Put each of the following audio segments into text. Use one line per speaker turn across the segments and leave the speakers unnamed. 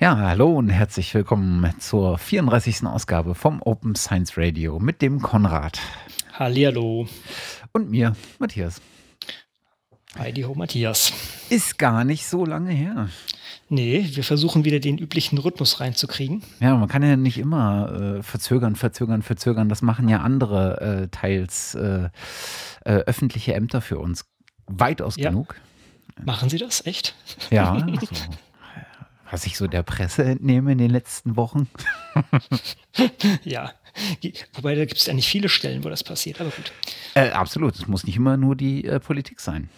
Ja, hallo und herzlich willkommen zur 34. Ausgabe vom Open Science Radio mit dem Konrad.
Hallihallo.
Und mir, Matthias.
Heidi ho, Matthias.
Ist gar nicht so lange her.
Nee, wir versuchen wieder den üblichen Rhythmus reinzukriegen.
Ja, man kann ja nicht immer äh, verzögern, verzögern, verzögern. Das machen ja andere äh, teils äh, äh öffentliche Ämter für uns. Weitaus ja. genug.
Machen sie das? Echt?
Ja, also, was ich so der Presse entnehme in den letzten Wochen.
ja, wobei da gibt es ja nicht viele Stellen, wo das passiert, aber gut.
Äh, absolut, es muss nicht immer nur die äh, Politik sein.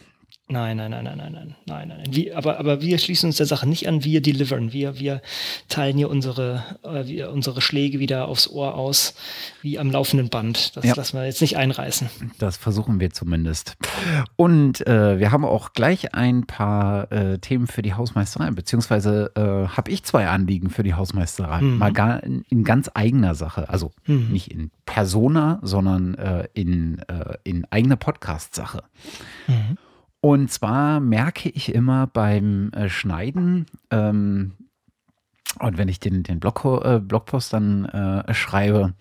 Nein, nein, nein, nein, nein, nein, nein, nein. Wir, aber, aber wir schließen uns der Sache nicht an, wir delivern. Wir, wir teilen hier unsere, äh, wir, unsere Schläge wieder aufs Ohr aus, wie am laufenden Band. Das ja. lassen wir jetzt nicht einreißen.
Das versuchen wir zumindest. Und äh, wir haben auch gleich ein paar äh, Themen für die Hausmeisterei, beziehungsweise äh, habe ich zwei Anliegen für die Hausmeisterei. Mhm. Mal gar in, in, ganz eigener Sache. Also mhm. nicht in Persona, sondern äh, in, äh, in eigener Podcast-Sache. Mhm. Und zwar merke ich immer beim äh, Schneiden, ähm, und wenn ich den, den Blog, äh, Blogpost dann äh, schreibe,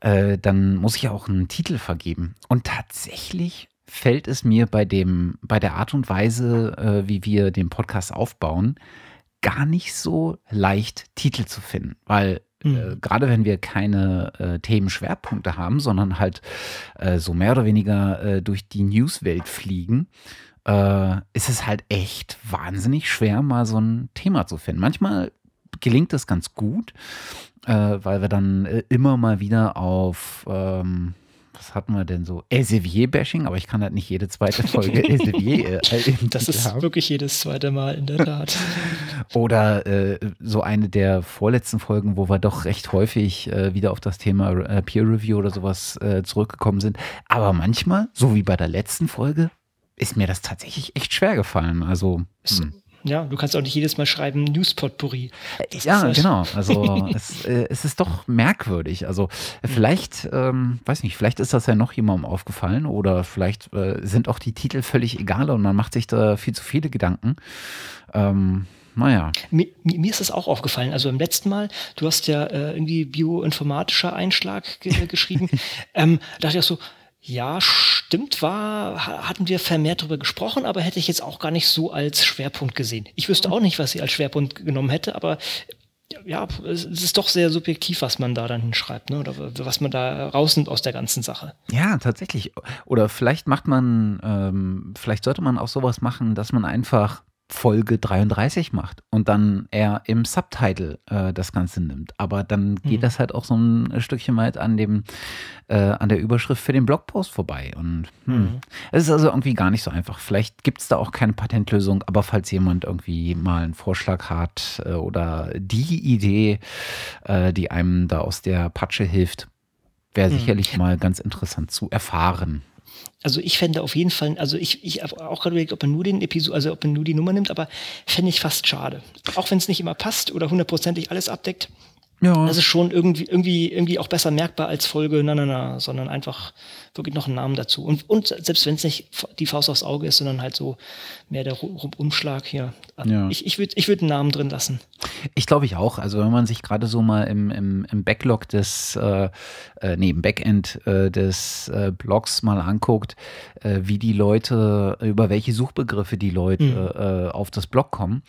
äh, dann muss ich auch einen Titel vergeben. Und tatsächlich fällt es mir bei dem, bei der Art und Weise, äh, wie wir den Podcast aufbauen, gar nicht so leicht, Titel zu finden. Weil Mhm. gerade wenn wir keine äh, Themenschwerpunkte haben, sondern halt äh, so mehr oder weniger durch die Newswelt fliegen, äh, ist es halt echt wahnsinnig schwer, mal so ein Thema zu finden. Manchmal gelingt es ganz gut, äh, weil wir dann äh, immer mal wieder auf, ähm, was hatten wir denn so? Elsevier-Bashing, aber ich kann halt nicht jede zweite Folge Elsevier.
Äh, das ist haben. wirklich jedes zweite Mal, in der Tat.
Oder äh, so eine der vorletzten Folgen, wo wir doch recht häufig äh, wieder auf das Thema äh, Peer Review oder sowas äh, zurückgekommen sind. Aber manchmal, so wie bei der letzten Folge, ist mir das tatsächlich echt schwer gefallen. Also.
Hm. Ja, du kannst auch nicht jedes Mal schreiben Newspotpourri.
Ja, genau. Also es, äh, es, ist doch merkwürdig. Also vielleicht, ähm, weiß nicht, vielleicht ist das ja noch jemandem aufgefallen oder vielleicht äh, sind auch die Titel völlig egal und man macht sich da viel zu viele Gedanken. Ähm, naja.
Mir, mir, ist das auch aufgefallen. Also im letzten Mal, du hast ja äh, irgendwie bioinformatischer Einschlag ge geschrieben. ähm, da dachte ich auch so, ja, stimmt, war, hatten wir vermehrt darüber gesprochen, aber hätte ich jetzt auch gar nicht so als Schwerpunkt gesehen. Ich wüsste auch nicht, was sie als Schwerpunkt genommen hätte, aber ja, es ist doch sehr subjektiv, was man da dann hinschreibt, ne? oder was man da rausnimmt aus der ganzen Sache.
Ja, tatsächlich. Oder vielleicht macht man, ähm, vielleicht sollte man auch sowas machen, dass man einfach Folge 33 macht und dann er im Subtitle äh, das Ganze nimmt. Aber dann geht mhm. das halt auch so ein Stückchen weit an dem, äh, an der Überschrift für den Blogpost vorbei. Und hm, mhm. es ist also irgendwie gar nicht so einfach. Vielleicht gibt es da auch keine Patentlösung, aber falls jemand irgendwie mal einen Vorschlag hat äh, oder die Idee, äh, die einem da aus der Patsche hilft, wäre mhm. sicherlich mal ganz interessant zu erfahren
also ich fände auf jeden Fall, also ich, ich habe auch gerade überlegt, ob man nur den Episode, also ob man nur die Nummer nimmt, aber fände ich fast schade. Auch wenn es nicht immer passt oder hundertprozentig alles abdeckt. Ja. Das ist schon irgendwie, irgendwie, irgendwie auch besser merkbar als Folge, na, na, na, sondern einfach wirklich noch einen Namen dazu. Und, und selbst wenn es nicht die Faust aufs Auge ist, sondern halt so mehr der Umschlag hier. Ja. Ich, ich würde ich würd einen Namen drin lassen.
Ich glaube ich auch. Also wenn man sich gerade so mal im, im, im Backlog des, äh, äh, nee, im Backend äh, des äh, Blogs mal anguckt, äh, wie die Leute, über welche Suchbegriffe die Leute mhm. äh, auf das Blog kommen,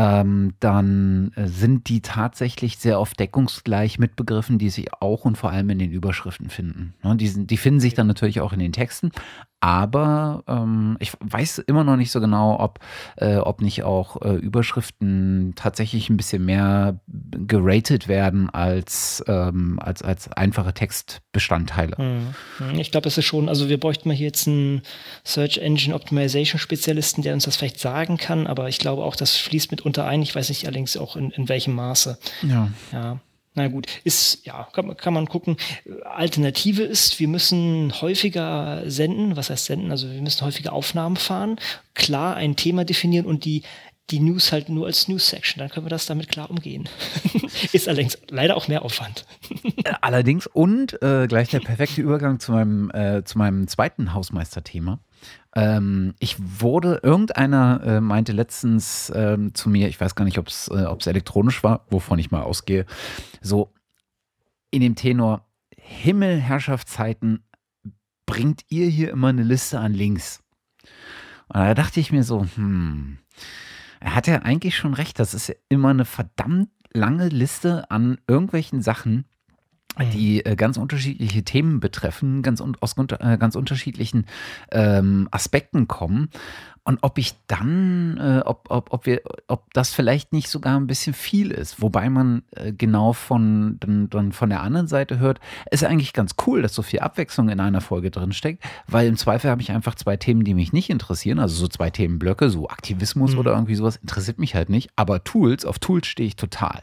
ähm, dann äh, sind die tatsächlich sehr oft deckungsgleich mit Begriffen, die sich auch und vor allem in den Überschriften finden. Ne, die, sind, die finden sich dann natürlich auch in den Texten, aber ähm, ich weiß immer noch nicht so genau, ob, äh, ob nicht auch äh, Überschriften tatsächlich ein bisschen mehr geratet werden als, ähm, als, als einfache Textbestandteile.
Hm. Ich glaube, es ist schon, also wir bräuchten mal hier jetzt einen Search Engine Optimization Spezialisten, der uns das vielleicht sagen kann, aber ich glaube auch, das fließt mitunter ein. Ich weiß nicht allerdings auch in, in welchem Maße.
Ja.
Ja. Na gut, ist, ja, kann, kann, man gucken. Alternative ist, wir müssen häufiger senden. Was heißt senden? Also wir müssen häufiger Aufnahmen fahren. Klar ein Thema definieren und die die News halt nur als News-Section. Dann können wir das damit klar umgehen. ist allerdings leider auch mehr Aufwand.
Äh, allerdings und äh, gleich der perfekte Übergang zu meinem, äh, zu meinem zweiten Hausmeister-Thema. Ähm, ich wurde, irgendeiner äh, meinte letztens ähm, zu mir, ich weiß gar nicht, ob es äh, elektronisch war, wovon ich mal ausgehe, so in dem Tenor Himmel, Herrschaftszeiten, bringt ihr hier immer eine Liste an Links? Und da dachte ich mir so, hm, er hat ja eigentlich schon recht, das ist ja immer eine verdammt lange Liste an irgendwelchen Sachen. Die äh, ganz unterschiedliche Themen betreffen, ganz un aus äh, ganz unterschiedlichen ähm, Aspekten kommen. Und ob ich dann, äh, ob, ob, ob, wir, ob das vielleicht nicht sogar ein bisschen viel ist, wobei man äh, genau von, dann, dann von der anderen Seite hört, ist eigentlich ganz cool, dass so viel Abwechslung in einer Folge drinsteckt, weil im Zweifel habe ich einfach zwei Themen, die mich nicht interessieren, also so zwei Themenblöcke, so Aktivismus mhm. oder irgendwie sowas, interessiert mich halt nicht, aber Tools, auf Tools stehe ich total.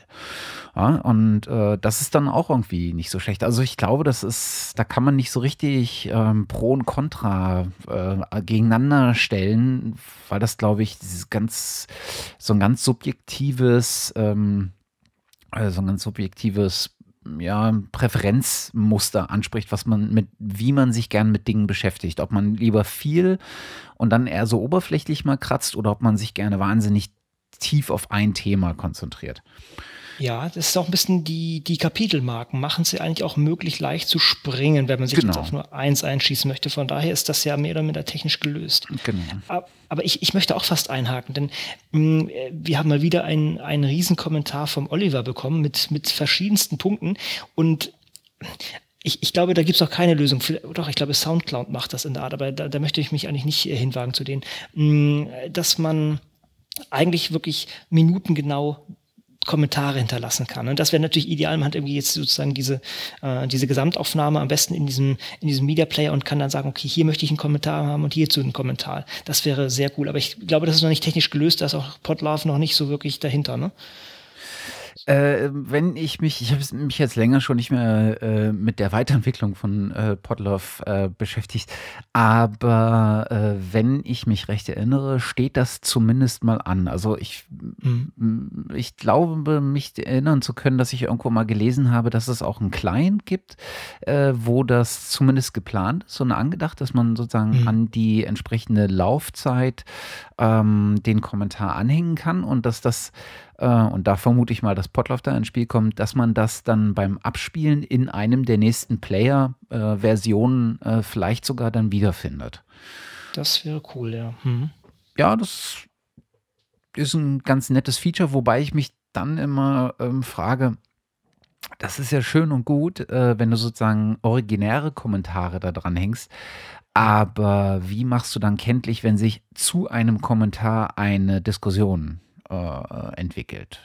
Ja, und äh, das ist dann auch irgendwie nicht so schlecht. Also ich glaube, das ist, da kann man nicht so richtig ähm, Pro und Contra äh, gegeneinander stellen, weil das, glaube ich, dieses ganz, so ein ganz subjektives, ähm, äh, so ein ganz subjektives ja, Präferenzmuster anspricht, was man mit, wie man sich gern mit Dingen beschäftigt. Ob man lieber viel und dann eher so oberflächlich mal kratzt oder ob man sich gerne wahnsinnig tief auf ein Thema konzentriert.
Ja, das ist auch ein bisschen die, die Kapitelmarken, machen sie eigentlich auch möglich leicht zu springen, wenn man sich genau. jetzt auf nur eins einschießen möchte. Von daher ist das ja mehr oder minder technisch gelöst. Genau. Aber ich, ich möchte auch fast einhaken, denn mh, mm, wir haben mal wieder einen, einen Riesenkommentar vom Oliver bekommen mit, mit verschiedensten Punkten und ich, ich glaube, da gibt es auch keine Lösung. Doch, ich glaube, Soundcloud macht das in der Art, aber da, da möchte ich mich eigentlich nicht hinwagen zu denen, mm, dass man eigentlich wirklich minutengenau Kommentare hinterlassen kann. Und das wäre natürlich ideal. Man hat irgendwie jetzt sozusagen diese, äh, diese Gesamtaufnahme am besten in diesem, in diesem Media Player und kann dann sagen, okay, hier möchte ich einen Kommentar haben und hierzu einen Kommentar. Das wäre sehr cool. Aber ich glaube, das ist noch nicht technisch gelöst. Da ist auch Podlove noch nicht so wirklich dahinter. Ne?
Äh, wenn ich mich, ich habe mich jetzt länger schon nicht mehr äh, mit der Weiterentwicklung von äh, Podlove äh, beschäftigt, aber äh, wenn ich mich recht erinnere, steht das zumindest mal an. Also ich, mhm. ich glaube, mich erinnern zu können, dass ich irgendwo mal gelesen habe, dass es auch einen Client gibt, äh, wo das zumindest geplant ist und angedacht, dass man sozusagen mhm. an die entsprechende Laufzeit ähm, den Kommentar anhängen kann und dass das äh, und da vermute ich mal, dass Potloff da ins Spiel kommt, dass man das dann beim Abspielen in einem der nächsten Player-Versionen äh, vielleicht sogar dann wiederfindet.
Das wäre cool, ja. Mhm.
Ja, das ist ein ganz nettes Feature, wobei ich mich dann immer ähm, frage, das ist ja schön und gut, äh, wenn du sozusagen originäre Kommentare da dran hängst. Aber wie machst du dann kenntlich, wenn sich zu einem Kommentar eine Diskussion äh, entwickelt.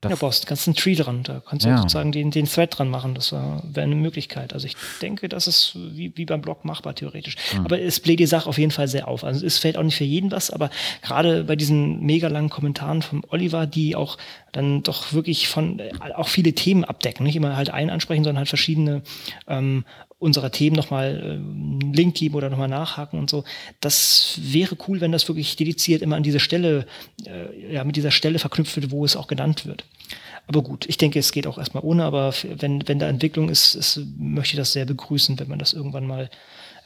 Das ja, brauchst kannst einen Tree dran, da kannst du ja. sozusagen den, den Thread dran machen, das wäre eine Möglichkeit. Also ich denke, das ist wie, wie beim Blog machbar theoretisch. Mhm. Aber es bläht die Sache auf jeden Fall sehr auf. Also es fällt auch nicht für jeden was, aber gerade bei diesen mega langen Kommentaren von Oliver, die auch dann doch wirklich von auch viele Themen abdecken, nicht immer halt einen ansprechen, sondern halt verschiedene ähm, unserer Themen nochmal äh, einen Link geben oder nochmal nachhaken und so. Das wäre cool, wenn das wirklich dediziert immer an diese Stelle, äh, ja, mit dieser Stelle verknüpft wird, wo es auch genannt wird. Aber gut, ich denke, es geht auch erstmal ohne, aber wenn, wenn da Entwicklung ist, ist, möchte ich das sehr begrüßen, wenn man das irgendwann mal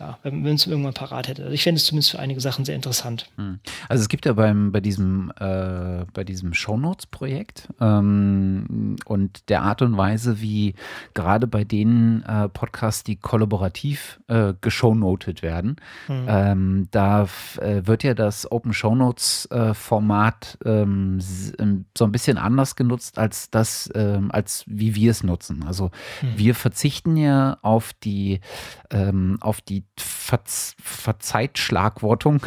ja, wenn es irgendwann parat hätte. Also ich fände es zumindest für einige Sachen sehr interessant. Hm.
Also es gibt ja beim, bei diesem, äh, bei diesem Shownotes-Projekt ähm, und der Art und Weise, wie gerade bei den äh, Podcasts, die kollaborativ äh, geshownotet werden, hm. ähm, da äh, wird ja das Open Shownotes-Format äh, ähm, ähm, so ein bisschen anders genutzt als das, ähm, als wie wir es nutzen. Also hm. wir verzichten ja auf die, ähm, auf die Ver Verzeitschlagwortung,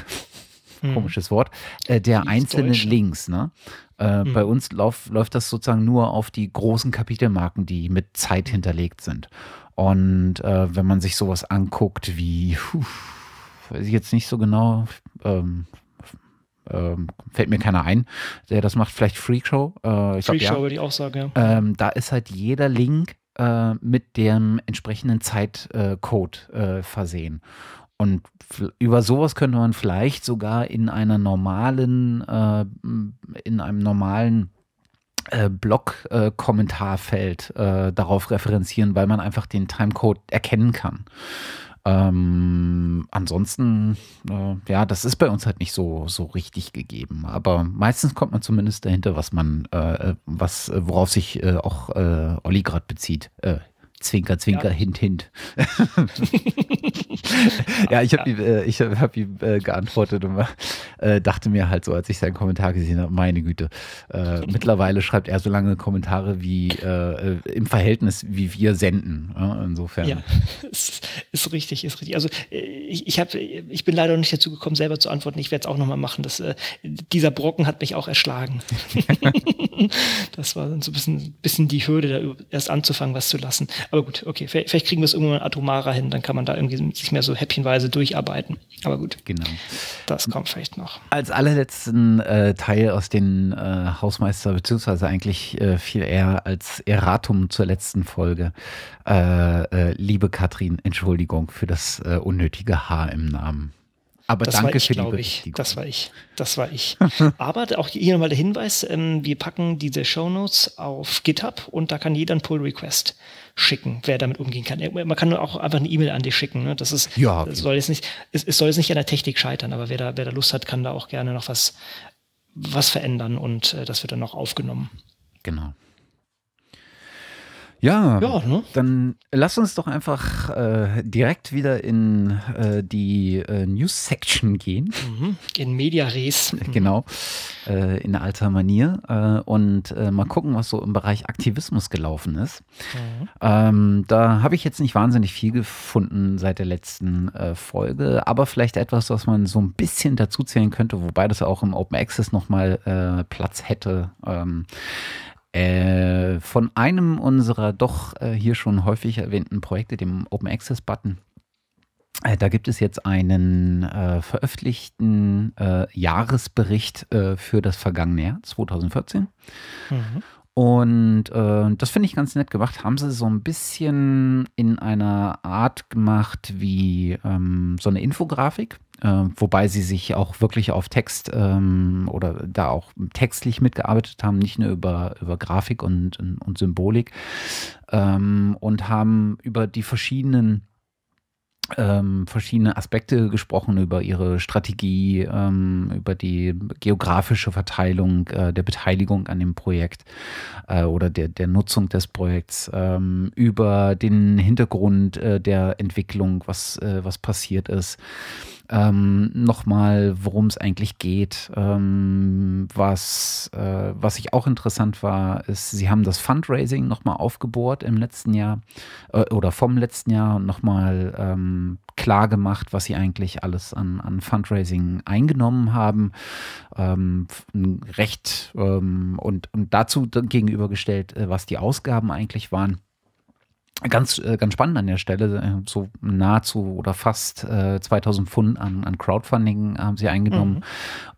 hm. komisches Wort, äh, der einzelnen Deutsch. Links. Ne? Äh, hm. Bei uns lauf, läuft das sozusagen nur auf die großen Kapitelmarken, die mit Zeit hinterlegt sind. Und äh, wenn man sich sowas anguckt wie, puh, weiß ich jetzt nicht so genau, ähm, ähm, fällt mir keiner ein, der das macht, vielleicht Freakshow.
Äh, Freakshow ja. würde ich auch sagen,
ja. Ähm, da ist halt jeder Link äh, mit dem entsprechenden Zeitcode äh, versehen. und über sowas könnte man vielleicht sogar in einer normalen, äh, in einem normalen äh, Blog-Kommentarfeld äh, darauf referenzieren, weil man einfach den Timecode erkennen kann. Ähm, ansonsten, äh, ja, das ist bei uns halt nicht so, so richtig gegeben. Aber meistens kommt man zumindest dahinter, was man, äh, was, worauf sich äh, auch äh, Olli gerade bezieht. Äh, Zwinker, Zwinker, ja. Hint, Hint. ja, ich habe ja. ihm, ich hab ihm äh, geantwortet und äh, dachte mir halt so, als ich seinen Kommentar gesehen habe, meine Güte, äh, mittlerweile schreibt er so lange Kommentare wie äh, im Verhältnis, wie wir senden. insofern.
Ja, ist, ist, richtig, ist richtig. Also äh, ich, ich, hab, ich bin leider noch nicht dazu gekommen, selber zu antworten. Ich werde es auch nochmal machen. Das, äh, dieser Brocken hat mich auch erschlagen. das war so ein bisschen, bisschen die Hürde, da erst anzufangen, was zu lassen. Aber gut, okay, vielleicht, vielleicht kriegen wir es irgendwann atomarer hin, dann kann man da irgendwie sich mehr so häppchenweise durcharbeiten. Aber gut.
Genau.
Das kommt vielleicht noch.
Als allerletzten äh, Teil aus den äh, Hausmeister, beziehungsweise eigentlich äh, viel eher als Erratum zur letzten Folge. Äh, äh, liebe Katrin, Entschuldigung für das äh, unnötige H im Namen. Aber
das
danke
ich, für die ich. Das war ich. Das war ich. Aber auch hier nochmal der Hinweis, ähm, wir packen diese Show Notes auf GitHub und da kann jeder einen Pull Request schicken, wer damit umgehen kann. Man kann auch einfach eine E-Mail an dich schicken. Ne? Das ist, ja, okay. soll jetzt nicht, es, es, soll jetzt nicht an der Technik scheitern, aber wer da, wer da Lust hat, kann da auch gerne noch was, was verändern und äh, das wird dann auch aufgenommen.
Genau. Ja, ja ne? dann lass uns doch einfach äh, direkt wieder in äh, die äh, News-Section gehen.
Mhm. In Media Res.
Genau, äh, in alter Manier. Äh, und äh, mal gucken, was so im Bereich Aktivismus gelaufen ist. Mhm. Ähm, da habe ich jetzt nicht wahnsinnig viel gefunden seit der letzten Folge, aber vielleicht etwas, was man so ein bisschen dazuzählen könnte, wobei das auch im Open Access nochmal Platz hätte. Ähm, äh, von einem unserer doch äh, hier schon häufig erwähnten Projekte, dem Open Access Button. Äh, da gibt es jetzt einen äh, veröffentlichten äh, Jahresbericht äh, für das vergangene Jahr 2014. Mhm. Und das finde ich ganz nett gemacht. Haben sie so ein bisschen in einer Art gemacht wie ähm, so eine Infografik äh, wobei sie sich auch wirklich auf Text ähm, oder da auch textlich mitgearbeitet haben, nicht nur über, über Grafik und, und Symbolik ähm, und haben über die verschiedenen ähm, verschiedene Aspekte gesprochen über ihre Strategie, ähm, über die geografische Verteilung äh, der Beteiligung an dem Projekt äh, oder der, der Nutzung des Projekts, ähm, über den Hintergrund äh, der Entwicklung, was, äh, was passiert ist ähm, nochmal, worum es eigentlich geht. Ähm, was, äh, was ich auch interessant war, ist, sie haben das Fundraising nochmal aufgebohrt im letzten Jahr äh, oder vom letzten Jahr und nochmal ähm, klar gemacht, was sie eigentlich alles an, an Fundraising eingenommen haben. Ähm, recht ähm, und, und dazu gegenübergestellt, äh, was die Ausgaben eigentlich waren. Ganz, äh, ganz spannend an der Stelle, äh, so nahezu oder fast äh, 2000 Pfund an, an Crowdfunding haben sie eingenommen mhm.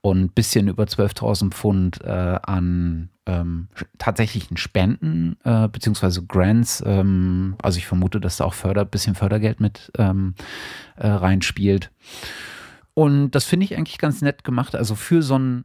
und bisschen über 12.000 Pfund äh, an ähm, tatsächlichen Spenden äh, beziehungsweise Grants. Ähm, also ich vermute, dass da auch Förder, bisschen Fördergeld mit ähm, äh, reinspielt. Und das finde ich eigentlich ganz nett gemacht. Also für so ein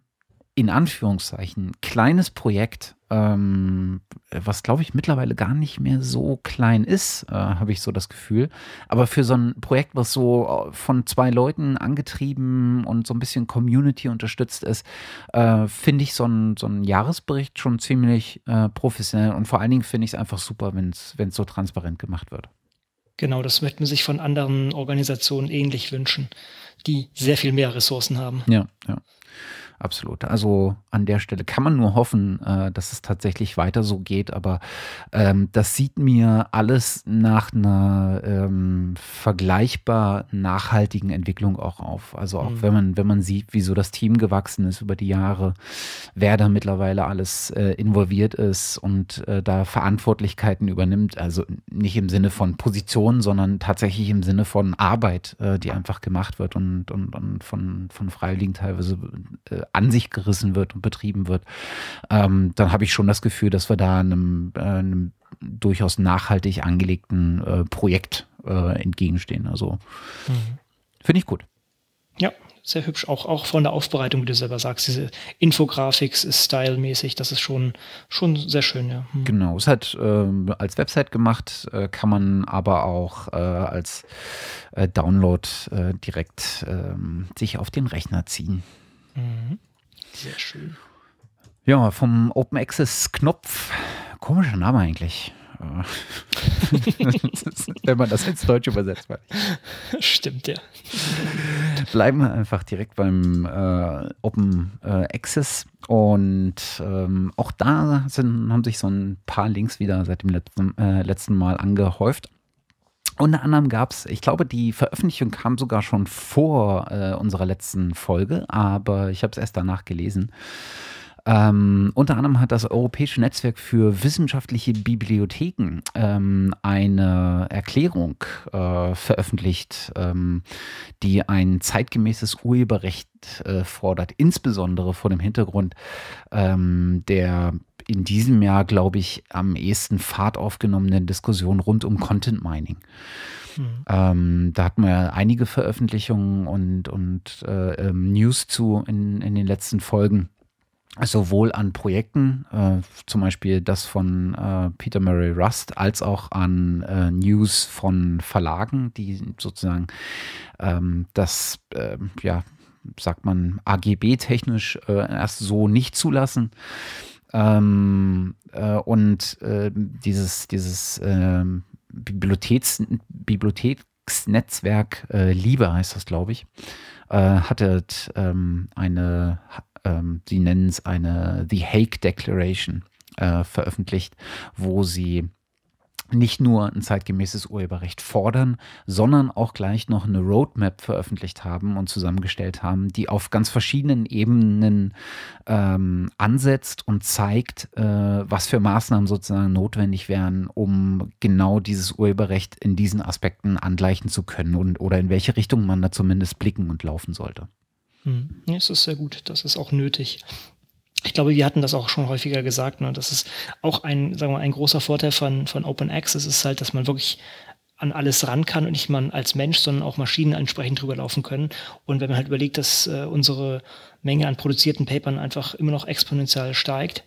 in Anführungszeichen kleines Projekt, ähm, was glaube ich mittlerweile gar nicht mehr so klein ist, äh, habe ich so das Gefühl. Aber für so ein Projekt, was so äh, von zwei Leuten angetrieben und so ein bisschen Community unterstützt ist, äh, finde ich so ein, so Jahresbericht schon ziemlich äh, professionell und vor allen Dingen finde ich es einfach super, wenn es so transparent gemacht wird.
Genau, das möchte man sich von anderen Organisationen ähnlich wünschen, die sehr viel mehr Ressourcen haben.
Ja, ja absolut. Also an der Stelle kann man nur hoffen, äh, dass es tatsächlich weiter so geht, aber ähm, das sieht mir alles nach einer ähm, vergleichbar nachhaltigen Entwicklung auch auf. Also auch mhm. wenn man, wenn man sieht, wie so das Team gewachsen ist über die Jahre, wer da mittlerweile alles äh, involviert ist und äh, da Verantwortlichkeiten übernimmt, also nicht im Sinne von Positionen, sondern tatsächlich im Sinne von Arbeit, äh, die einfach gemacht wird und, und, und von, von Freiwilligen teilweise äh, an sich gerissen wird und betrieben wird, ähm, dann habe ich schon das Gefühl, dass wir da einem, äh, einem durchaus nachhaltig angelegten äh, Projekt äh, entgegenstehen. Also mhm. Finde ich gut.
Ja, sehr hübsch. Auch, auch von der Aufbereitung, wie du selber sagst, diese Infografik ist stylmäßig, das ist schon, schon sehr schön, ja.
Hm. Genau, es hat äh, als Website gemacht, äh, kann man aber auch äh, als äh, Download äh, direkt ähm, sich auf den Rechner ziehen.
Mhm. Sehr schön.
Ja, vom Open Access Knopf, komischer Name eigentlich. Wenn man das ins Deutsch übersetzt.
Stimmt, ja.
Bleiben wir einfach direkt beim äh, Open äh, Access. Und ähm, auch da sind, haben sich so ein paar Links wieder seit dem letzten, äh, letzten Mal angehäuft. Unter anderem gab es, ich glaube, die Veröffentlichung kam sogar schon vor äh, unserer letzten Folge, aber ich habe es erst danach gelesen. Ähm, unter anderem hat das Europäische Netzwerk für wissenschaftliche Bibliotheken ähm, eine Erklärung äh, veröffentlicht, ähm, die ein zeitgemäßes Urheberrecht äh, fordert, insbesondere vor dem Hintergrund ähm, der in diesem Jahr, glaube ich, am ehesten Fahrt aufgenommenen Diskussion rund um Content Mining. Mhm. Ähm, da hatten wir einige Veröffentlichungen und, und äh, ähm, News zu in, in den letzten Folgen sowohl an Projekten, äh, zum Beispiel das von äh, Peter Murray Rust, als auch an äh, News von Verlagen, die sozusagen ähm, das, äh, ja, sagt man, AGB-technisch äh, erst so nicht zulassen. Ähm, äh, und dieses, dieses ähm, Bibliotheks, Bibliotheksnetzwerk, Liebe heißt das, glaube ich, hatte ähm, eine ähm, sie nennen es eine The Hague Declaration äh, veröffentlicht, wo sie nicht nur ein zeitgemäßes Urheberrecht fordern, sondern auch gleich noch eine Roadmap veröffentlicht haben und zusammengestellt haben, die auf ganz verschiedenen Ebenen ähm, ansetzt und zeigt, äh, was für Maßnahmen sozusagen notwendig wären, um genau dieses Urheberrecht in diesen Aspekten angleichen zu können und oder in welche Richtung man da zumindest blicken und laufen sollte.
Hm. Es ist sehr gut. Das ist auch nötig. Ich glaube, wir hatten das auch schon häufiger gesagt. Ne? Das ist auch ein, sagen wir mal, ein großer Vorteil von, von Open Access ist halt, dass man wirklich an alles ran kann und nicht man als Mensch, sondern auch Maschinen entsprechend drüber laufen können. Und wenn man halt überlegt, dass äh, unsere Menge an produzierten Papern einfach immer noch exponentiell steigt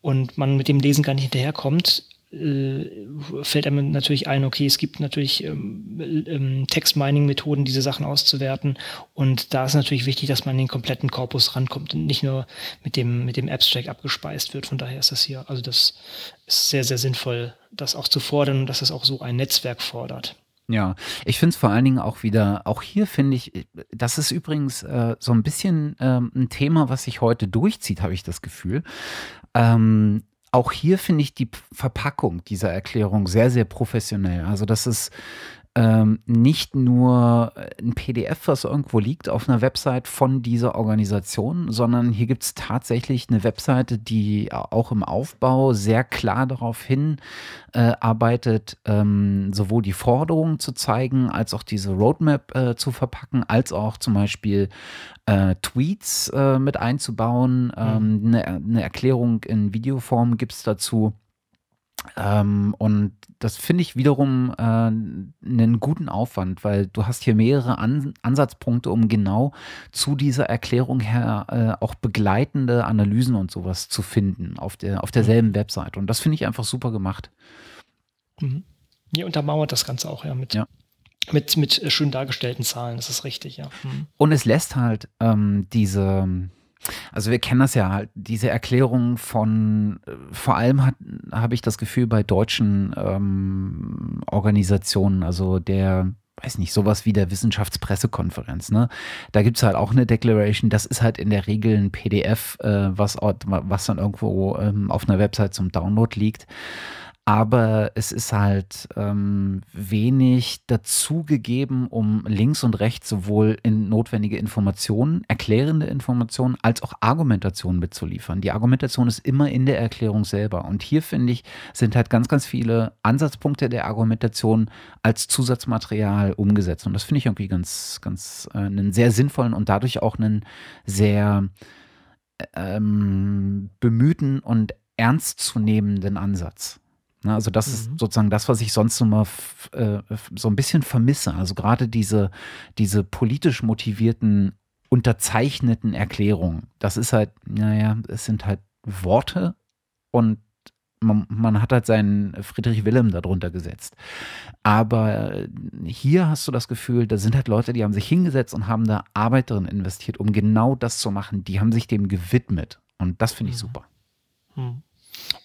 und man mit dem Lesen gar nicht hinterherkommt, fällt einem natürlich ein, okay, es gibt natürlich ähm, ähm, Text-Mining-Methoden, diese Sachen auszuwerten. Und da ist natürlich wichtig, dass man in den kompletten Korpus rankommt und nicht nur mit dem, mit dem Abstract abgespeist wird. Von daher ist das hier, also das ist sehr, sehr sinnvoll, das auch zu fordern und dass es auch so ein Netzwerk fordert.
Ja, ich finde es vor allen Dingen auch wieder, auch hier finde ich, das ist übrigens äh, so ein bisschen ähm, ein Thema, was sich heute durchzieht, habe ich das Gefühl. Ähm, auch hier finde ich die Verpackung dieser Erklärung sehr, sehr professionell. Also das ist ähm, nicht nur ein PDF, was irgendwo liegt auf einer Website von dieser Organisation, sondern hier gibt es tatsächlich eine Webseite, die auch im Aufbau sehr klar darauf hin äh, arbeitet, ähm, sowohl die Forderungen zu zeigen, als auch diese Roadmap äh, zu verpacken, als auch zum Beispiel äh, Tweets äh, mit einzubauen. Ähm, eine, eine Erklärung in Videoform gibt es dazu. Ähm, und das finde ich wiederum äh, einen guten Aufwand, weil du hast hier mehrere An Ansatzpunkte, um genau zu dieser Erklärung her äh, auch begleitende Analysen und sowas zu finden auf, der, auf derselben mhm. Website. Und das finde ich einfach super gemacht.
Mhm. Ja, untermauert das Ganze auch ja mit, ja. mit, mit äh, schön dargestellten Zahlen, das ist richtig, ja. Mhm.
Und es lässt halt ähm, diese also wir kennen das ja halt, diese Erklärung von, äh, vor allem habe ich das Gefühl bei deutschen ähm, Organisationen, also der, weiß nicht, sowas wie der Wissenschaftspressekonferenz, ne? Da gibt es halt auch eine Declaration, das ist halt in der Regel ein PDF, äh, was, was dann irgendwo ähm, auf einer Website zum Download liegt aber es ist halt ähm, wenig dazugegeben, um links und rechts sowohl in notwendige Informationen, erklärende Informationen, als auch Argumentationen mitzuliefern. Die Argumentation ist immer in der Erklärung selber. Und hier finde ich, sind halt ganz, ganz viele Ansatzpunkte der Argumentation als Zusatzmaterial umgesetzt. Und das finde ich irgendwie ganz, ganz äh, einen sehr sinnvollen und dadurch auch einen sehr ähm, bemühten und ernstzunehmenden Ansatz. Ne, also das mhm. ist sozusagen das, was ich sonst immer äh, so ein bisschen vermisse. Also gerade diese, diese politisch motivierten, unterzeichneten Erklärungen. Das ist halt, naja, es sind halt Worte und man, man, hat halt seinen Friedrich Wilhelm darunter gesetzt. Aber hier hast du das Gefühl, da sind halt Leute, die haben sich hingesetzt und haben da Arbeit drin investiert, um genau das zu machen. Die haben sich dem gewidmet. Und das finde ich mhm. super.
Hm.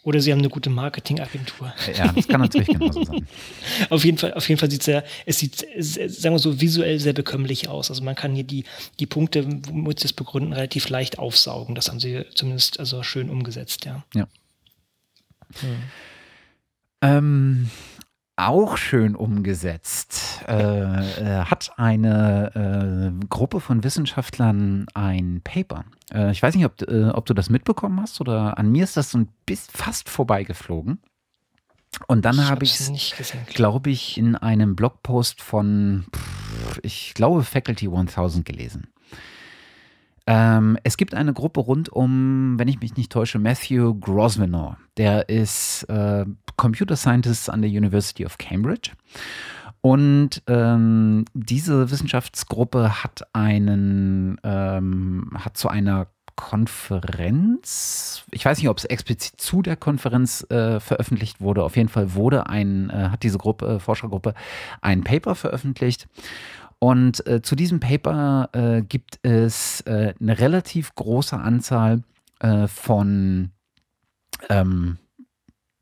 Oder sie haben eine gute Marketingagentur.
Ja, das kann natürlich genauso sein.
auf jeden Fall, auf jeden Fall sieht es sehr, es sieht, sagen wir so, visuell sehr bekömmlich aus. Also man kann hier die, die Punkte, womit sie es begründen, relativ leicht aufsaugen. Das haben sie zumindest also schön umgesetzt, ja.
Ja. Hm. Ähm, auch schön umgesetzt, äh, äh, hat eine äh, Gruppe von Wissenschaftlern ein Paper. Äh, ich weiß nicht, ob, äh, ob, du das mitbekommen hast oder an mir ist das so ein bisschen fast vorbeigeflogen. Und dann habe ich es, glaube ich, in einem Blogpost von, ich glaube, Faculty 1000 gelesen. Ähm, es gibt eine Gruppe rund um, wenn ich mich nicht täusche, Matthew Grosvenor. Der ist äh, Computer Scientist an der University of Cambridge. Und ähm, diese Wissenschaftsgruppe hat einen, ähm, hat zu einer Konferenz, ich weiß nicht, ob es explizit zu der Konferenz äh, veröffentlicht wurde. Auf jeden Fall wurde ein, äh, hat diese Gruppe, Forschergruppe ein Paper veröffentlicht. Und äh, zu diesem Paper äh, gibt es äh, eine relativ große Anzahl äh, von, ähm,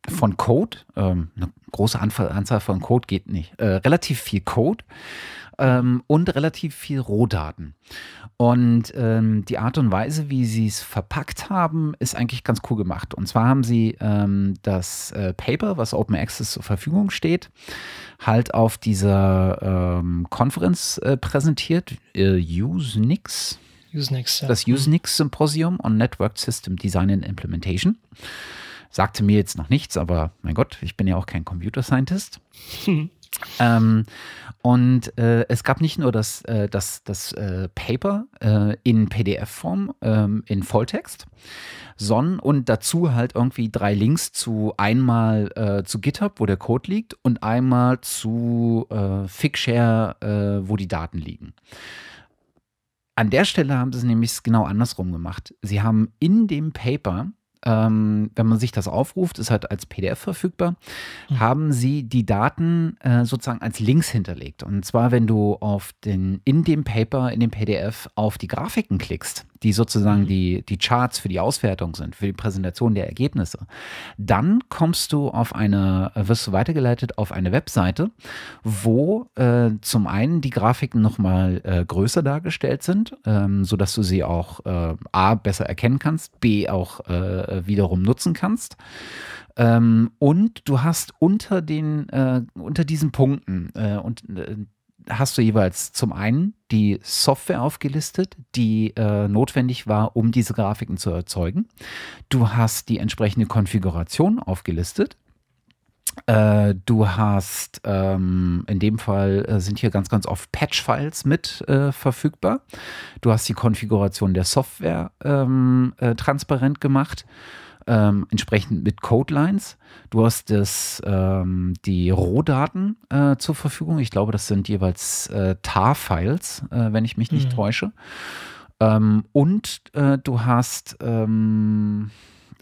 von Code. Ähm, eine große Anzahl von Code geht nicht. Äh, relativ viel Code ähm, und relativ viel Rohdaten. Und ähm, die Art und Weise, wie sie es verpackt haben, ist eigentlich ganz cool gemacht. Und zwar haben sie ähm, das äh, Paper, was Open Access zur Verfügung steht, halt auf dieser ähm, Konferenz äh, präsentiert, äh, Usenix.
Usenix, ja.
Das Usenix Symposium on Network System Design and Implementation. Sagte mir jetzt noch nichts, aber mein Gott, ich bin ja auch kein Computer Scientist. Ähm, und äh, es gab nicht nur das, äh, das, das äh, Paper äh, in PDF-Form, ähm, in Volltext, sondern und dazu halt irgendwie drei Links zu einmal äh, zu GitHub, wo der Code liegt, und einmal zu äh, Figshare, wo die Daten liegen. An der Stelle haben sie es nämlich genau andersrum gemacht. Sie haben in dem Paper ähm, wenn man sich das aufruft, ist halt als PDF verfügbar, mhm. haben sie die Daten äh, sozusagen als Links hinterlegt. Und zwar, wenn du auf den, in dem Paper, in dem PDF auf die Grafiken klickst, die sozusagen mhm. die, die Charts für die Auswertung sind, für die Präsentation der Ergebnisse, dann kommst du auf eine, wirst du weitergeleitet auf eine Webseite, wo äh, zum einen die Grafiken nochmal äh, größer dargestellt sind, ähm, sodass du sie auch äh, A besser erkennen kannst, B auch äh, wiederum nutzen kannst. Ähm, und du hast unter den, äh, unter diesen Punkten äh, und äh, hast du jeweils zum einen die Software aufgelistet, die äh, notwendig war, um diese Grafiken zu erzeugen. Du hast die entsprechende Konfiguration aufgelistet. Äh, du hast ähm, in dem Fall äh, sind hier ganz, ganz oft Patch-Files mit äh, verfügbar. Du hast die Konfiguration der Software ähm, äh, transparent gemacht ähm, entsprechend mit Codelines. Du hast das, ähm, die Rohdaten äh, zur Verfügung. Ich glaube, das sind jeweils äh, TAR-Files, äh, wenn ich mich nicht mhm. täusche. Ähm, und äh, du hast ähm,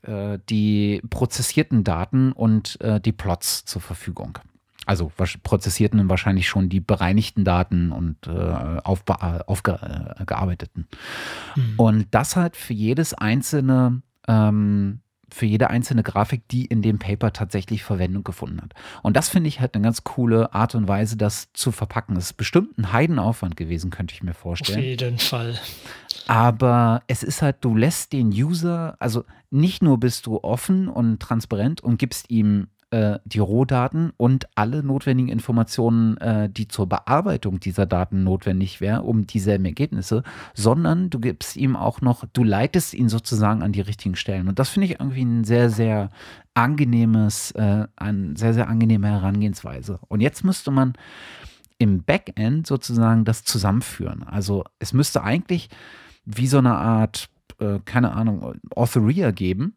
äh, die prozessierten Daten und äh, die Plots zur Verfügung also prozessierten wahrscheinlich schon die bereinigten Daten und äh, aufgearbeiteten. Aufge, mhm. Und das halt für jedes einzelne ähm, für jede einzelne Grafik, die in dem Paper tatsächlich Verwendung gefunden hat. Und das finde ich halt eine ganz coole Art und Weise, das zu verpacken. Das ist bestimmt ein Heidenaufwand gewesen, könnte ich mir vorstellen. Auf
jeden Fall.
Aber es ist halt, du lässt den User, also nicht nur bist du offen und transparent und gibst ihm äh, die Rohdaten und alle notwendigen Informationen, äh, die zur Bearbeitung dieser Daten notwendig wären, um dieselben Ergebnisse, sondern du gibst ihm auch noch, du leitest ihn sozusagen an die richtigen Stellen. Und das finde ich irgendwie ein sehr, sehr angenehmes, äh, eine sehr, sehr angenehme Herangehensweise. Und jetzt müsste man im Backend sozusagen das zusammenführen. Also es müsste eigentlich wie so eine Art, äh, keine Ahnung, Authoria geben,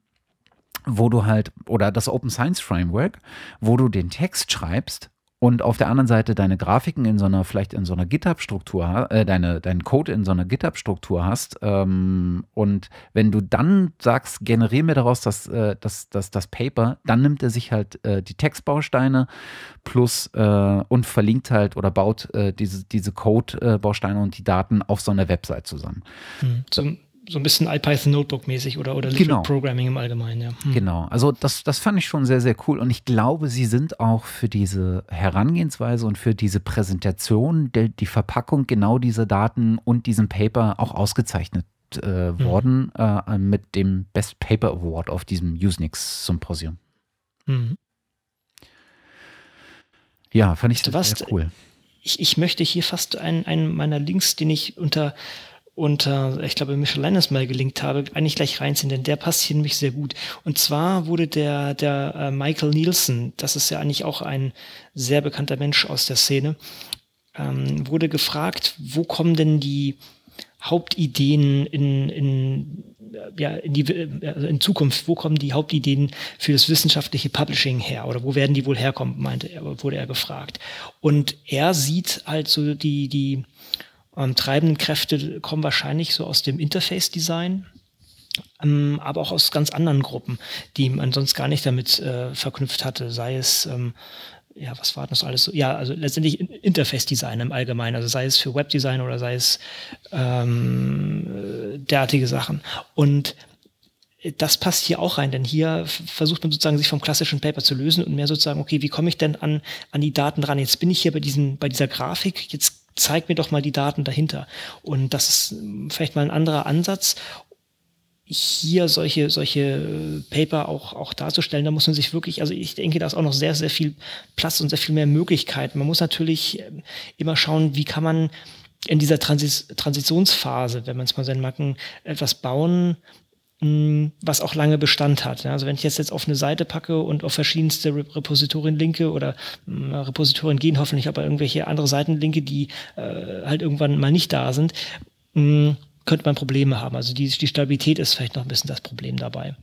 wo du halt, oder das Open Science Framework, wo du den Text schreibst und auf der anderen Seite deine Grafiken in so einer, vielleicht in so einer GitHub-Struktur, äh, deine, deinen Code in so einer GitHub-Struktur hast. Ähm, und wenn du dann sagst, generier mir daraus das, äh, das, das, das Paper, dann nimmt er sich halt äh, die Textbausteine plus äh, und verlinkt halt oder baut äh, diese, diese Code-Bausteine und die Daten auf so einer Website zusammen.
Mhm. Zum so ein bisschen IPython Notebook mäßig oder, oder Liquid genau. Programming im Allgemeinen, ja.
Hm. Genau, also das, das fand ich schon sehr, sehr cool und ich glaube, sie sind auch für diese Herangehensweise und für diese Präsentation, der, die Verpackung genau dieser Daten und diesem Paper auch ausgezeichnet äh, hm. worden äh, mit dem Best Paper Award auf diesem Usenix Symposium. Hm. Ja, fand ich
weißt sehr cool. Ich, ich möchte hier fast einen, einen meiner Links, den ich unter und äh, ich glaube Michel Lennis mal gelinkt habe, eigentlich gleich reinziehen, denn der passt hier nämlich sehr gut. Und zwar wurde der, der äh, Michael Nielsen, das ist ja eigentlich auch ein sehr bekannter Mensch aus der Szene, ähm, wurde gefragt, wo kommen denn die Hauptideen in, in, ja, in, die, also in Zukunft, wo kommen die Hauptideen für das wissenschaftliche Publishing her oder wo werden die wohl herkommen, meinte er, wurde er gefragt. Und er sieht halt so die, die ähm, treibenden Kräfte kommen wahrscheinlich so aus dem Interface-Design, ähm, aber auch aus ganz anderen Gruppen, die man sonst gar nicht damit äh, verknüpft hatte, sei es ähm, ja, was war das alles so? Ja, also letztendlich Interface-Design im Allgemeinen, also sei es für Webdesign oder sei es ähm, äh, derartige Sachen. Und das passt hier auch rein, denn hier versucht man sozusagen sich vom klassischen Paper zu lösen und mehr sozusagen, okay, wie komme ich denn an, an die Daten dran? Jetzt bin ich hier bei diesen, bei dieser Grafik, jetzt zeig mir doch mal die Daten dahinter. Und das ist vielleicht mal ein anderer Ansatz, hier solche, solche äh, Paper auch, auch darzustellen. Da muss man sich wirklich, also ich denke, da ist auch noch sehr, sehr viel Platz und sehr viel mehr Möglichkeiten. Man muss natürlich ähm, immer schauen, wie kann man in dieser Transis Transitionsphase, wenn man es mal seinen Macken etwas bauen, was auch lange Bestand hat. Also wenn ich jetzt, jetzt auf eine Seite packe und auf verschiedenste Repositorien linke oder Repositorien gehen hoffentlich aber irgendwelche andere Seiten linke, die äh, halt irgendwann mal nicht da sind, könnte man Probleme haben. Also die, die Stabilität ist vielleicht noch ein bisschen das Problem dabei.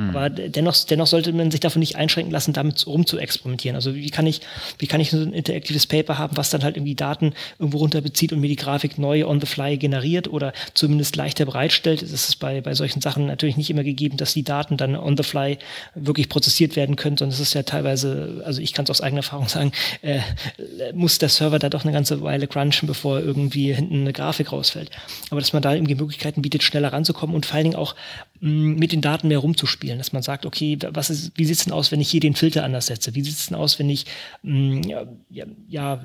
Mhm. Aber dennoch, dennoch sollte man sich davon nicht einschränken lassen, damit rum zu experimentieren. Also wie kann ich, wie kann ich so ein interaktives Paper haben, was dann halt irgendwie Daten irgendwo runterbezieht und mir die Grafik neu on the fly generiert oder zumindest leichter bereitstellt. Das ist bei, bei solchen Sachen natürlich nicht immer gegeben, dass die Daten dann on the fly wirklich prozessiert werden können, sondern es ist ja teilweise, also ich kann es aus eigener Erfahrung sagen, äh, muss der Server da doch eine ganze Weile crunchen, bevor irgendwie hinten eine Grafik rausfällt. Aber dass man da irgendwie Möglichkeiten bietet, schneller ranzukommen und vor allen Dingen auch mit den Daten mehr rumzuspielen spielen, dass man sagt, okay, was ist, wie sieht es denn aus, wenn ich hier den Filter anders setze? Wie sieht es denn aus, wenn ich mh, mm, ja, ja,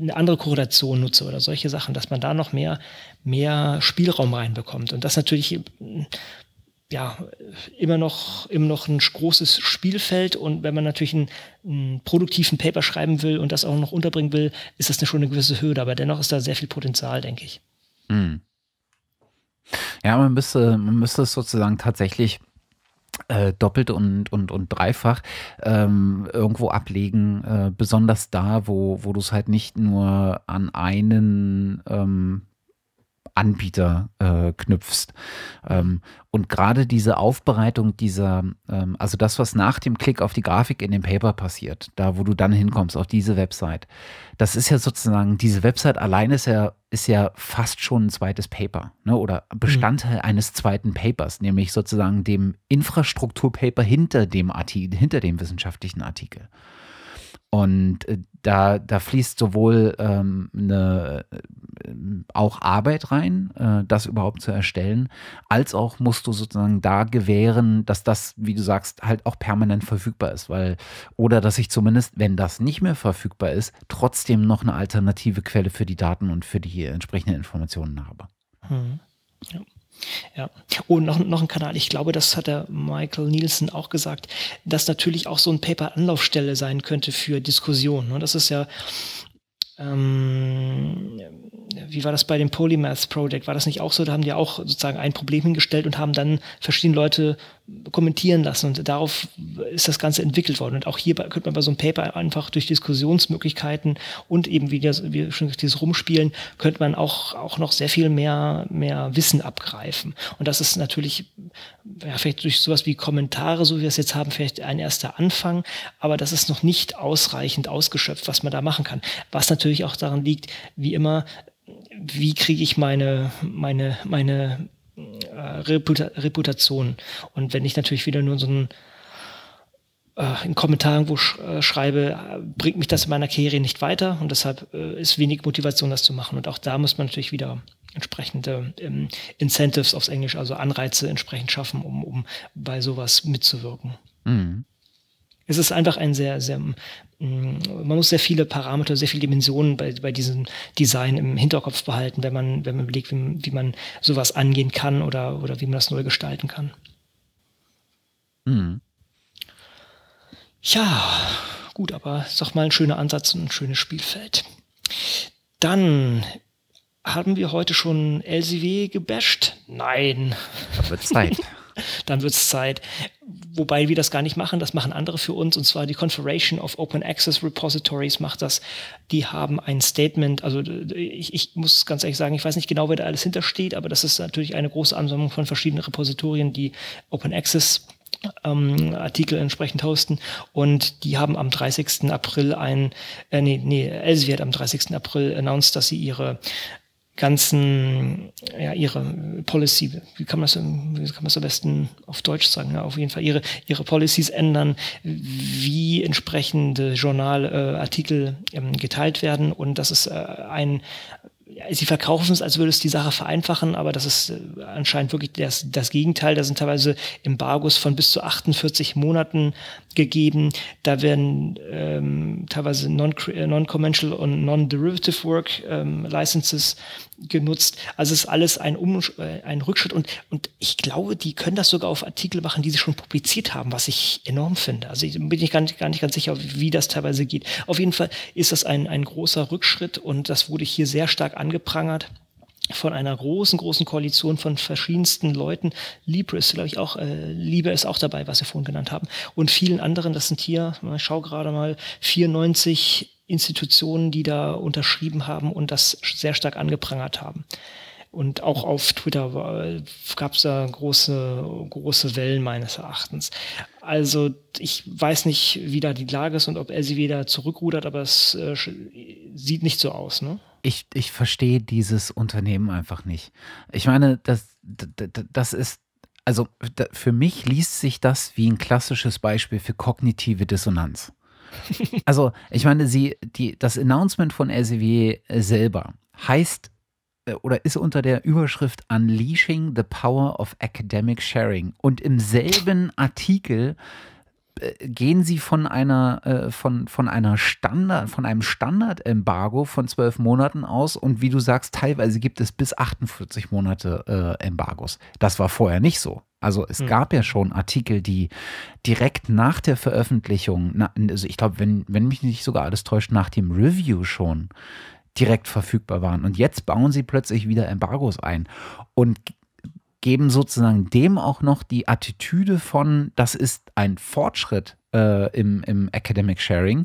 eine andere Korrelation nutze oder solche Sachen, dass man da noch mehr, mehr Spielraum reinbekommt. Und das natürlich ja, immer noch, immer noch ein großes Spielfeld und wenn man natürlich einen, einen, produktiven Paper schreiben will und das auch noch unterbringen will, ist das eine schon eine gewisse Hürde, aber dennoch ist da sehr viel Potenzial, denke ich. Hm.
Ja, man müsste, man müsste es sozusagen tatsächlich äh, doppelt und, und, und dreifach ähm, irgendwo ablegen, äh, besonders da, wo, wo du es halt nicht nur an einen ähm, Anbieter äh, knüpfst. Ähm, und gerade diese Aufbereitung dieser, ähm, also das, was nach dem Klick auf die Grafik in dem Paper passiert, da wo du dann hinkommst, auf diese Website, das ist ja sozusagen, diese Website allein ist ja, ist ja fast schon ein zweites Paper, ne? Oder Bestandteil mhm. eines zweiten Papers, nämlich sozusagen dem Infrastrukturpaper hinter dem Artikel, hinter dem wissenschaftlichen Artikel. Und äh, da, da fließt sowohl ähm, eine, äh, auch Arbeit rein, äh, das überhaupt zu erstellen, als auch musst du sozusagen da gewähren, dass das, wie du sagst, halt auch permanent verfügbar ist, weil, oder dass ich zumindest, wenn das nicht mehr verfügbar ist, trotzdem noch eine alternative Quelle für die Daten und für die entsprechenden Informationen habe. Hm.
Ja. Ja. Oh, noch, noch ein Kanal. Ich glaube, das hat der Michael Nielsen auch gesagt, dass natürlich auch so ein Paper Anlaufstelle sein könnte für Diskussionen. Und das ist ja, ähm, wie war das bei dem Polymath Project? War das nicht auch so? Da haben die auch sozusagen ein Problem hingestellt und haben dann verschiedene Leute kommentieren lassen und darauf ist das Ganze entwickelt worden. Und auch hier könnte man bei so einem Paper einfach durch Diskussionsmöglichkeiten und eben wie, das, wie schon dieses Rumspielen, könnte man auch, auch noch sehr viel mehr, mehr Wissen abgreifen. Und das ist natürlich, ja, vielleicht durch sowas wie Kommentare, so wie wir es jetzt haben, vielleicht ein erster Anfang, aber das ist noch nicht ausreichend ausgeschöpft, was man da machen kann. Was natürlich auch daran liegt, wie immer, wie kriege ich meine, meine, meine äh, Reputa Reputation. Und wenn ich natürlich wieder nur so ein äh, in Kommentaren wo sch äh, schreibe, bringt mich das in meiner Karriere nicht weiter und deshalb äh, ist wenig Motivation, das zu machen. Und auch da muss man natürlich wieder entsprechende ähm, Incentives aufs Englisch, also Anreize entsprechend schaffen, um, um bei sowas mitzuwirken. Mhm. Es ist einfach ein sehr, sehr, mm, man muss sehr viele Parameter, sehr viele Dimensionen bei, bei diesem Design im Hinterkopf behalten, wenn man, wenn man überlegt, wie, wie man sowas angehen kann oder, oder wie man das neu gestalten kann. Mhm. Ja, gut, aber ist doch mal ein schöner Ansatz und ein schönes Spielfeld. Dann haben wir heute schon LCW gebasht? Nein.
Das wird Zeit.
dann wird es Zeit. Wobei wir das gar nicht machen, das machen andere für uns, und zwar die Confederation of Open Access Repositories macht das. Die haben ein Statement, also ich, ich muss ganz ehrlich sagen, ich weiß nicht genau, wer da alles hintersteht, aber das ist natürlich eine große Ansammlung von verschiedenen Repositorien, die Open Access ähm, Artikel entsprechend hosten. Und die haben am 30. April ein, äh, nee, nee, Elsevier hat am 30. April announced, dass sie ihre ganzen, ja, ihre Policy, wie kann man das, wie kann man das am besten auf Deutsch sagen, ja, auf jeden Fall ihre, ihre Policies ändern, wie entsprechende Journalartikel äh, ähm, geteilt werden. Und das ist äh, ein, sie verkaufen es, als würde es die Sache vereinfachen, aber das ist äh, anscheinend wirklich das, das Gegenteil. Da sind teilweise Embargos von bis zu 48 Monaten gegeben. Da werden ähm, teilweise äh, non-commercial und non-derivative Work ähm, Licenses genutzt. Also es ist alles ein, um äh, ein Rückschritt und, und ich glaube, die können das sogar auf Artikel machen, die sie schon publiziert haben, was ich enorm finde. Also ich bin ich gar nicht, gar nicht ganz sicher, wie das teilweise geht. Auf jeden Fall ist das ein, ein großer Rückschritt und das wurde hier sehr stark angeprangert von einer großen, großen Koalition von verschiedensten Leuten. Libre ist, glaube ich, auch, äh, Liebe ist auch dabei, was wir vorhin genannt haben. Und vielen anderen, das sind hier, ich schaue gerade mal, 94 Institutionen, die da unterschrieben haben und das sehr stark angeprangert haben. Und auch auf Twitter gab es da große, große Wellen meines Erachtens. Also ich weiß nicht, wie da die Lage ist und ob er sie wieder zurückrudert, aber es äh, sieht nicht so aus. Ne?
Ich, ich verstehe dieses Unternehmen einfach nicht. Ich meine, das, das ist also für mich liest sich das wie ein klassisches Beispiel für kognitive Dissonanz. Also, ich meine, sie, die, das Announcement von Elsevier selber heißt äh, oder ist unter der Überschrift Unleashing the Power of Academic Sharing. Und im selben Artikel gehen sie von einer äh, von, von einer Standard von einem Standard-Embargo von zwölf Monaten aus und wie du sagst teilweise gibt es bis 48 Monate äh, Embargos. Das war vorher nicht so. Also es mhm. gab ja schon Artikel die direkt nach der Veröffentlichung na, also ich glaube wenn wenn mich nicht sogar alles täuscht nach dem Review schon direkt verfügbar waren. Und jetzt bauen sie plötzlich wieder Embargos ein. Und geben sozusagen dem auch noch die Attitüde von, das ist ein Fortschritt äh, im, im Academic Sharing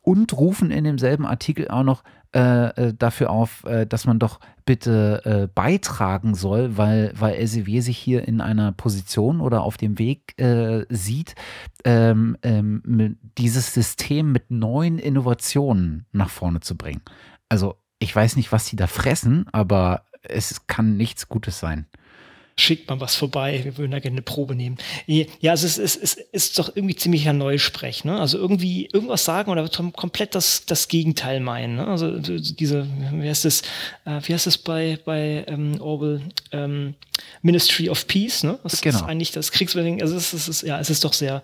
und rufen in demselben Artikel auch noch äh, äh dafür auf, äh, dass man doch bitte äh, beitragen soll, weil, weil Elsevier sich hier in einer Position oder auf dem Weg äh, sieht, ähm, ähm, dieses System mit neuen Innovationen nach vorne zu bringen. Also ich weiß nicht, was sie da fressen, aber es kann nichts Gutes sein
schickt mal was vorbei, wir würden da gerne eine Probe nehmen. Ja, also es ist, es ist doch irgendwie ziemlicher Neusprech, ne? Also irgendwie irgendwas sagen oder komplett das, das Gegenteil meinen. Ne? Also diese, wie heißt es, äh, wie heißt es bei, bei ähm, Orwell, ähm, Ministry of Peace, ne? Das genau. ist eigentlich das Kriegsbeding, also es ist, ja, es ist doch sehr,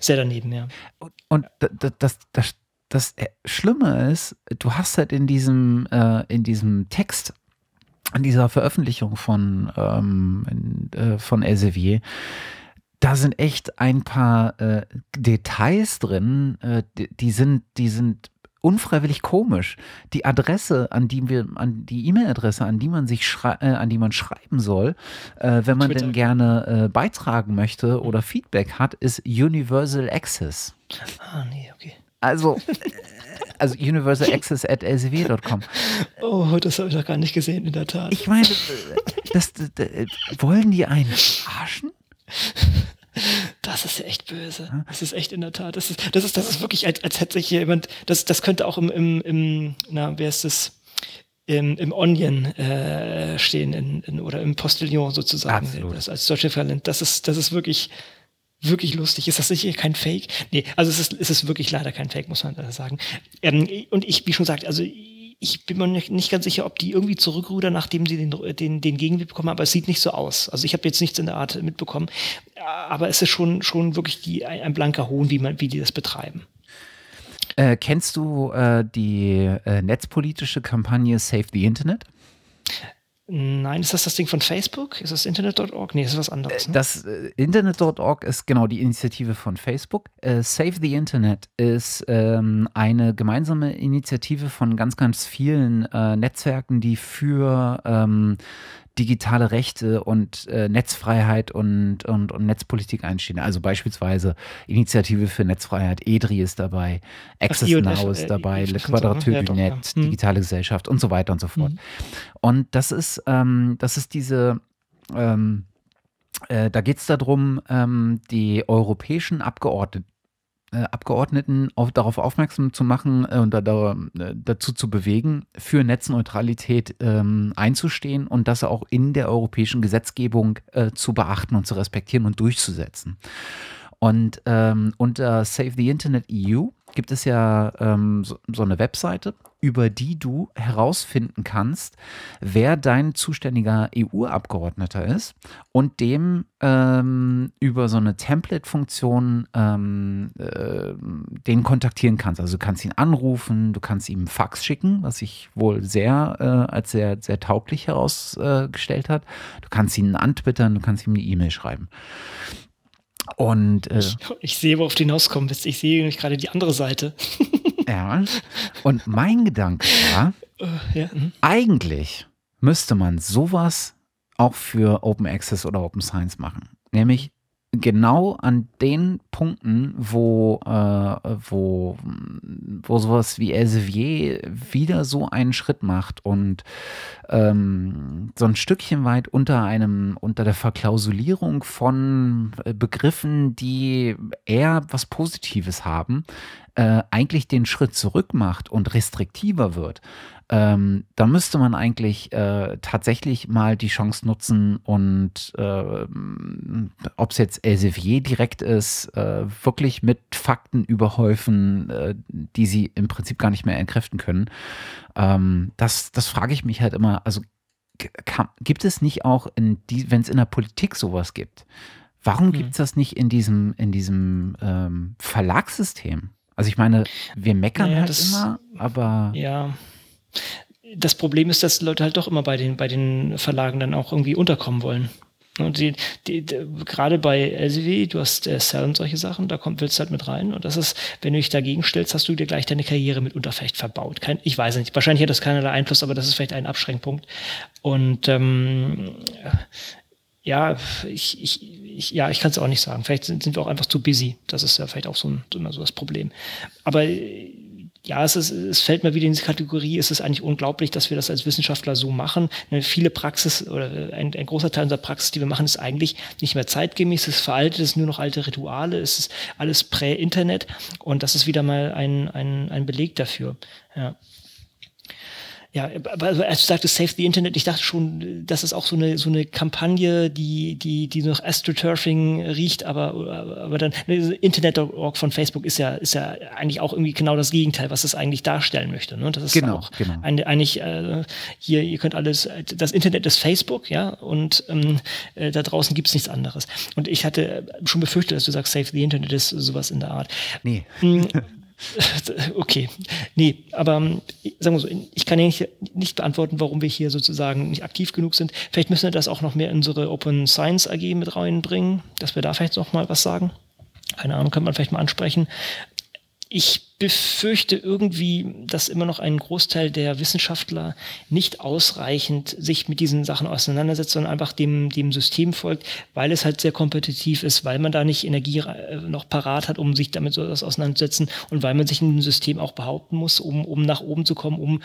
sehr daneben, ja.
Und, und das, das, das, das Schlimme ist, du hast halt in diesem, äh, in diesem Text an dieser Veröffentlichung von, ähm, äh, von Elsevier, da sind echt ein paar äh, Details drin, äh, die, die, sind, die sind unfreiwillig komisch. Die Adresse, an die wir, an die E-Mail-Adresse, an die man sich äh, an die man schreiben soll, äh, wenn man Twitter. denn gerne äh, beitragen möchte oder Feedback hat, ist Universal Access.
Ah, nee, okay.
Also, äh, also Universal Access at lcw.com.
Oh, das habe ich noch gar nicht gesehen, in der Tat.
Ich meine, das, das, das wollen die einen arschen?
Das ist ja echt böse. Das ist echt in der Tat. Das ist, das ist, das ist wirklich, als, als hätte sich jemand, das, das könnte auch im, im, im na, wer ist das? Im, im Onion äh, stehen in, in, oder im Postillon sozusagen.
Absolut.
Das, als deutsche Talent. Das ist, das ist wirklich, wirklich lustig. Ist das sicher kein Fake? Nee, also es ist, es ist wirklich leider kein Fake, muss man sagen. Ähm, und ich, wie schon gesagt, also ich bin mir nicht ganz sicher, ob die irgendwie zurückrudern, nachdem sie den, den, den Gegenwind bekommen haben, aber es sieht nicht so aus. Also ich habe jetzt nichts in der Art mitbekommen, aber es ist schon, schon wirklich die, ein, ein blanker Hohn, wie, man, wie die das betreiben.
Äh, kennst du äh, die äh, netzpolitische Kampagne Save the Internet?
Nein, ist das das Ding von Facebook? Ist das Internet.org? Nee, das ist was anderes.
Ne? Das äh, Internet.org ist genau die Initiative von Facebook. Äh, Save the Internet ist ähm, eine gemeinsame Initiative von ganz, ganz vielen äh, Netzwerken, die für ähm, digitale Rechte und äh, Netzfreiheit und, und, und Netzpolitik einstehen. Also beispielsweise Initiative für Netzfreiheit, EDRI ist dabei, Access Ach, Now ist äh, dabei, Le Quadrature du ja. Digitale Gesellschaft und so weiter und so fort. Mhm. Und das ist, ähm, das ist diese ähm, äh, da geht es darum, ähm, die europäischen Abgeordneten Abgeordneten auf, darauf aufmerksam zu machen äh, und da, da, äh, dazu zu bewegen, für Netzneutralität ähm, einzustehen und das auch in der europäischen Gesetzgebung äh, zu beachten und zu respektieren und durchzusetzen. Und ähm, unter Save the Internet EU gibt es ja ähm, so, so, eine Webseite, über die du herausfinden kannst, wer dein zuständiger EU-Abgeordneter ist und dem ähm, über so eine Template-Funktion ähm, äh, den kontaktieren kannst. Also du kannst ihn anrufen, du kannst ihm Fax schicken, was sich wohl sehr äh, als sehr, sehr tauglich herausgestellt hat. Du kannst ihn antwittern, du kannst ihm eine E-Mail schreiben. Und äh,
ich, ich, sehe, worauf du hinauskommen willst. Ich sehe nämlich gerade die andere Seite.
ja. Und mein Gedanke war, uh, ja, mhm. eigentlich müsste man sowas auch für Open Access oder Open Science machen. Nämlich genau an den Punkten, wo, äh, wo, wo sowas wie Elsevier wieder so einen Schritt macht und ähm, so ein Stückchen weit unter einem, unter der Verklausulierung von Begriffen, die eher was Positives haben, äh, eigentlich den Schritt zurück macht und restriktiver wird, ähm, dann müsste man eigentlich äh, tatsächlich mal die Chance nutzen und äh, ob es jetzt Elsevier direkt ist, äh, wirklich mit Fakten überhäufen, äh, die sie im Prinzip gar nicht mehr entkräften können. Ähm, das, das frage ich mich halt immer. Also kann, gibt es nicht auch, wenn es in der Politik sowas gibt, warum hm. gibt es das nicht in diesem, in diesem ähm, Verlagssystem? Also ich meine, wir meckern naja, halt das, immer, aber.
Ja. Das Problem ist, dass Leute halt doch immer bei den, bei den Verlagen dann auch irgendwie unterkommen wollen. Und die, die, die, gerade bei LCW, du hast äh, Cell und solche Sachen, da kommt, willst du halt mit rein. Und das ist, wenn du dich dagegen stellst, hast du dir gleich deine Karriere mitunter vielleicht verbaut. Kein, ich weiß nicht, wahrscheinlich hat das keinerlei Einfluss, aber das ist vielleicht ein Abschränkpunkt. Und ähm, ja, ich, ich, ich, ja, ich kann es auch nicht sagen. Vielleicht sind, sind wir auch einfach zu busy. Das ist ja vielleicht auch so, ein, immer so das Problem. Aber ja, es, ist, es fällt mir wieder in diese Kategorie, es ist eigentlich unglaublich, dass wir das als Wissenschaftler so machen. Viele Praxis oder ein, ein großer Teil unserer Praxis, die wir machen, ist eigentlich nicht mehr zeitgemäß, es ist veraltet, es ist nur noch alte Rituale, es ist alles prä-Internet und das ist wieder mal ein, ein, ein Beleg dafür. Ja. Ja, aber als du sagtest Save the Internet, ich dachte schon, das ist auch so eine so eine Kampagne, die die die nach Astroturfing riecht, aber aber dann ne, Internet.org von Facebook ist ja ist ja eigentlich auch irgendwie genau das Gegenteil, was es eigentlich darstellen möchte. Ne? Das ist
genau,
auch
genau.
Eine, eigentlich äh, hier ihr könnt alles das Internet ist Facebook, ja und ähm, äh, da draußen gibt's nichts anderes. Und ich hatte schon befürchtet, dass du sagst Save the Internet ist sowas in der Art.
Nee.
Okay, nee, aber ähm, sagen wir so, ich kann ja nicht, nicht beantworten, warum wir hier sozusagen nicht aktiv genug sind. Vielleicht müssen wir das auch noch mehr in unsere Open Science AG mit reinbringen, dass wir da vielleicht noch mal was sagen. Keine Ahnung, kann man vielleicht mal ansprechen. Ich befürchte irgendwie, dass immer noch ein Großteil der Wissenschaftler nicht ausreichend sich mit diesen Sachen auseinandersetzt, sondern einfach dem, dem System folgt, weil es halt sehr kompetitiv ist, weil man da nicht Energie äh, noch parat hat, um sich damit so etwas auseinanderzusetzen und weil man sich in dem System auch behaupten muss, um, um nach oben zu kommen, um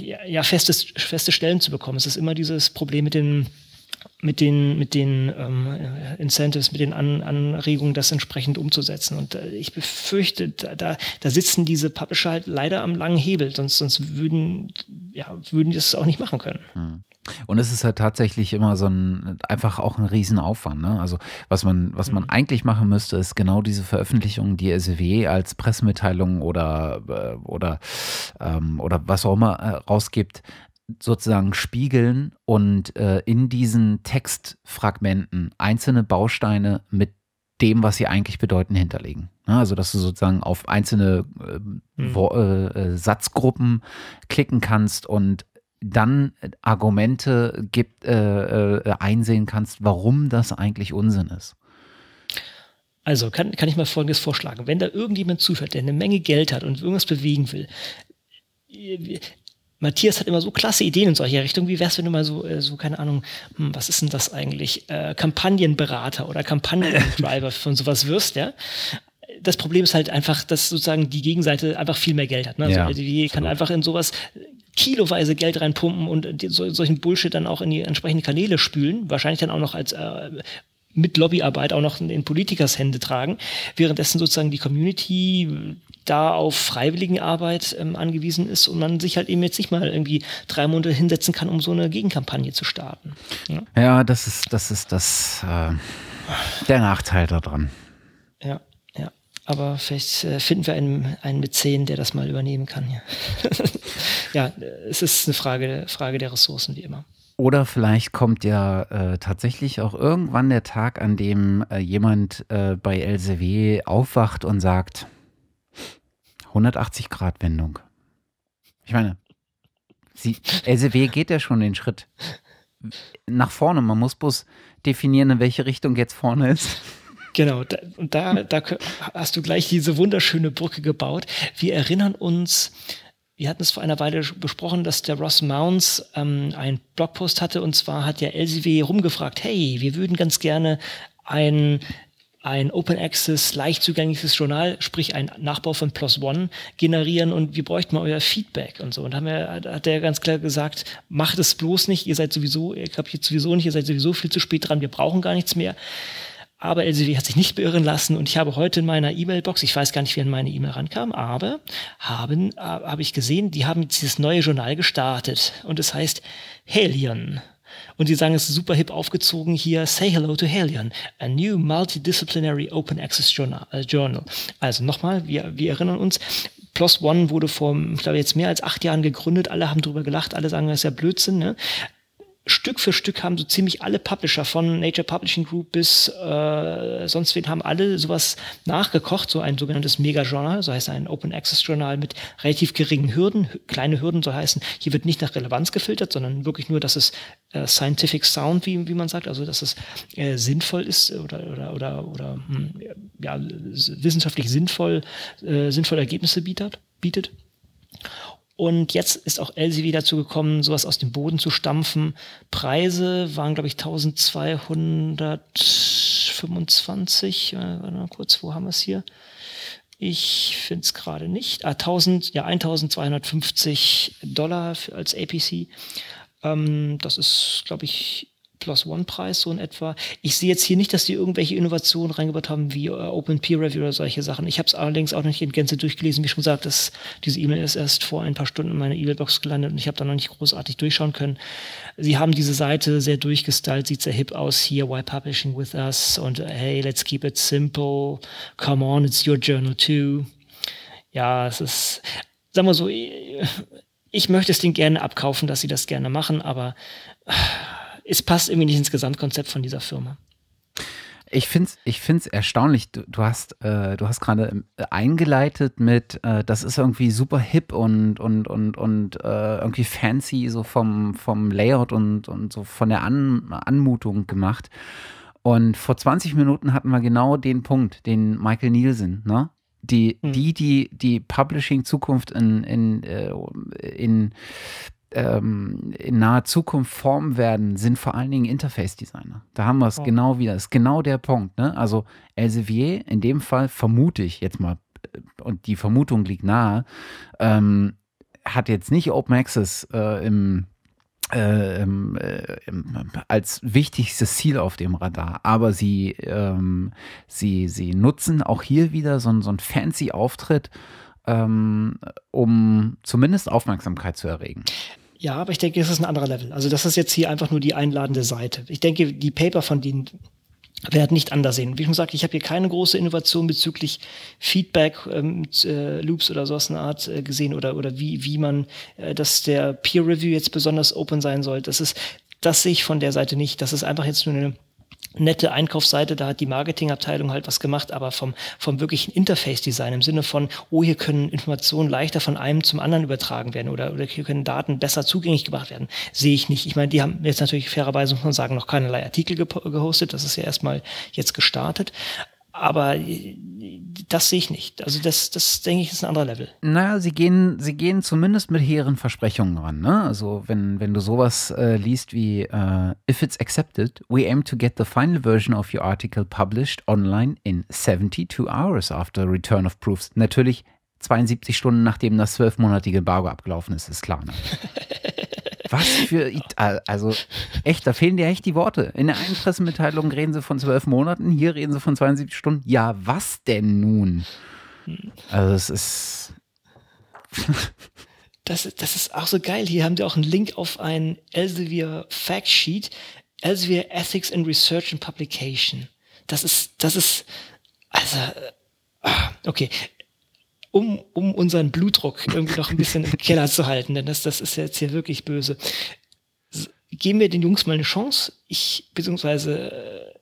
ja, ja festes, feste Stellen zu bekommen. Es ist immer dieses Problem mit den mit den, mit den ähm, Incentives, mit den An Anregungen, das entsprechend umzusetzen. Und äh, ich befürchte, da, da sitzen diese Publisher halt leider am langen Hebel, sonst, sonst würden, ja, würden die das auch nicht machen können. Hm.
Und es ist halt tatsächlich immer so ein, einfach auch ein Riesenaufwand. Ne? Also was man, was man mhm. eigentlich machen müsste, ist genau diese Veröffentlichung, die SWE als Pressemitteilung oder, äh, oder, ähm, oder was auch immer äh, rausgibt, sozusagen spiegeln und äh, in diesen Textfragmenten einzelne Bausteine mit dem, was sie eigentlich bedeuten, hinterlegen. Also, dass du sozusagen auf einzelne äh, mhm. äh, äh, Satzgruppen klicken kannst und dann Argumente gibt, äh, äh, einsehen kannst, warum das eigentlich Unsinn ist.
Also kann, kann ich mal Folgendes vorschlagen. Wenn da irgendjemand zuhört, der eine Menge Geld hat und irgendwas bewegen will, Matthias hat immer so klasse Ideen in solcher Richtung. Wie wär's, wenn du mal so, äh, so keine Ahnung, hm, was ist denn das eigentlich? Äh, Kampagnenberater oder Kampagnendriver von sowas wirst, ja? Das Problem ist halt einfach, dass sozusagen die Gegenseite einfach viel mehr Geld hat. Ne? Also ja, die kann einfach in sowas kiloweise Geld reinpumpen und so, solchen Bullshit dann auch in die entsprechenden Kanäle spülen. Wahrscheinlich dann auch noch als äh, mit Lobbyarbeit auch noch in Politikers Hände tragen, währenddessen sozusagen die Community da auf Freiwilligenarbeit ähm, angewiesen ist und man sich halt eben jetzt nicht mal irgendwie drei Monate hinsetzen kann, um so eine Gegenkampagne zu starten.
Ja, ja das ist das ist das äh, der Nachteil daran.
Ja, ja. Aber vielleicht äh, finden wir einen, einen Mäzen, der das mal übernehmen kann. Ja, ja es ist eine Frage, Frage der Ressourcen, wie immer.
Oder vielleicht kommt ja äh, tatsächlich auch irgendwann der Tag, an dem äh, jemand äh, bei LCW aufwacht und sagt, 180 Grad Wendung. Ich meine, sie, LCW geht ja schon den Schritt nach vorne. Man muss bloß definieren, in welche Richtung jetzt vorne ist.
Genau, da, und da, da hast du gleich diese wunderschöne Brücke gebaut. Wir erinnern uns wir hatten es vor einer Weile besprochen, dass der Ross Mounds ähm, einen Blogpost hatte und zwar hat ja LCW rumgefragt, hey, wir würden ganz gerne ein ein Open Access, leicht zugängliches Journal, sprich ein Nachbau von Plus One generieren und wir bräuchten mal euer Feedback und so. Und haben wir, hat er ganz klar gesagt, macht es bloß nicht, ihr seid sowieso, ihr kapiert sowieso nicht, ihr seid sowieso viel zu spät dran, wir brauchen gar nichts mehr. Aber LCW hat sich nicht beirren lassen und ich habe heute in meiner E-Mail-Box, ich weiß gar nicht, wie an meine E-Mail rankam, aber haben, äh, habe ich gesehen, die haben dieses neue Journal gestartet und es heißt Helion. Und sie sagen, es ist super hip aufgezogen hier, Say Hello to Helion, a new multidisciplinary open access journal. Äh, journal. Also nochmal, wir, wir erinnern uns, PLOS ONE wurde vor, ich glaube, jetzt mehr als acht Jahren gegründet. Alle haben drüber gelacht, alle sagen, das ist ja Blödsinn. Ne? Stück für Stück haben so ziemlich alle Publisher von Nature Publishing Group bis äh, sonst wen haben alle sowas nachgekocht, so ein sogenanntes Mega-Journal, so heißt ein Open Access Journal mit relativ geringen Hürden, kleine Hürden so heißen, hier wird nicht nach Relevanz gefiltert, sondern wirklich nur, dass es äh, scientific sound, wie, wie man sagt, also dass es äh, sinnvoll ist oder oder oder, oder hm, ja, wissenschaftlich sinnvoll äh, sinnvolle Ergebnisse bietet, bietet. Und jetzt ist auch Elsevier dazu gekommen, sowas aus dem Boden zu stampfen. Preise waren, glaube ich, 1225. Äh, warte mal kurz, wo haben wir es hier? Ich finde es gerade nicht. Ah, 1000, ja, 1250 Dollar für, als APC. Ähm, das ist, glaube ich, Plus One-Preis so in etwa. Ich sehe jetzt hier nicht, dass die irgendwelche Innovationen reingebaut haben wie äh, Open Peer Review oder solche Sachen. Ich habe es allerdings auch nicht in Gänze durchgelesen. Wie schon gesagt, dass diese E-Mail ist erst vor ein paar Stunden in meiner E-Mail-Box gelandet und ich habe da noch nicht großartig durchschauen können. Sie haben diese Seite sehr durchgestylt, sieht sehr hip aus hier, Why Publishing with Us und hey, let's keep it simple. Come on, it's your journal too. Ja, es ist, sagen wir so, ich möchte es denen gerne abkaufen, dass sie das gerne machen, aber es passt irgendwie nicht ins Gesamtkonzept von dieser Firma.
Ich finde es ich find's erstaunlich. Du, du hast, äh, du hast gerade äh, eingeleitet mit, äh, das ist irgendwie super hip und, und, und, und äh, irgendwie fancy, so vom, vom Layout und, und so von der An Anmutung gemacht. Und vor 20 Minuten hatten wir genau den Punkt, den Michael Nielsen, ne? Die, hm. die, die, die Publishing-Zukunft in, in, äh, in, ähm, in naher Zukunft formen werden, sind vor allen Dingen Interface-Designer. Da haben wir es oh. genau wieder. Das ist genau der Punkt. Ne? Also Elsevier, in dem Fall vermute ich jetzt mal, und die Vermutung liegt nahe, ähm, hat jetzt nicht Open Access äh, im äh, äh, als wichtigstes Ziel auf dem Radar. Aber sie, ähm, sie, sie nutzen auch hier wieder so, so einen fancy Auftritt, ähm, um zumindest Aufmerksamkeit zu erregen.
Ja, aber ich denke, es ist ein anderer Level. Also das ist jetzt hier einfach nur die einladende Seite. Ich denke, die Paper von denen werden nicht anders sehen. Wie schon gesagt, ich habe hier keine große Innovation bezüglich Feedback ähm, äh, Loops oder sowas eine Art äh, gesehen oder oder wie wie man äh, dass der Peer Review jetzt besonders open sein soll. Das ist das sehe ich von der Seite nicht. Das ist einfach jetzt nur eine nette Einkaufsseite, da hat die Marketingabteilung halt was gemacht, aber vom, vom wirklichen Interface-Design im Sinne von, oh, hier können Informationen leichter von einem zum anderen übertragen werden oder, oder hier können Daten besser zugänglich gemacht werden, sehe ich nicht. Ich meine, die haben jetzt natürlich fairerweise, muss man sagen, noch keinerlei Artikel gehostet, das ist ja erstmal jetzt gestartet, aber äh, das sehe ich nicht. Also das, das denke ich, ist ein anderer Level.
Naja, sie gehen, sie gehen zumindest mit hehren Versprechungen ran. Ne? Also wenn, wenn du sowas äh, liest wie uh, If it's accepted, we aim to get the final version of your article published online in 72 hours after return of proofs. Natürlich 72 Stunden, nachdem das zwölfmonatige Embargo abgelaufen ist, ist klar. Ne? Was für, also echt, da fehlen dir echt die Worte. In der einen Pressemitteilung reden sie von zwölf Monaten, hier reden sie von 72 Stunden. Ja, was denn nun? Also es ist...
Das, das ist auch so geil. Hier haben die auch einen Link auf ein Elsevier Fact Sheet. Elsevier Ethics in Research and Publication. Das ist, das ist, also, äh, okay um, um unseren Blutdruck irgendwie noch ein bisschen im Keller zu halten, denn das, das ist jetzt hier wirklich böse. Geben wir den Jungs mal eine Chance. Ich, beziehungsweise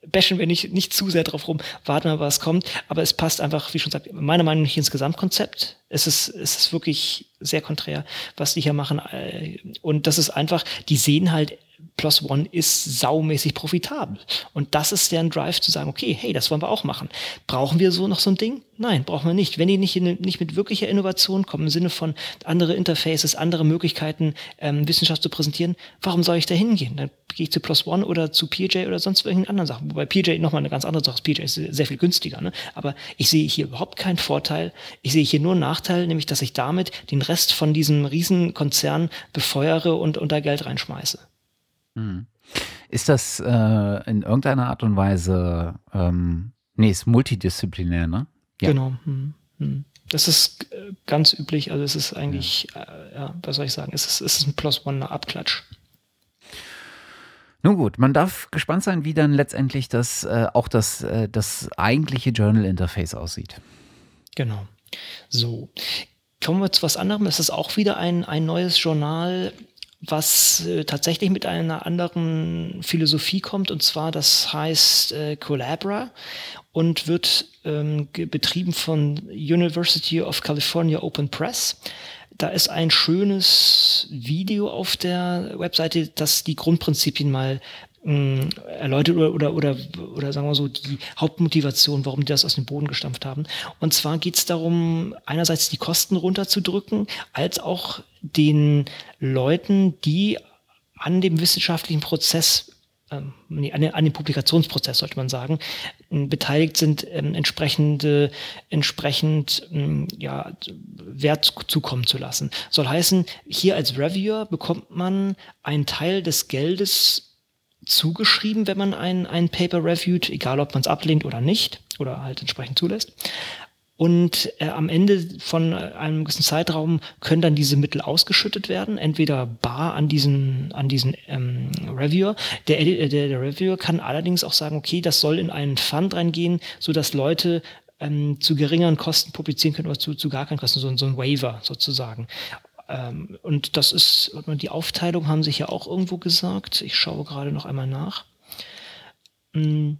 äh, bashen wir nicht, nicht zu sehr drauf rum, warten mal, was kommt. Aber es passt einfach, wie schon gesagt, meiner Meinung nach nicht ins Gesamtkonzept. Es ist, es ist wirklich sehr konträr, was die hier machen. Äh, und das ist einfach, die sehen halt Plus One ist saumäßig profitabel. Und das ist deren Drive zu sagen, okay, hey, das wollen wir auch machen. Brauchen wir so noch so ein Ding? Nein, brauchen wir nicht. Wenn die nicht, in, nicht mit wirklicher Innovation kommen, im Sinne von andere Interfaces, andere Möglichkeiten, ähm, Wissenschaft zu präsentieren, warum soll ich da hingehen? Dann gehe ich zu Plus One oder zu PJ oder sonst irgendeinen anderen Sachen. Wobei PJ nochmal eine ganz andere Sache ist. PJ ist sehr viel günstiger. Ne? Aber ich sehe hier überhaupt keinen Vorteil. Ich sehe hier nur einen Nachteil, nämlich, dass ich damit den Rest von diesem Riesenkonzern befeuere und, und da Geld reinschmeiße.
Hm. Ist das äh, in irgendeiner Art und Weise, ähm, nee, ist multidisziplinär, ne?
Ja. Genau. Hm, hm. Das ist äh, ganz üblich, also es ist eigentlich, ja, äh, ja was soll ich sagen, es ist, es ist ein Plus One Abklatsch.
Nun gut, man darf gespannt sein, wie dann letztendlich das äh, auch das, äh, das eigentliche Journal Interface aussieht.
Genau. So. Kommen wir zu was anderem. Es ist auch wieder ein, ein neues Journal was äh, tatsächlich mit einer anderen Philosophie kommt, und zwar das heißt äh, Collabra und wird ähm, betrieben von University of California Open Press. Da ist ein schönes Video auf der Webseite, das die Grundprinzipien mal mh, erläutert oder, oder, oder, oder sagen wir so die Hauptmotivation, warum die das aus dem Boden gestampft haben. Und zwar geht es darum, einerseits die Kosten runterzudrücken, als auch den Leuten, die an dem wissenschaftlichen Prozess ähm, an, den, an dem Publikationsprozess sollte man sagen, ähm, beteiligt sind, ähm, entsprechende, entsprechend ähm, ja, Wert zukommen zu lassen. Soll heißen, hier als Reviewer bekommt man einen Teil des Geldes zugeschrieben, wenn man ein, ein Paper reviewt, egal ob man es ablehnt oder nicht oder halt entsprechend zulässt. Und äh, am Ende von einem gewissen Zeitraum können dann diese Mittel ausgeschüttet werden, entweder bar an diesen, an diesen ähm, Reviewer. Der, der, der Reviewer kann allerdings auch sagen, okay, das soll in einen Fund reingehen, so dass Leute ähm, zu geringeren Kosten publizieren können oder zu, zu gar keinen Kosten, so, so ein Waiver sozusagen. Ähm, und das ist, die Aufteilung haben sich ja auch irgendwo gesagt. Ich schaue gerade noch einmal nach. Hm.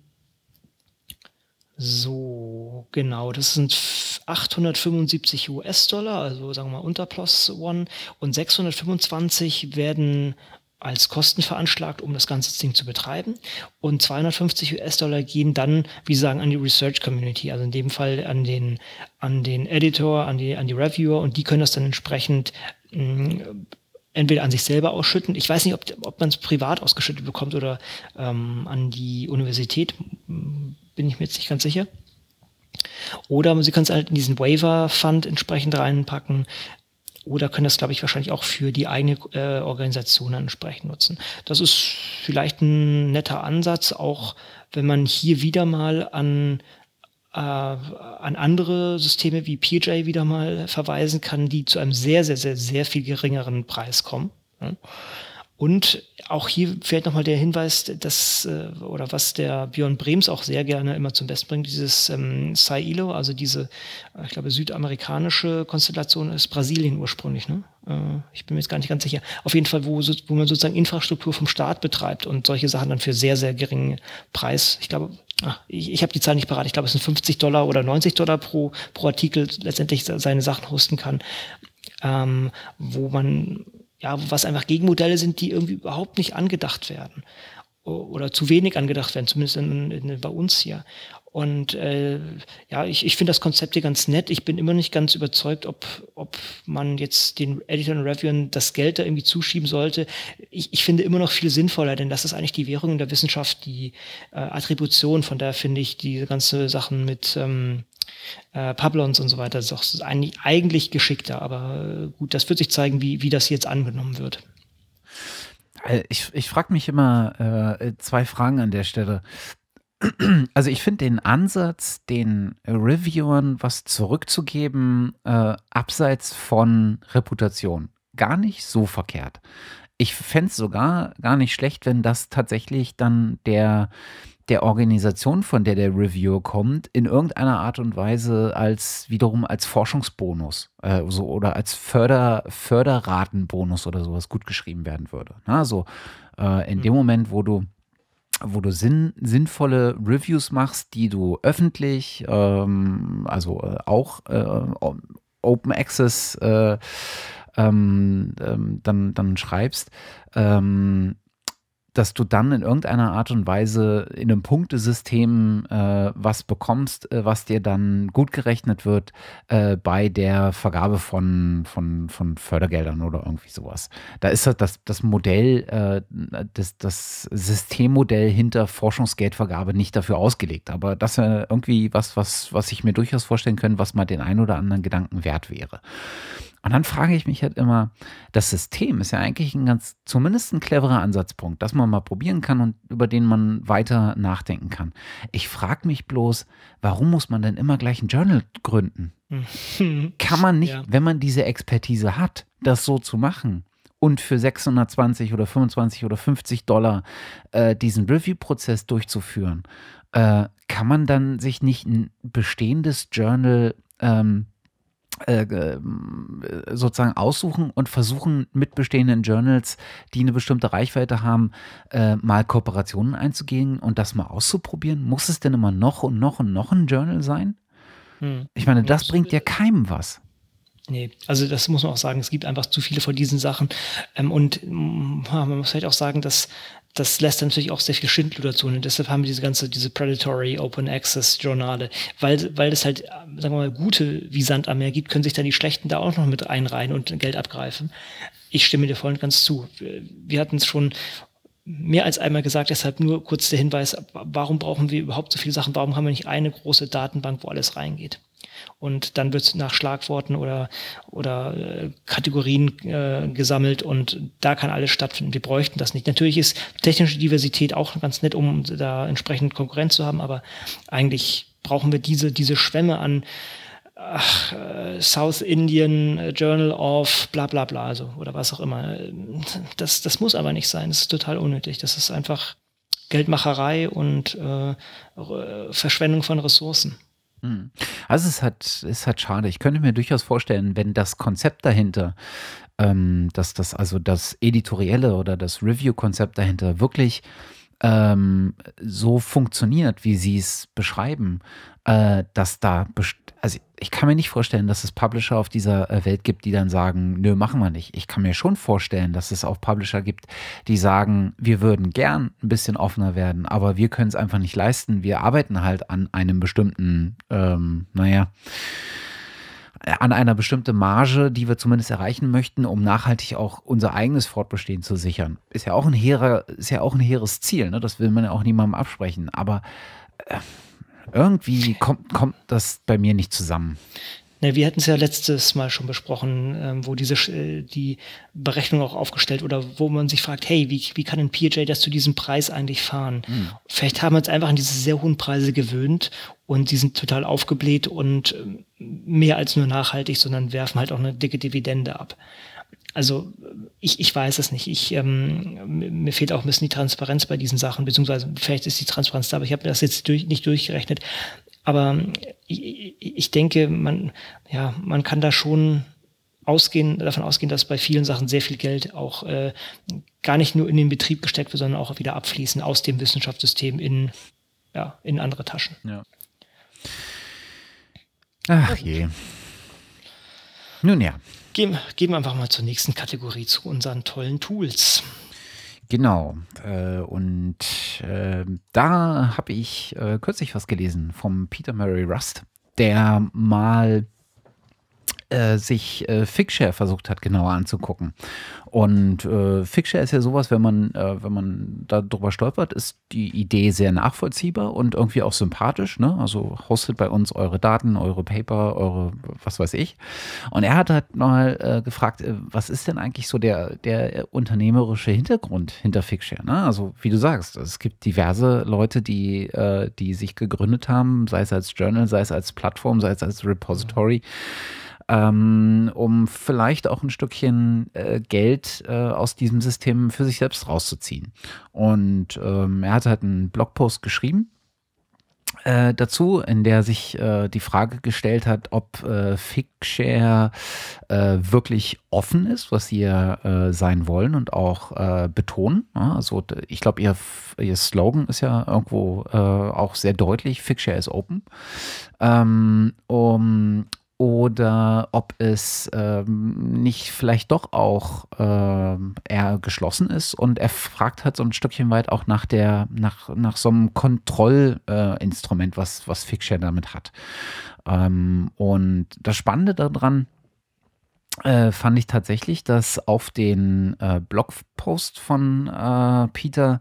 So, genau, das sind 875 US-Dollar, also sagen wir mal unter Plus One, und 625 werden als Kosten veranschlagt, um das ganze Ding zu betreiben. Und 250 US-Dollar gehen dann, wie sagen, an die Research Community, also in dem Fall an den, an den Editor, an die, an die Reviewer und die können das dann entsprechend mh, entweder an sich selber ausschütten. Ich weiß nicht, ob, ob man es privat ausgeschüttet bekommt oder ähm, an die Universität, bin ich mir jetzt nicht ganz sicher. Oder Sie können es halt in diesen Waiver-Fund entsprechend reinpacken oder können das, glaube ich, wahrscheinlich auch für die eigene äh, Organisation entsprechend nutzen. Das ist vielleicht ein netter Ansatz, auch wenn man hier wieder mal an äh, an andere Systeme wie PJ wieder mal verweisen kann, die zu einem sehr, sehr, sehr, sehr viel geringeren Preis kommen. Und auch hier fällt nochmal der Hinweis, dass, äh, oder was der Björn Brems auch sehr gerne immer zum Besten bringt, dieses ähm, SciILO, also diese, äh, ich glaube, südamerikanische Konstellation ist Brasilien ursprünglich, ne? Äh, ich bin mir jetzt gar nicht ganz sicher. Auf jeden Fall, wo, wo man sozusagen Infrastruktur vom Staat betreibt und solche Sachen dann für sehr, sehr geringen Preis, ich glaube, ach, ich, ich habe die Zahl nicht parat, ich glaube, es sind 50 Dollar oder 90 Dollar pro, pro Artikel letztendlich seine Sachen hosten kann, ähm, wo man ja, was einfach Gegenmodelle sind, die irgendwie überhaupt nicht angedacht werden oder zu wenig angedacht werden, zumindest in, in, bei uns hier. Und äh, ja, ich, ich finde das Konzept hier ganz nett. Ich bin immer nicht ganz überzeugt, ob, ob man jetzt den Editor und Reviewern das Geld da irgendwie zuschieben sollte. Ich, ich finde immer noch viel sinnvoller, denn das ist eigentlich die Währung in der Wissenschaft, die äh, Attribution. Von daher finde ich diese ganze Sachen mit ähm, äh, Pablons und so weiter ist eigentlich, eigentlich geschickter. Aber äh, gut, das wird sich zeigen, wie, wie das jetzt angenommen wird.
Äh, ich, ich frage mich immer äh, zwei Fragen an der Stelle. Also ich finde den Ansatz, den Reviewern was zurückzugeben, äh, abseits von Reputation, gar nicht so verkehrt. Ich fände es sogar gar nicht schlecht, wenn das tatsächlich dann der der Organisation, von der der Review kommt, in irgendeiner Art und Weise als wiederum als Forschungsbonus äh, so, oder als Förder, Förderratenbonus oder sowas gut geschrieben werden würde. Also äh, in dem mhm. Moment, wo du wo du sinn, sinnvolle Reviews machst, die du öffentlich, ähm, also äh, auch äh, Open Access äh, ähm, ähm, dann, dann schreibst, ähm, dass du dann in irgendeiner Art und Weise in einem Punktesystem äh, was bekommst, äh, was dir dann gut gerechnet wird äh, bei der Vergabe von, von, von Fördergeldern oder irgendwie sowas. Da ist das, das Modell, äh, das, das Systemmodell hinter Forschungsgeldvergabe nicht dafür ausgelegt. Aber das wäre irgendwie was, was, was ich mir durchaus vorstellen könnte, was mal den einen oder anderen Gedanken wert wäre. Und dann frage ich mich halt immer, das System ist ja eigentlich ein ganz, zumindest ein cleverer Ansatzpunkt, dass man mal probieren kann und über den man weiter nachdenken kann. Ich frage mich bloß, warum muss man denn immer gleich ein Journal gründen? kann man nicht, ja. wenn man diese Expertise hat, das so zu machen? und für 620 oder 25 oder 50 Dollar äh, diesen Review-Prozess durchzuführen, äh, kann man dann sich nicht ein bestehendes Journal ähm, äh, äh, sozusagen aussuchen und versuchen mit bestehenden Journals, die eine bestimmte Reichweite haben, äh, mal Kooperationen einzugehen und das mal auszuprobieren? Muss es denn immer noch und noch und noch ein Journal sein? Hm. Ich meine, das bringt ja keinem was.
Nee, also das muss man auch sagen, es gibt einfach zu viele von diesen Sachen. Ähm, und man muss vielleicht auch sagen, dass das lässt natürlich auch sehr viel Schindluder zu. Und deshalb haben wir diese ganze, diese Predatory Open Access Journale. Weil, weil es halt, sagen wir mal, gute wie Sand am Meer gibt, können sich dann die Schlechten da auch noch mit einreihen und Geld abgreifen. Ich stimme dir voll und ganz zu. Wir hatten es schon mehr als einmal gesagt, deshalb nur kurz der Hinweis, warum brauchen wir überhaupt so viele Sachen? Warum haben wir nicht eine große Datenbank, wo alles reingeht? Und dann wird nach Schlagworten oder, oder äh, Kategorien äh, gesammelt und da kann alles stattfinden. Wir bräuchten das nicht. Natürlich ist technische Diversität auch ganz nett, um da entsprechend Konkurrenz zu haben, aber eigentlich brauchen wir diese, diese Schwämme an ach, äh, South Indian Journal of bla bla bla, also, oder was auch immer. Das, das muss aber nicht sein. Das ist total unnötig. Das ist einfach Geldmacherei und äh, Verschwendung von Ressourcen.
Hm. Also es hat, ist halt schade. Ich könnte mir durchaus vorstellen, wenn das Konzept dahinter, ähm, dass das also das editorielle oder das Review-Konzept dahinter wirklich ähm, so funktioniert, wie Sie es beschreiben, äh, dass da also ich kann mir nicht vorstellen, dass es Publisher auf dieser äh, Welt gibt, die dann sagen, nö, machen wir nicht. Ich kann mir schon vorstellen, dass es auch Publisher gibt, die sagen, wir würden gern ein bisschen offener werden, aber wir können es einfach nicht leisten. Wir arbeiten halt an einem bestimmten, ähm, naja, an einer bestimmten Marge, die wir zumindest erreichen möchten, um nachhaltig auch unser eigenes Fortbestehen zu sichern. Ist ja auch ein hehrer, ist ja auch ein hehres Ziel, ne? Das will man ja auch niemandem absprechen. Aber äh, irgendwie kommt, kommt das bei mir nicht zusammen.
Ne, wir hatten es ja letztes Mal schon besprochen, ähm, wo diese äh, die Berechnung auch aufgestellt oder wo man sich fragt, hey, wie, wie kann ein PJ das zu diesem Preis eigentlich fahren? Mhm. Vielleicht haben wir uns einfach an diese sehr hohen Preise gewöhnt und die sind total aufgebläht und ähm, mehr als nur nachhaltig, sondern werfen halt auch eine dicke Dividende ab. Also ich, ich weiß es nicht. Ich, ähm, mir fehlt auch ein bisschen die Transparenz bei diesen Sachen, beziehungsweise vielleicht ist die Transparenz da, aber ich habe das jetzt durch, nicht durchgerechnet. Aber ich, ich denke, man, ja, man kann da schon ausgehen, davon ausgehen, dass bei vielen Sachen sehr viel Geld auch äh, gar nicht nur in den Betrieb gesteckt wird, sondern auch wieder abfließen aus dem Wissenschaftssystem in, ja, in andere Taschen.
Ja. Ach je. Nun ja.
Gehen, gehen wir einfach mal zur nächsten Kategorie, zu unseren tollen Tools.
Genau. Äh, und äh, da habe ich äh, kürzlich was gelesen vom Peter Murray Rust, der mal äh, sich äh, Figshare versucht hat, genauer anzugucken. Und äh, Figshare ist ja sowas, wenn man, äh, wenn man darüber stolpert, ist die Idee sehr nachvollziehbar und irgendwie auch sympathisch. Ne? Also hostet bei uns eure Daten, eure Paper, eure was weiß ich. Und er hat halt mal äh, gefragt, äh, was ist denn eigentlich so der, der unternehmerische Hintergrund hinter Figshare? Ne? Also wie du sagst, es gibt diverse Leute, die, äh, die sich gegründet haben, sei es als Journal, sei es als Plattform, sei es als Repository. Mhm ähm, um vielleicht auch ein Stückchen äh, Geld äh, aus diesem System für sich selbst rauszuziehen. Und ähm, er hat halt einen Blogpost geschrieben. Äh, dazu, in der sich äh, die Frage gestellt hat, ob äh, Figshare äh, wirklich offen ist, was sie äh, sein wollen und auch äh, betonen. Ja, also ich glaube, ihr, ihr Slogan ist ja irgendwo äh, auch sehr deutlich, Figshare is open. Ähm, um, oder ob es ähm, nicht vielleicht doch auch ähm, eher geschlossen ist. Und er fragt halt so ein Stückchen weit auch nach der, nach, nach so einem Kontrollinstrument, äh, was, was Figshare damit hat. Ähm, und das Spannende daran, äh, fand ich tatsächlich, dass auf den äh, Blogpost von äh, Peter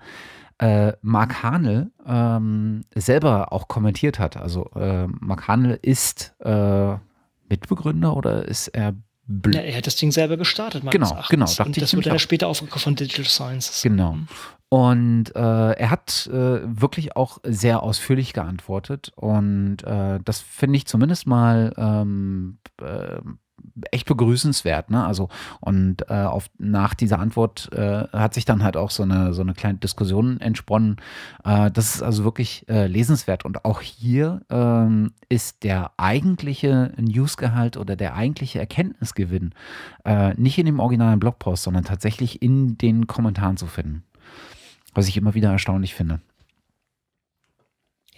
äh, Mark Hanel ähm, selber auch kommentiert hat. Also äh, Mark Hanel ist äh, Mitbegründer oder ist er
ja, er hat das Ding selber gestartet,
meines genau, Genau,
dachte Und das wurde dann später aufgekauft von Digital Sciences.
Genau. Mhm. Und äh, er hat äh, wirklich auch sehr ausführlich geantwortet. Und äh, das finde ich zumindest mal ähm, äh, echt begrüßenswert. Ne? Also, und äh, auf, nach dieser Antwort äh, hat sich dann halt auch so eine, so eine kleine Diskussion entsponnen. Äh, das ist also wirklich äh, lesenswert. Und auch hier ähm, ist der eigentliche Newsgehalt oder der eigentliche Erkenntnisgewinn äh, nicht in dem originalen Blogpost, sondern tatsächlich in den Kommentaren zu finden. Was ich immer wieder erstaunlich finde.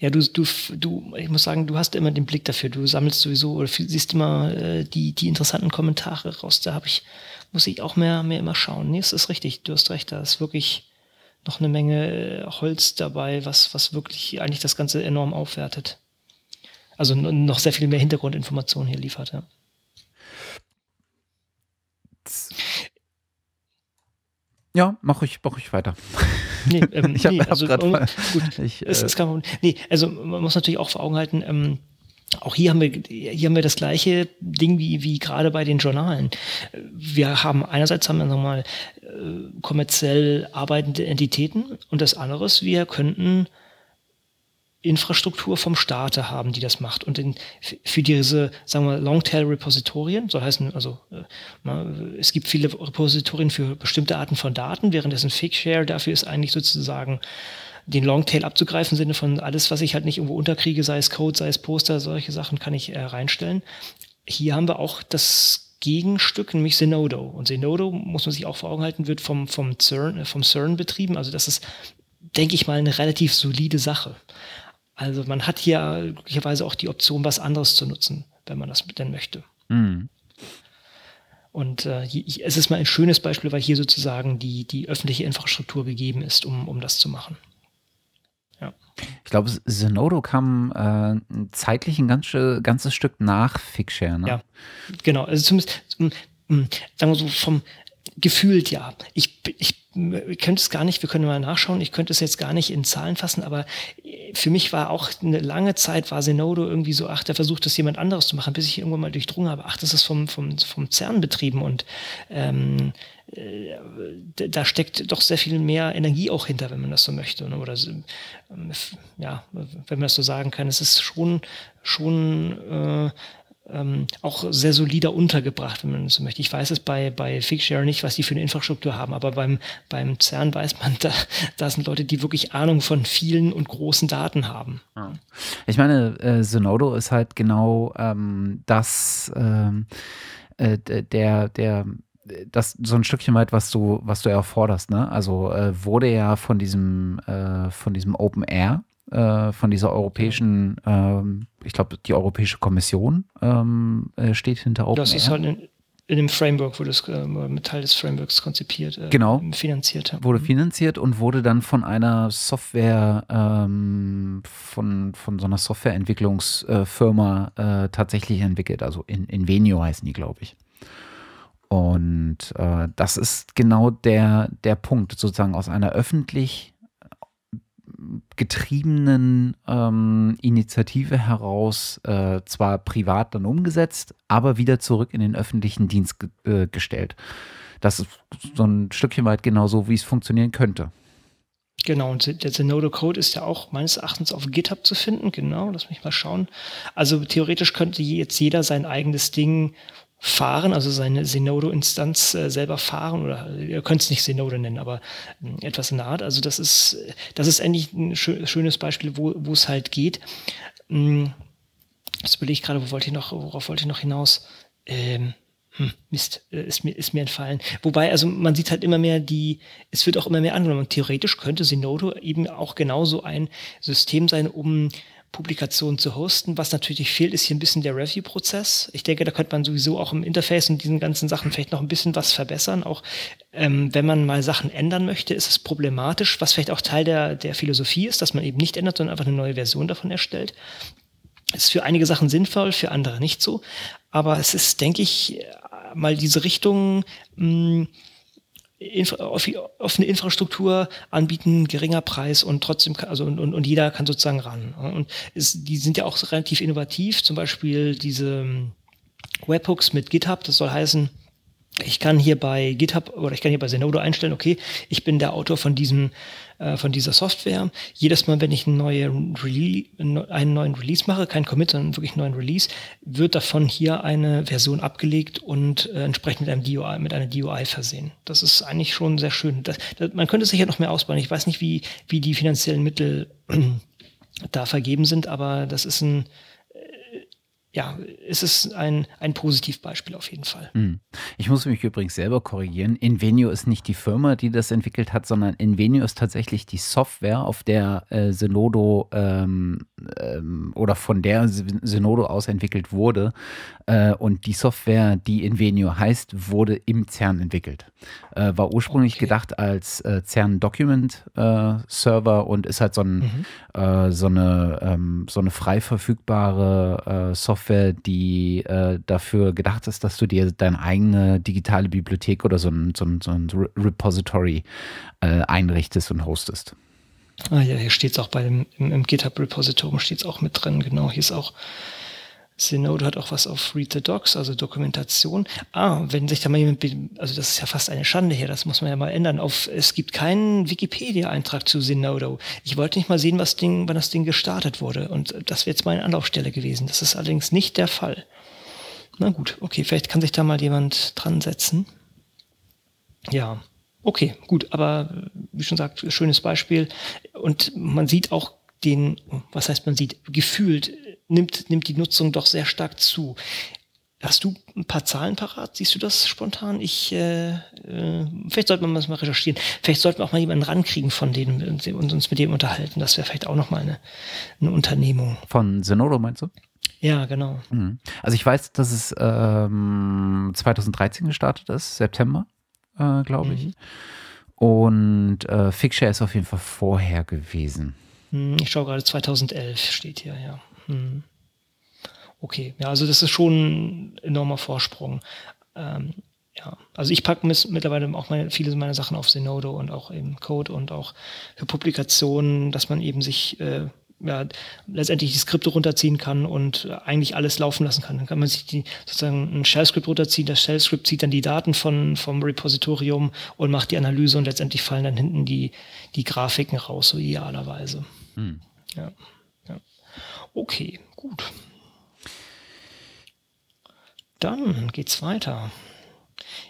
Ja, du, du, du, ich muss sagen, du hast immer den Blick dafür. Du sammelst sowieso oder siehst immer äh, die, die interessanten Kommentare raus. Da habe ich, muss ich auch mehr, mehr immer schauen. Nee, es ist richtig, du hast recht, da ist wirklich noch eine Menge äh, Holz dabei, was, was wirklich eigentlich das Ganze enorm aufwertet. Also noch sehr viel mehr Hintergrundinformationen hier liefert, ja.
Ja, mach ich, mach ich weiter.
Nee, ähm, ich hab, nee, also, hab gut, ich, es, äh, es kann, nee, also man muss natürlich auch vor Augen halten, ähm, auch hier haben wir, hier haben wir das gleiche Ding wie, wie gerade bei den Journalen. Wir haben einerseits haben wir nochmal äh, kommerziell arbeitende Entitäten und das andere ist, wir könnten Infrastruktur vom Staate haben, die das macht. Und in, für diese, sagen wir, Longtail-Repositorien, so heißen, also äh, es gibt viele Repositorien für bestimmte Arten von Daten, währenddessen Figshare dafür ist eigentlich sozusagen den Longtail abzugreifen, im Sinne von alles, was ich halt nicht irgendwo unterkriege, sei es Code, sei es Poster, solche Sachen kann ich äh, reinstellen. Hier haben wir auch das Gegenstück, nämlich Zenodo. Und Zenodo, muss man sich auch vor Augen halten, wird vom, vom CERN, äh, vom CERN betrieben. Also das ist, denke ich mal, eine relativ solide Sache. Also man hat hier glücklicherweise auch die Option, was anderes zu nutzen, wenn man das denn möchte. Mhm. Und äh, es ist mal ein schönes Beispiel, weil hier sozusagen die, die öffentliche Infrastruktur gegeben ist, um, um das zu machen.
Ja. Ich glaube, Zenodo kam äh, zeitlich ein ganz, ganzes Stück nach Figshare. Ne?
Ja, genau. Also zumindest, hm, hm, sagen wir so, vom gefühlt ja. Ich, ich ich könnte es gar nicht, wir können mal nachschauen, ich könnte es jetzt gar nicht in Zahlen fassen, aber für mich war auch eine lange Zeit, war Zenodo irgendwie so, ach, der versucht das jemand anderes zu machen, bis ich irgendwann mal durchdrungen habe, ach, das ist vom, vom, vom CERN betrieben und ähm, äh, da steckt doch sehr viel mehr Energie auch hinter, wenn man das so möchte. Ne? Oder ähm, ja, wenn man das so sagen kann, es ist schon, schon äh, ähm, auch sehr solider untergebracht, wenn man so möchte. Ich weiß es bei, bei Figshare nicht, was die für eine Infrastruktur haben, aber beim, beim CERN weiß man, da, da sind Leute, die wirklich Ahnung von vielen und großen Daten haben. Ja.
Ich meine, äh, Zenodo ist halt genau ähm, das, ähm, äh, der, der, das so ein Stückchen weit, was du, was du ja forderst, ne? Also äh, wurde ja von diesem, äh, von diesem Open Air äh, von dieser europäischen, ähm, ich glaube, die Europäische Kommission ähm, äh, steht hinter
Open Das ist halt in, in dem Framework, wurde es äh, mit Teil des Frameworks konzipiert,
äh, genau,
finanziert.
Wurde mhm. finanziert und wurde dann von einer Software, ähm, von, von so einer Softwareentwicklungsfirma äh, tatsächlich entwickelt. Also in, in Venio heißen die, glaube ich. Und äh, das ist genau der, der Punkt, sozusagen aus einer öffentlich getriebenen ähm, Initiative heraus äh, zwar privat dann umgesetzt, aber wieder zurück in den öffentlichen Dienst ge äh, gestellt. Das ist so ein Stückchen weit genau so, wie es funktionieren könnte.
Genau, und der Zenodo-Code ist ja auch meines Erachtens auf GitHub zu finden. Genau, lass mich mal schauen. Also theoretisch könnte jetzt jeder sein eigenes Ding fahren, also seine Zenodo-Instanz äh, selber fahren oder ihr könnt es nicht Zenodo nennen, aber äh, etwas in der Art. Also das ist, das ist endlich ein schö schönes Beispiel, wo es halt geht. Hm, jetzt überlege ich gerade, wo wollte ich noch, worauf wollte ich noch hinaus? Ähm, hm, Mist, äh, ist mir, ist mir entfallen. Wobei, also man sieht halt immer mehr die, es wird auch immer mehr angenommen. Theoretisch könnte Zenodo eben auch genauso ein System sein, um Publikationen zu hosten. Was natürlich fehlt, ist hier ein bisschen der Review-Prozess. Ich denke, da könnte man sowieso auch im Interface und diesen ganzen Sachen vielleicht noch ein bisschen was verbessern. Auch ähm, wenn man mal Sachen ändern möchte, ist es problematisch, was vielleicht auch Teil der, der Philosophie ist, dass man eben nicht ändert, sondern einfach eine neue Version davon erstellt. Ist für einige Sachen sinnvoll, für andere nicht so. Aber es ist, denke ich, mal diese Richtung, mh, hm, Infra offene Infrastruktur anbieten, geringer Preis und trotzdem, also und, und, und jeder kann sozusagen ran. Und es, die sind ja auch relativ innovativ, zum Beispiel diese ähm, Webhooks mit GitHub, das soll heißen, ich kann hier bei GitHub oder ich kann hier bei Zenodo einstellen, okay, ich bin der Autor von diesem äh, von dieser Software. Jedes Mal, wenn ich einen neuen, Release, einen neuen Release mache, kein Commit, sondern wirklich einen neuen Release, wird davon hier eine Version abgelegt und äh, entsprechend mit einem DUI, mit einer DUI versehen. Das ist eigentlich schon sehr schön. Das, das, man könnte sicher noch mehr ausbauen. Ich weiß nicht, wie, wie die finanziellen Mittel da vergeben sind, aber das ist ein ja, es ist ein, ein Positivbeispiel auf jeden Fall. Hm.
Ich muss mich übrigens selber korrigieren. Invenio ist nicht die Firma, die das entwickelt hat, sondern Invenio ist tatsächlich die Software, auf der äh, Zenodo ähm, ähm, oder von der Zenodo aus entwickelt wurde. Äh, und die Software, die Invenio heißt, wurde im CERN entwickelt. Äh, war ursprünglich okay. gedacht als äh, CERN Document äh, Server und ist halt so, ein, mhm. Äh, so, eine, ähm, so eine frei verfügbare Software Software, die äh, dafür gedacht ist, dass du dir deine eigene digitale Bibliothek oder so ein, so ein, so ein Repository äh, einrichtest und hostest.
Ah ja, hier steht es auch bei dem, im, im GitHub Repository steht es auch mit drin, genau. Hier ist auch Synode hat auch was auf Read the Docs, also Dokumentation. Ah, wenn sich da mal jemand, also das ist ja fast eine Schande hier, das muss man ja mal ändern. Auf, es gibt keinen Wikipedia-Eintrag zu Synodo. Ich wollte nicht mal sehen, was Ding, wann das Ding gestartet wurde. Und das wäre jetzt meine Anlaufstelle gewesen. Das ist allerdings nicht der Fall. Na gut, okay, vielleicht kann sich da mal jemand dran setzen. Ja, okay, gut, aber wie schon gesagt, schönes Beispiel. Und man sieht auch den, was heißt man sieht, gefühlt nimmt, nimmt die Nutzung doch sehr stark zu. Hast du ein paar Zahlen parat? Siehst du das spontan? Ich, äh, äh, vielleicht sollte man das mal recherchieren. Vielleicht sollten wir auch mal jemanden rankriegen von denen und uns mit dem unterhalten. Das wäre vielleicht auch noch mal eine, eine Unternehmung.
Von Zenodo meinst du?
Ja, genau.
Mhm. Also ich weiß, dass es ähm, 2013 gestartet ist, September, äh, glaube ich. Mhm. Und äh, Fixshare ist auf jeden Fall vorher gewesen.
Hm, ich schaue gerade 2011 steht hier, ja. Hm. Okay, ja, also das ist schon ein enormer Vorsprung. Ähm, ja, also ich packe mittlerweile auch meine, viele meiner Sachen auf Zenodo und auch im Code und auch für Publikationen, dass man eben sich äh, ja, letztendlich die Skripte runterziehen kann und eigentlich alles laufen lassen kann. Dann kann man sich die, sozusagen ein Shell-Script runterziehen. Das Shell-Script zieht dann die Daten von, vom Repositorium und macht die Analyse und letztendlich fallen dann hinten die, die Grafiken raus, so idealerweise. Hm. Ja. Okay, gut. Dann geht's weiter.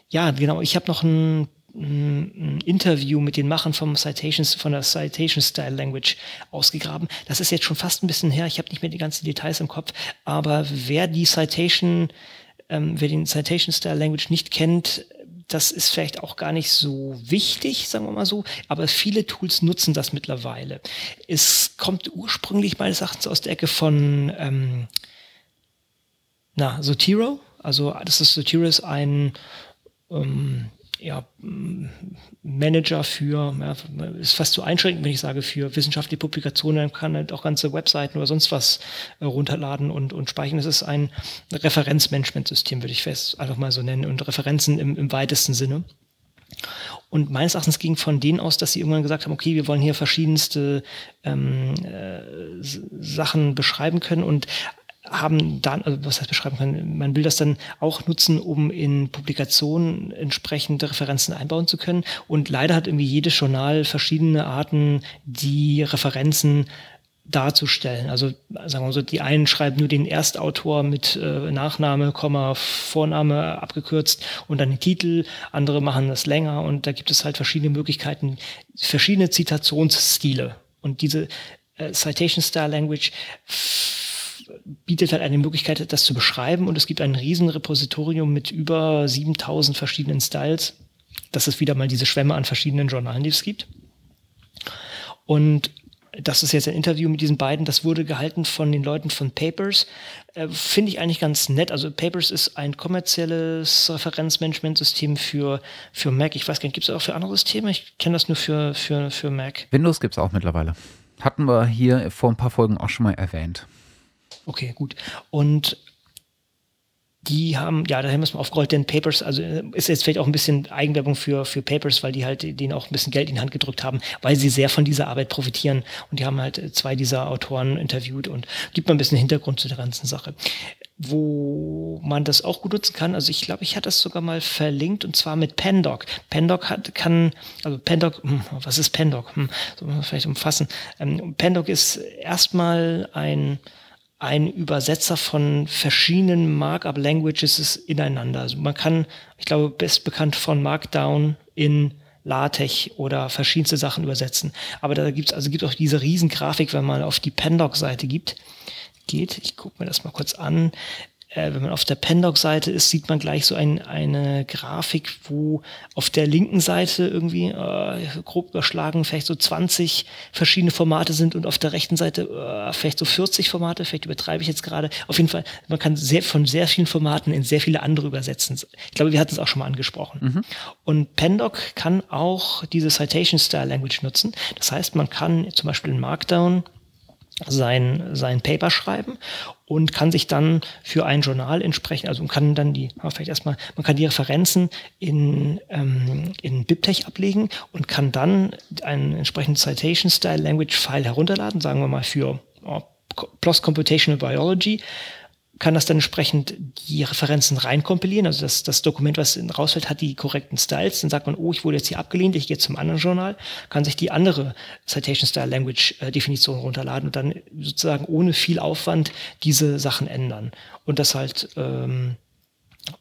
Ja, genau. Ich habe noch ein, ein, Interview mit den Machern vom Citations, von der Citation Style Language ausgegraben. Das ist jetzt schon fast ein bisschen her. Ich habe nicht mehr die ganzen Details im Kopf. Aber wer die Citation, ähm, wer den Citation Style Language nicht kennt, das ist vielleicht auch gar nicht so wichtig, sagen wir mal so, aber viele Tools nutzen das mittlerweile. Es kommt ursprünglich meines Erachtens aus der Ecke von ähm, na, Zotero. Also das ist Zotero ist ein ähm, ja, Manager für, ja, ist fast zu einschränkend, wenn ich sage, für wissenschaftliche Publikationen, kann halt auch ganze Webseiten oder sonst was äh, runterladen und, und speichern. Das ist ein Referenzmanagementsystem, würde ich fest einfach mal so nennen, und Referenzen im, im weitesten Sinne. Und meines Erachtens ging von denen aus, dass sie irgendwann gesagt haben, okay, wir wollen hier verschiedenste ähm, äh, Sachen beschreiben können und haben dann, also was heißt beschreiben können, man will das dann auch nutzen, um in Publikationen entsprechende Referenzen einbauen zu können. Und leider hat irgendwie jedes Journal verschiedene Arten, die Referenzen darzustellen. Also sagen wir so, die einen schreiben nur den Erstautor mit äh, Nachname, Komma, Vorname abgekürzt und dann den Titel, andere machen das länger und da gibt es halt verschiedene Möglichkeiten, verschiedene Zitationsstile. Und diese äh, Citation Style Language bietet halt eine Möglichkeit, das zu beschreiben und es gibt ein riesen Repositorium mit über 7000 verschiedenen Styles. Das ist wieder mal diese Schwämme an verschiedenen Journalen, die es gibt. Und das ist jetzt ein Interview mit diesen beiden. Das wurde gehalten von den Leuten von Papers. Äh, Finde ich eigentlich ganz nett. Also Papers ist ein kommerzielles Referenzmanagementsystem für, für Mac. Ich weiß gar nicht, gibt es auch für andere Systeme? Ich kenne das nur für, für, für Mac.
Windows gibt es auch mittlerweile. Hatten wir hier vor ein paar Folgen auch schon mal erwähnt.
Okay, gut. Und die haben, ja, da haben wir es mal aufgerollt, denn Papers, also äh, ist jetzt vielleicht auch ein bisschen Eigenwerbung für, für Papers, weil die halt denen auch ein bisschen Geld in die Hand gedrückt haben, weil sie sehr von dieser Arbeit profitieren. Und die haben halt zwei dieser Autoren interviewt und gibt mal ein bisschen Hintergrund zu der ganzen Sache. Wo man das auch gut nutzen kann, also ich glaube, ich hatte das sogar mal verlinkt und zwar mit Pandoc. Pandoc hat, kann, also Pandoc, hm, was ist Pandoc? Hm, soll man vielleicht umfassen. Ähm, Pandoc ist erstmal ein, ein Übersetzer von verschiedenen Markup-Languages ineinander. Also man kann, ich glaube, best bekannt von Markdown in LaTeX oder verschiedenste Sachen übersetzen. Aber da gibt's also gibt auch diese Riesengrafik, wenn man auf die Pandoc-Seite gibt, geht. Ich gucke mir das mal kurz an äh, wenn man auf der Pendoc-Seite ist, sieht man gleich so ein, eine Grafik, wo auf der linken Seite irgendwie äh, grob überschlagen vielleicht so 20 verschiedene Formate sind und auf der rechten Seite äh, vielleicht so 40 Formate, vielleicht übertreibe ich jetzt gerade. Auf jeden Fall, man kann sehr, von sehr vielen Formaten in sehr viele andere übersetzen. Ich glaube, wir hatten es auch schon mal angesprochen. Mhm. Und Pendoc kann auch diese Citation Style Language nutzen. Das heißt, man kann zum Beispiel in Markdown sein, sein Paper schreiben und kann sich dann für ein Journal entsprechend, also kann dann die, vielleicht erstmal, man kann die Referenzen in, ähm, in BibTeX ablegen und kann dann einen entsprechenden Citation Style Language File herunterladen, sagen wir mal für oh, PLOS Computational Biology kann das dann entsprechend die Referenzen reinkompilieren. Also das, das Dokument, was rausfällt, hat die korrekten Styles. Dann sagt man, oh, ich wurde jetzt hier abgelehnt, ich gehe zum anderen Journal, kann sich die andere Citation Style Language äh, Definition runterladen und dann sozusagen ohne viel Aufwand diese Sachen ändern. Und das halt ähm,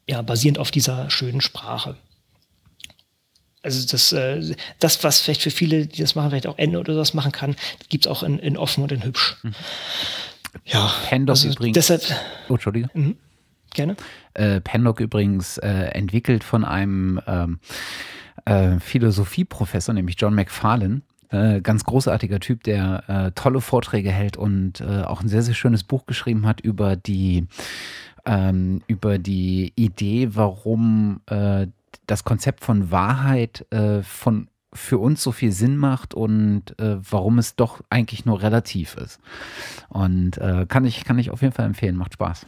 ja, basierend auf dieser schönen Sprache. Also das, äh, das, was vielleicht für viele, die das machen, vielleicht auch Ende oder sowas machen kann, gibt's auch in, in offen und in hübsch. Mhm.
Ja, Pandoc also übrigens.
Deshalb,
oh, Entschuldige. Mhm.
gerne.
Äh, Penlock übrigens äh, entwickelt von einem ähm, äh, Philosophieprofessor, nämlich John McFarlane. Äh, ganz großartiger Typ, der äh, tolle Vorträge hält und äh, auch ein sehr, sehr schönes Buch geschrieben hat über die, ähm, über die Idee, warum äh, das Konzept von Wahrheit von für uns so viel Sinn macht und äh, warum es doch eigentlich nur relativ ist. Und äh, kann, ich, kann ich auf jeden Fall empfehlen, macht Spaß.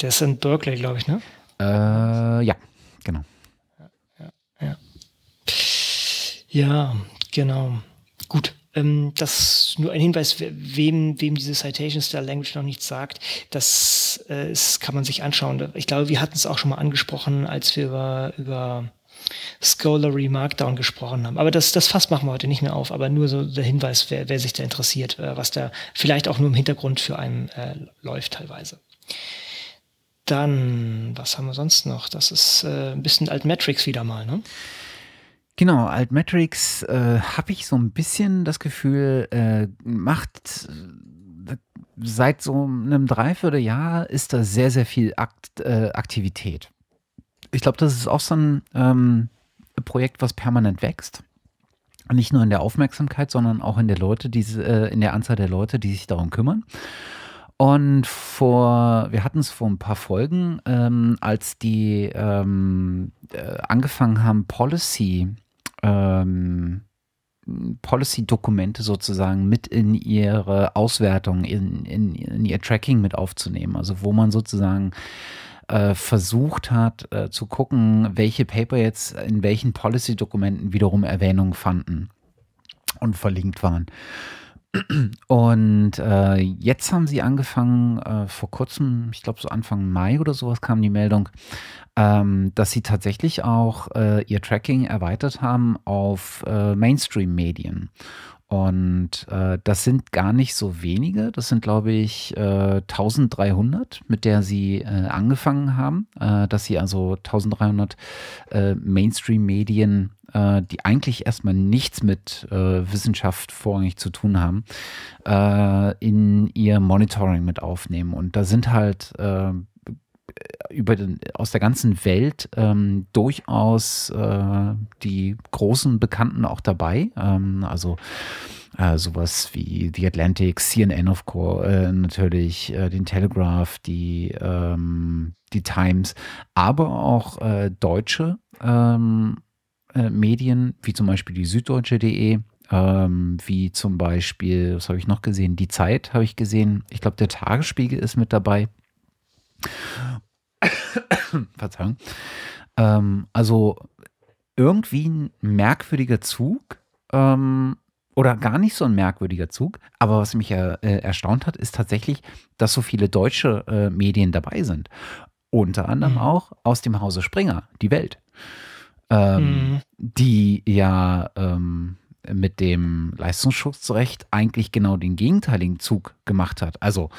Der ist in Berkeley, glaube ich, ne?
Äh, ja, genau.
Ja, ja, ja. genau. Gut. Ähm, das nur ein Hinweis, wem, wem diese Citation Style Language noch nichts sagt, das, äh, das kann man sich anschauen. Ich glaube, wir hatten es auch schon mal angesprochen, als wir über, über Scholarly Markdown gesprochen haben. Aber das, das Fass machen wir heute nicht mehr auf, aber nur so der Hinweis, wer, wer sich da interessiert, äh, was da vielleicht auch nur im Hintergrund für einen äh, läuft teilweise. Dann, was haben wir sonst noch? Das ist äh, ein bisschen Altmetrics wieder mal, ne?
Genau, Altmetrics äh, habe ich so ein bisschen das Gefühl, äh, macht seit so einem Dreivierteljahr ist da sehr, sehr viel Akt, äh, Aktivität ich glaube, das ist auch so ein ähm, Projekt, was permanent wächst. Nicht nur in der Aufmerksamkeit, sondern auch in der Leute, die, äh, in der Anzahl der Leute, die sich darum kümmern. Und vor, wir hatten es vor ein paar Folgen, ähm, als die ähm, äh, angefangen haben, Policy, ähm, Policy-Dokumente sozusagen mit in ihre Auswertung, in, in, in ihr Tracking mit aufzunehmen. Also wo man sozusagen äh, versucht hat äh, zu gucken, welche Paper jetzt in welchen Policy-Dokumenten wiederum Erwähnung fanden und verlinkt waren. Und äh, jetzt haben sie angefangen, äh, vor kurzem, ich glaube so Anfang Mai oder sowas kam die Meldung, ähm, dass sie tatsächlich auch äh, ihr Tracking erweitert haben auf äh, Mainstream-Medien. Und äh, das sind gar nicht so wenige. Das sind, glaube ich, äh, 1300, mit der sie äh, angefangen haben. Äh, dass sie also 1300 äh, Mainstream-Medien, äh, die eigentlich erstmal nichts mit Wissenschaft vorrangig zu tun haben, in ihr Monitoring mit aufnehmen. Und da sind halt über den, aus der ganzen Welt ähm, durchaus äh, die großen Bekannten auch dabei. Ähm, also äh, sowas wie The Atlantic, CNN of course, äh, natürlich, äh, den Telegraph, die, ähm, die Times, aber auch äh, deutsche ähm, äh, Medien, wie zum Beispiel die Süddeutsche.de, ähm, wie zum Beispiel, was habe ich noch gesehen? Die Zeit habe ich gesehen. Ich glaube, der Tagesspiegel ist mit dabei. Verzeihung. Ähm, also irgendwie ein merkwürdiger Zug. Ähm, oder gar nicht so ein merkwürdiger Zug. Aber was mich äh, erstaunt hat, ist tatsächlich, dass so viele deutsche äh, Medien dabei sind. Unter anderem mhm. auch aus dem Hause Springer, die Welt. Ähm, mhm. Die ja ähm, mit dem Leistungsschutzrecht eigentlich genau den gegenteiligen Zug gemacht hat. Also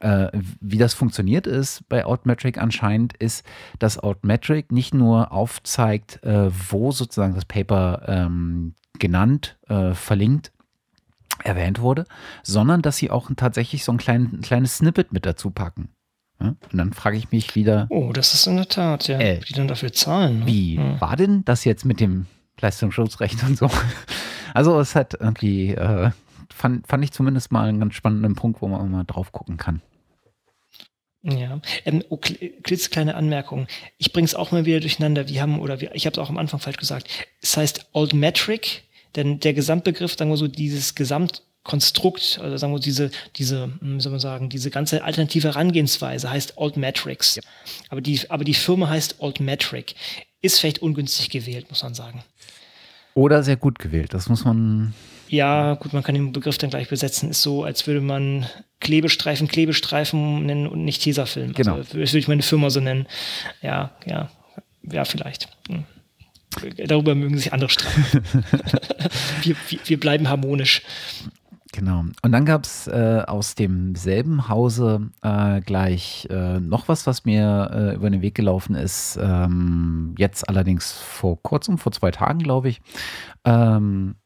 äh, wie das funktioniert ist bei Outmetric anscheinend, ist, dass Outmetric nicht nur aufzeigt, äh, wo sozusagen das Paper ähm, genannt, äh, verlinkt, erwähnt wurde, sondern dass sie auch tatsächlich so ein, klein, ein kleines Snippet mit dazu packen. Ja? Und dann frage ich mich wieder.
Oh, das ist in der Tat, ja. Äh, die dann dafür zahlen.
Ne? Wie ja. war denn das jetzt mit dem Leistungsschutzrecht und so? Also es hat irgendwie, äh, fand, fand ich zumindest mal einen ganz spannenden Punkt, wo man mal drauf gucken kann.
Ja, ähm, oh, klitzekleine Anmerkung. Ich bringe es auch mal wieder durcheinander. Wir haben, oder wir, ich habe es auch am Anfang falsch gesagt. Es heißt Old Metric, denn der Gesamtbegriff, sagen wir so, dieses Gesamtkonstrukt, also sagen wir diese, diese, hm, wie soll man sagen, diese ganze alternative Herangehensweise heißt Old Metrics. Ja. Aber die, aber die Firma heißt Old Metric. Ist vielleicht ungünstig gewählt, muss man sagen.
Oder sehr gut gewählt, das muss man
ja, gut, man kann den Begriff dann gleich besetzen. Ist so, als würde man Klebestreifen Klebestreifen nennen und nicht Tesafilm.
Genau.
Also, würde ich meine Firma so nennen. Ja, ja, ja, vielleicht. Hm. Darüber mögen sich andere streiten. wir, wir, wir bleiben harmonisch.
Genau. Und dann gab es äh, aus demselben Hause äh, gleich äh, noch was, was mir äh, über den Weg gelaufen ist. Ähm, jetzt allerdings vor kurzem, vor zwei Tagen, glaube ich. Ähm,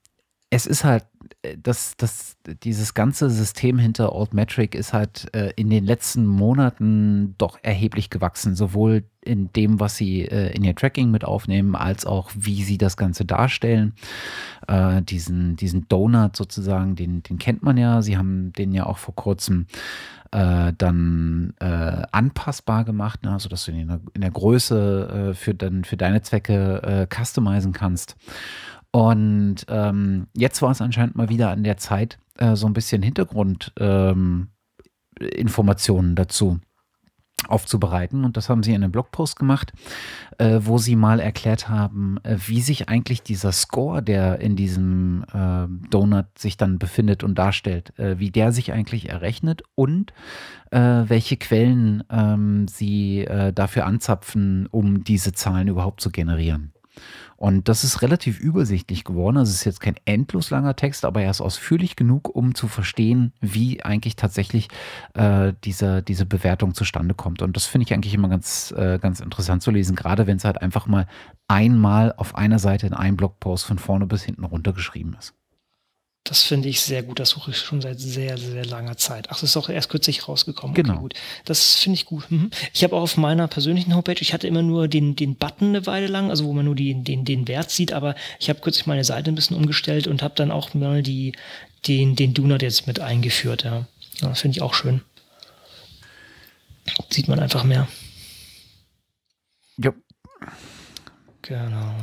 es ist halt, äh, das, das, dieses ganze System hinter Altmetric ist halt äh, in den letzten Monaten doch erheblich gewachsen, sowohl in dem, was sie äh, in ihr Tracking mit aufnehmen, als auch wie sie das Ganze darstellen. Äh, diesen, diesen Donut sozusagen, den, den kennt man ja. Sie haben den ja auch vor kurzem äh, dann äh, anpassbar gemacht, ne? also dass du ihn in der, in der Größe für, dann, für deine Zwecke customizen kannst. Und ähm, jetzt war es anscheinend mal wieder an der Zeit, äh, so ein bisschen Hintergrundinformationen ähm, dazu aufzubereiten. Und das haben sie in einem Blogpost gemacht, äh, wo sie mal erklärt haben, äh, wie sich eigentlich dieser Score, der in diesem äh, Donut sich dann befindet und darstellt, äh, wie der sich eigentlich errechnet und äh, welche Quellen ähm, sie äh, dafür anzapfen, um diese Zahlen überhaupt zu generieren. Und das ist relativ übersichtlich geworden. Also es ist jetzt kein endlos langer Text, aber er ist ausführlich genug, um zu verstehen, wie eigentlich tatsächlich äh, diese, diese Bewertung zustande kommt. Und das finde ich eigentlich immer ganz, äh, ganz interessant zu lesen, gerade wenn es halt einfach mal einmal auf einer Seite in einem Blogpost von vorne bis hinten runtergeschrieben ist.
Das finde ich sehr gut. Das suche ich schon seit sehr, sehr langer Zeit. Ach, das ist auch erst kürzlich rausgekommen.
Genau. Okay,
gut. Das finde ich gut. Mhm. Ich habe auch auf meiner persönlichen Homepage, ich hatte immer nur den, den Button eine Weile lang, also wo man nur die, den, den Wert sieht, aber ich habe kürzlich meine Seite ein bisschen umgestellt und habe dann auch mal die, den, den Donut jetzt mit eingeführt. Ja, ja das finde ich auch schön. Sieht man einfach mehr.
Ja.
Genau.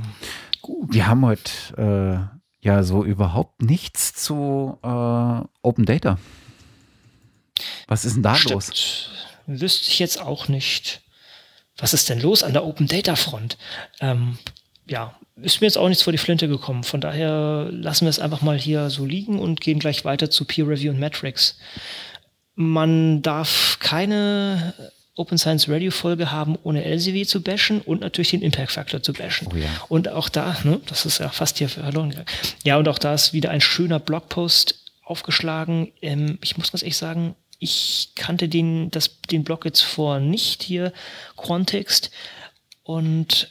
Gut. Wir haben heute äh ja so überhaupt nichts zu äh, Open Data. Was ist denn da Stimmt. los?
Wüsste ich jetzt auch nicht. Was ist denn los an der Open Data Front? Ähm, ja, ist mir jetzt auch nichts vor die Flinte gekommen. Von daher lassen wir es einfach mal hier so liegen und gehen gleich weiter zu Peer Review und Metrics. Man darf keine Open Science Radio Folge haben, ohne LCW zu bashen und natürlich den Impact Factor zu bashen. Oh ja. Und auch da, ne, das ist ja fast hier verloren gegangen. Ja, und auch da ist wieder ein schöner Blogpost aufgeschlagen. Ähm, ich muss ganz ehrlich sagen, ich kannte den, das, den Blog jetzt vor nicht hier, Quantext. Und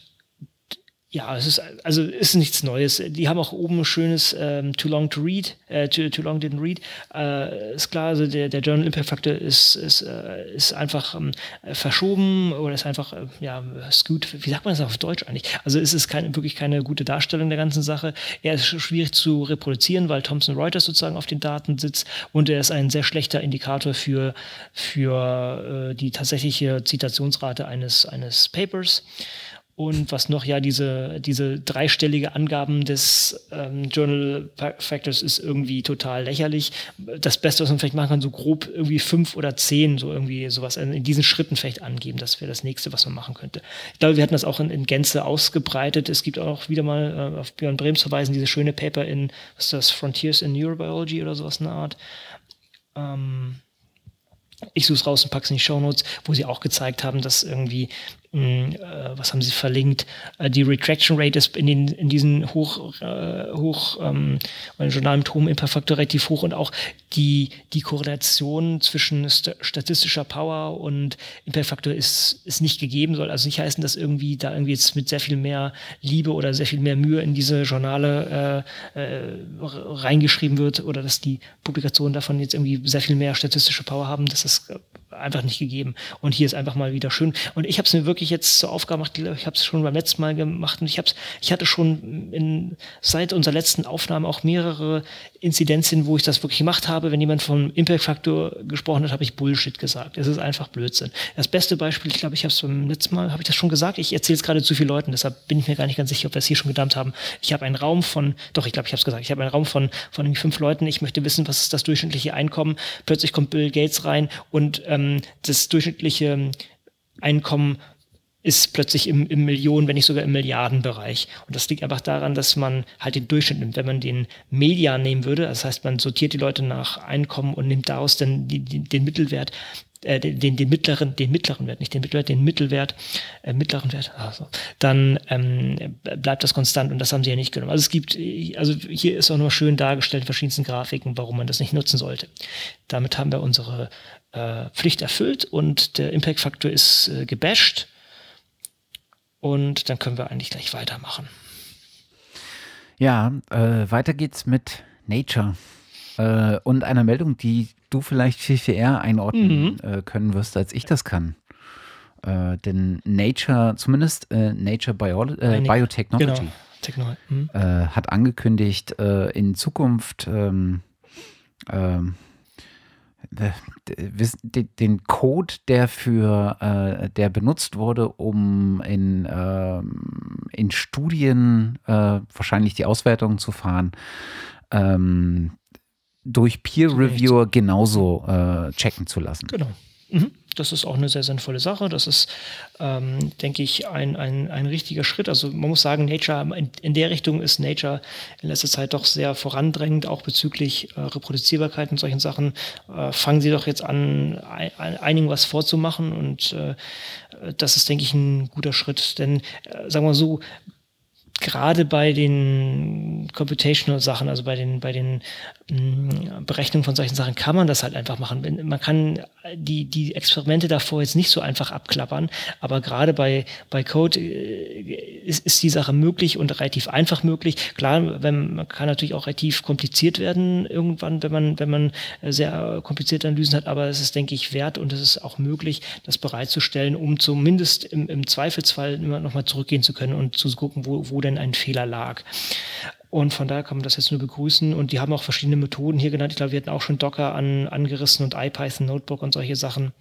ja, es ist also ist nichts Neues. Die haben auch oben ein schönes ähm, Too Long to Read, äh, too, too Long Didn't Read. Äh, ist klar, also der, der Journal Impact Factor ist, ist, äh, ist einfach ähm, verschoben oder ist einfach, äh, ja, skewed. Wie sagt man das auf Deutsch eigentlich? Also es ist kein, wirklich keine gute Darstellung der ganzen Sache. Er ist schwierig zu reproduzieren, weil Thomson Reuters sozusagen auf den Daten sitzt und er ist ein sehr schlechter Indikator für, für äh, die tatsächliche Zitationsrate eines, eines Papers. Und was noch, ja, diese, diese dreistellige Angaben des ähm, Journal Factors ist irgendwie total lächerlich. Das Beste, was man vielleicht machen kann, so grob irgendwie fünf oder zehn, so irgendwie sowas in diesen Schritten vielleicht angeben. Das wäre das nächste, was man machen könnte. Ich glaube, wir hatten das auch in, in Gänze ausgebreitet. Es gibt auch wieder mal äh, auf Björn Brems verweisen, diese schöne Paper in, was ist das, Frontiers in Neurobiology oder sowas in der Art. Ähm, ich suche es raus und packe es in die Show Notes, wo sie auch gezeigt haben, dass irgendwie was haben sie verlinkt? Äh, die Retraction Rate ist in, den, in diesen hoch, äh, hoch ähm, Journal mit hohem Impact relativ hoch und auch die, die Korrelation zwischen st statistischer Power und Impact ist, ist nicht gegeben, soll also nicht heißen, dass irgendwie da irgendwie jetzt mit sehr viel mehr Liebe oder sehr viel mehr Mühe in diese Journale äh, äh, reingeschrieben wird oder dass die Publikationen davon jetzt irgendwie sehr viel mehr statistische Power haben, das ist einfach nicht gegeben. Und hier ist einfach mal wieder schön. Und ich habe es mir wirklich jetzt zur Aufgabe gemacht, ich habe es schon beim letzten Mal gemacht und ich habe ich hatte schon in, seit unserer letzten Aufnahme auch mehrere Inzidenzien, wo ich das wirklich gemacht habe. Wenn jemand vom Impact-Faktor gesprochen hat, habe ich Bullshit gesagt. Es ist einfach Blödsinn. Das beste Beispiel, ich glaube, ich habe es beim letzten Mal, habe ich das schon gesagt, ich erzähle es gerade zu vielen Leuten, deshalb bin ich mir gar nicht ganz sicher, ob wir es hier schon gedammt haben. Ich habe einen Raum von, doch, ich glaube, ich habe es gesagt, ich habe einen Raum von, von fünf Leuten, ich möchte wissen, was ist das durchschnittliche Einkommen. Plötzlich kommt Bill Gates rein und ähm, das durchschnittliche Einkommen ist plötzlich im, im Millionen, wenn nicht sogar im Milliardenbereich. Und das liegt einfach daran, dass man halt den Durchschnitt nimmt. Wenn man den Median nehmen würde, das heißt, man sortiert die Leute nach Einkommen und nimmt daraus dann die, die, den Mittelwert, äh, den, den, den mittleren, den mittleren Wert, nicht den Mittelwert, den Mittelwert, äh, mittleren Wert, also, dann ähm, bleibt das konstant und das haben sie ja nicht genommen. Also es gibt, also hier ist auch nur schön dargestellt in verschiedensten Grafiken, warum man das nicht nutzen sollte. Damit haben wir unsere äh, Pflicht erfüllt und der Impact-Faktor ist äh, gebasht. Und dann können wir eigentlich gleich weitermachen.
Ja, äh, weiter geht's mit Nature äh, und einer Meldung, die du vielleicht viel, viel eher einordnen mhm. äh, können wirst, als ich das kann. Äh, denn Nature, zumindest Nature Bio Biotechnology, genau. Techno mhm. hat angekündigt, in Zukunft ähm, ähm, den Code, der für äh, der benutzt wurde, um in, äh, in Studien äh, wahrscheinlich die Auswertungen zu fahren, ähm, durch Peer Reviewer genauso äh, checken zu lassen.
Genau. Mhm. Das ist auch eine sehr sinnvolle Sache. Das ist, ähm, denke ich, ein, ein, ein richtiger Schritt. Also man muss sagen, Nature, in, in, der Richtung ist Nature in letzter Zeit doch sehr vorandrängend, auch bezüglich äh, Reproduzierbarkeit und solchen Sachen. Äh, fangen sie doch jetzt an, ein, einigen was vorzumachen und äh, das ist, denke ich, ein guter Schritt. Denn, äh, sagen wir so, gerade bei den Computational Sachen, also bei den, bei den mm, Berechnungen von solchen Sachen, kann man das halt einfach machen. Man kann die, die Experimente davor jetzt nicht so einfach abklappern, aber gerade bei, bei Code äh, ist, ist die Sache möglich und relativ einfach möglich. Klar, wenn, man kann natürlich auch relativ kompliziert werden irgendwann, wenn man, wenn man sehr komplizierte Analysen hat, aber es ist, denke ich, wert und es ist auch möglich, das bereitzustellen, um zumindest im, im Zweifelsfall immer nochmal zurückgehen zu können und zu gucken, wo, wo denn ein Fehler lag. Und von daher kann man das jetzt nur begrüßen. Und die haben auch verschiedene Methoden hier genannt. Ich glaube, wir hatten auch schon Docker an, angerissen und IPython Notebook und solche Sachen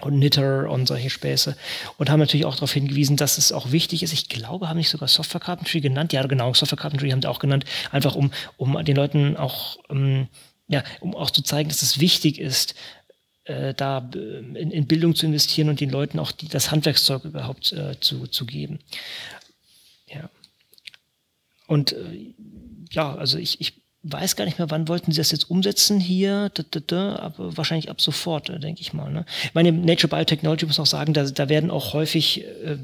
und Knitter und solche Späße und haben natürlich auch darauf hingewiesen, dass es auch wichtig ist. Ich glaube, haben nicht sogar Software Carpentry genannt. Ja, genau, Software Carpentry haben die auch genannt, einfach um, um den Leuten auch, ähm, ja, um auch zu zeigen, dass es wichtig ist, äh, da äh, in, in, Bildung zu investieren und den Leuten auch die, das Handwerkszeug überhaupt äh, zu, zu geben. Und äh, ja, also ich, ich weiß gar nicht mehr, wann wollten sie das jetzt umsetzen hier, da, da, da, aber wahrscheinlich ab sofort, äh, denke ich mal. Ne? Ich meine, Nature Biotechnology muss auch sagen, da, da werden auch häufig äh,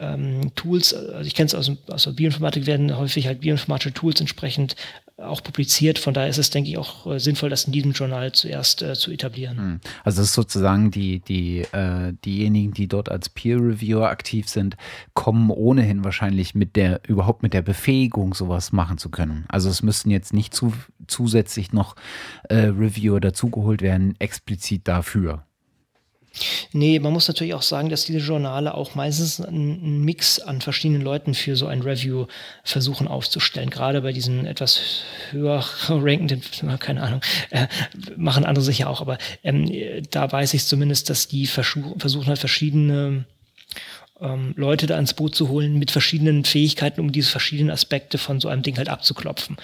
ähm, Tools, also ich kenne es aus, aus der Bioinformatik, werden häufig halt bioinformatische Tools entsprechend auch publiziert. Von daher ist es, denke ich, auch äh, sinnvoll, das in diesem Journal zuerst äh, zu etablieren. Hm.
Also es ist sozusagen die, die, äh, diejenigen, die dort als Peer Reviewer aktiv sind, kommen ohnehin wahrscheinlich mit der, überhaupt mit der Befähigung, sowas machen zu können. Also es müssten jetzt nicht zu, zusätzlich noch äh, Reviewer dazugeholt werden, explizit dafür.
Nee, man muss natürlich auch sagen, dass diese Journale auch meistens einen Mix an verschiedenen Leuten für so ein Review versuchen aufzustellen. Gerade bei diesen etwas höher rankenden, keine Ahnung, äh, machen andere sicher auch, aber ähm, da weiß ich zumindest, dass die versuchen halt verschiedene ähm, Leute da ins Boot zu holen mit verschiedenen Fähigkeiten, um diese verschiedenen Aspekte von so einem Ding halt abzuklopfen.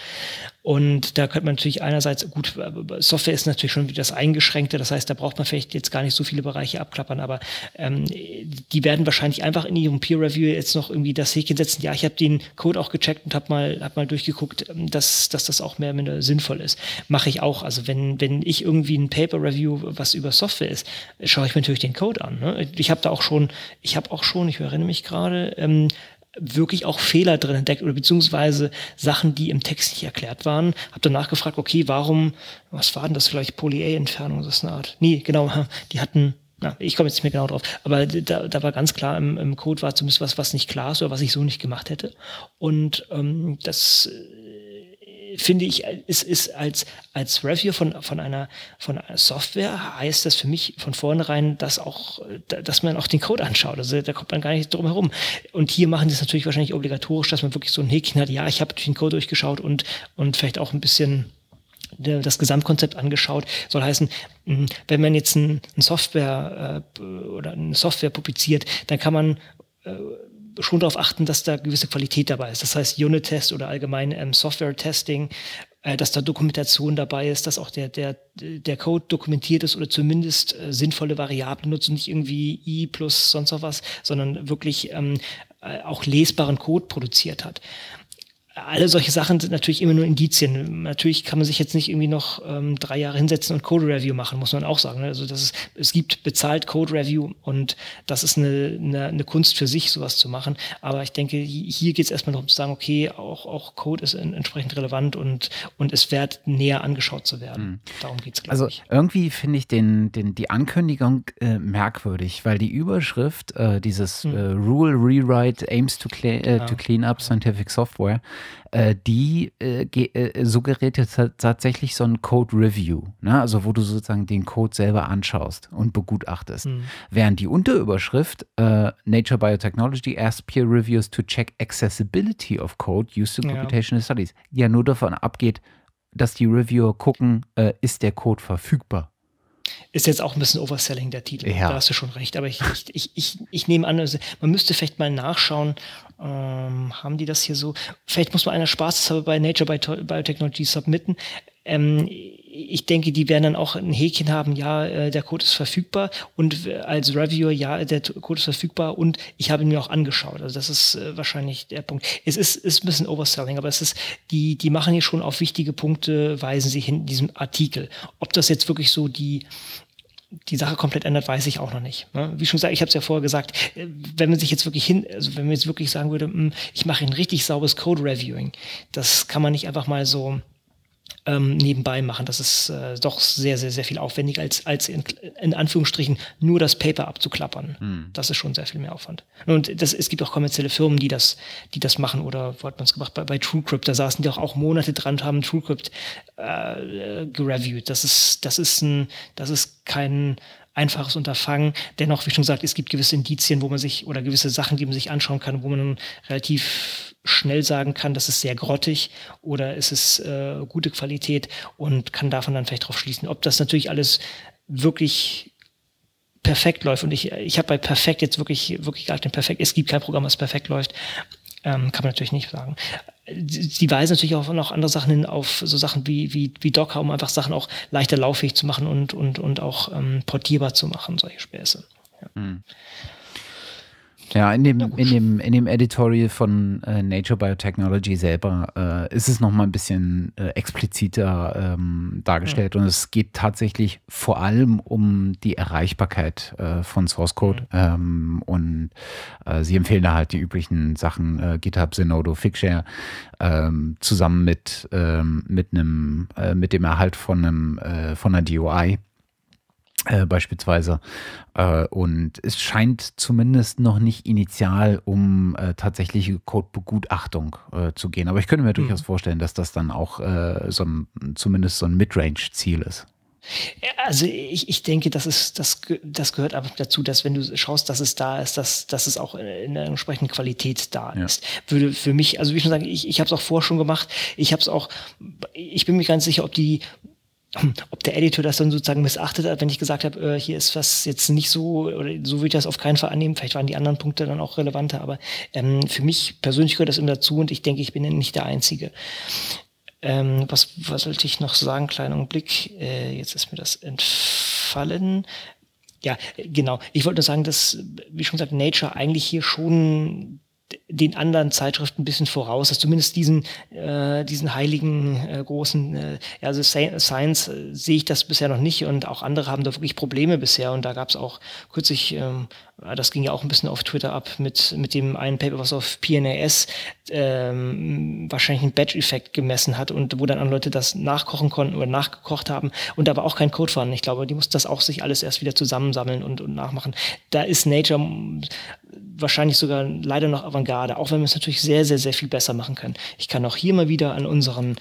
Und da könnte man natürlich einerseits, gut, Software ist natürlich schon wieder das Eingeschränkte, das heißt, da braucht man vielleicht jetzt gar nicht so viele Bereiche abklappern, aber ähm, die werden wahrscheinlich einfach in ihrem Peer Review jetzt noch irgendwie das Häkchen setzen, ja, ich habe den Code auch gecheckt und habe mal, hab mal durchgeguckt, ähm, dass, dass das auch mehr oder minder sinnvoll ist. Mache ich auch. Also wenn, wenn ich irgendwie ein Paper Review, was über Software ist, schaue ich mir natürlich den Code an. Ne? Ich habe da auch schon, ich habe auch schon, ich erinnere mich gerade, ähm, wirklich auch Fehler drin entdeckt oder beziehungsweise Sachen, die im Text nicht erklärt waren. Hab danach gefragt, okay, warum, was war denn das vielleicht Poly-A-Entfernung, das ist eine Art. Nee, genau, die hatten, na, ich komme jetzt nicht mehr genau drauf, aber da, da war ganz klar, im, im Code war zumindest was, was nicht klar ist oder was ich so nicht gemacht hätte. Und ähm, das finde ich, es ist als, als Review von, von, einer, von einer Software heißt das für mich von vornherein, dass auch, dass man auch den Code anschaut. Also da kommt man gar nicht drum herum. Und hier machen die es natürlich wahrscheinlich obligatorisch, dass man wirklich so ein Häkchen hat, ja, ich habe den Code durchgeschaut und, und vielleicht auch ein bisschen das Gesamtkonzept angeschaut. Soll heißen, wenn man jetzt ein, ein Software äh, oder eine Software publiziert, dann kann man äh, schon darauf achten, dass da gewisse Qualität dabei ist. Das heißt Unit-Test oder allgemein ähm, Software-Testing, äh, dass da Dokumentation dabei ist, dass auch der, der, der Code dokumentiert ist oder zumindest äh, sinnvolle Variablen nutzt und nicht irgendwie i plus sonst noch was, sondern wirklich ähm, äh, auch lesbaren Code produziert hat alle solche Sachen sind natürlich immer nur Indizien. Natürlich kann man sich jetzt nicht irgendwie noch ähm, drei Jahre hinsetzen und Code Review machen, muss man auch sagen. Ne? Also das ist, es gibt bezahlt Code Review und das ist eine, eine, eine Kunst für sich, sowas zu machen. Aber ich denke, hier geht es erstmal darum zu sagen, okay, auch, auch Code ist entsprechend relevant und, und es wert, näher angeschaut zu werden. Mhm. Darum geht es,
also, ich. Irgendwie finde ich den, den, die Ankündigung äh, merkwürdig, weil die Überschrift, äh, dieses mhm. äh, Rule Rewrite aims to, clean, äh, ja. to clean up scientific software, die äh, äh, suggeriert jetzt tatsächlich so ein Code Review, ne? also wo du sozusagen den Code selber anschaust und begutachtest. Mhm. Während die Unterüberschrift äh, Nature Biotechnology asks peer reviews to check accessibility of code used in computational ja. studies ja nur davon abgeht, dass die Reviewer gucken, äh, ist der Code verfügbar.
Ist jetzt auch ein bisschen Overselling der Titel. Ja. Da hast du schon recht. Aber ich, ich, ich, ich, nehme an, also man müsste vielleicht mal nachschauen, ähm, haben die das hier so? Vielleicht muss man einer Spaß bei Nature Biotechnology submitten. Ähm, ich denke, die werden dann auch ein Häkchen haben, ja, äh, der Code ist verfügbar und als Reviewer, ja, der Code ist verfügbar und ich habe ihn mir auch angeschaut. Also das ist äh, wahrscheinlich der Punkt. Es ist, ist ein bisschen Overselling, aber es ist, die, die machen hier schon auf wichtige Punkte, weisen sie hin in diesem Artikel. Ob das jetzt wirklich so die, die Sache komplett ändert, weiß ich auch noch nicht. Ne? Wie schon gesagt, ich habe es ja vorher gesagt, äh, wenn man sich jetzt wirklich hin, also wenn man jetzt wirklich sagen würde, hm, ich mache ein richtig sauberes Code-Reviewing, das kann man nicht einfach mal so ähm, nebenbei machen. Das ist äh, doch sehr, sehr, sehr viel aufwendiger, als, als in, in Anführungsstrichen nur das Paper abzuklappern. Hm. Das ist schon sehr viel mehr Aufwand. Und das, es gibt auch kommerzielle Firmen, die das, die das machen. Oder wo hat man es gemacht? Bei, bei TrueCrypt, da saßen die auch, auch Monate dran und haben TrueCrypt äh, gereviewt. Das ist, das ist ein, das ist kein einfaches Unterfangen. Dennoch, wie schon gesagt, es gibt gewisse Indizien, wo man sich oder gewisse Sachen, die man sich anschauen kann, wo man relativ schnell sagen kann, das ist sehr grottig oder ist es äh, gute Qualität und kann davon dann vielleicht drauf schließen. Ob das natürlich alles wirklich perfekt läuft und ich, ich habe bei perfekt jetzt wirklich, wirklich den perfekt, es gibt kein Programm, das perfekt läuft, ähm, kann man natürlich nicht sagen. Die weisen natürlich auch noch andere Sachen hin auf so Sachen wie, wie, wie Docker, um einfach Sachen auch leichter lauffähig zu machen und, und, und auch ähm, portierbar zu machen, solche Späße. Ja. Mhm.
Ja, in dem, in dem, in dem Editorial von äh, Nature Biotechnology selber äh, ist es nochmal ein bisschen äh, expliziter ähm, dargestellt ja. und es geht tatsächlich vor allem um die Erreichbarkeit äh, von Source Code mhm. ähm, und äh, sie empfehlen da halt die üblichen Sachen äh, GitHub, Zenodo, Figshare ähm, zusammen mit, ähm, mit einem, mit dem Erhalt von einem, von einer DOI äh, beispielsweise. Äh, und es scheint zumindest noch nicht initial um äh, tatsächliche Codebegutachtung äh, zu gehen. Aber ich könnte mir mhm. durchaus vorstellen, dass das dann auch äh, so ein, zumindest so ein Midrange-Ziel ist.
Also ich, ich denke, das ist, das, das gehört einfach dazu, dass wenn du schaust, dass es da ist, dass, dass es auch in der entsprechenden Qualität da ja. ist. Würde für mich, also wie ich schon sagen, ich, ich habe es auch vorher schon gemacht. Ich habe es auch, ich bin mir ganz sicher, ob die ob der Editor das dann sozusagen missachtet hat, wenn ich gesagt habe, äh, hier ist was jetzt nicht so, oder so würde ich das auf keinen Fall annehmen. Vielleicht waren die anderen Punkte dann auch relevanter, aber ähm, für mich persönlich gehört das immer dazu und ich denke, ich bin nicht der Einzige. Ähm, was, was sollte ich noch sagen? Kleiner Blick. Äh, jetzt ist mir das entfallen. Ja, genau. Ich wollte nur sagen, dass, wie schon gesagt, Nature eigentlich hier schon den anderen Zeitschriften ein bisschen voraus, dass zumindest diesen, äh, diesen heiligen äh, großen, äh, also Science äh, sehe ich das bisher noch nicht und auch andere haben da wirklich Probleme bisher und da gab es auch kürzlich ähm, das ging ja auch ein bisschen auf Twitter ab mit, mit dem einen Paper, was auf PNAS ähm, wahrscheinlich einen Batch-Effekt gemessen hat und wo dann andere Leute das nachkochen konnten oder nachgekocht haben und aber auch kein Code vorhanden. Ich glaube, die mussten das auch sich alles erst wieder zusammensammeln und, und nachmachen. Da ist Nature wahrscheinlich sogar leider noch Avantgarde, auch wenn man es natürlich sehr, sehr, sehr viel besser machen kann. Ich kann auch hier mal wieder an unseren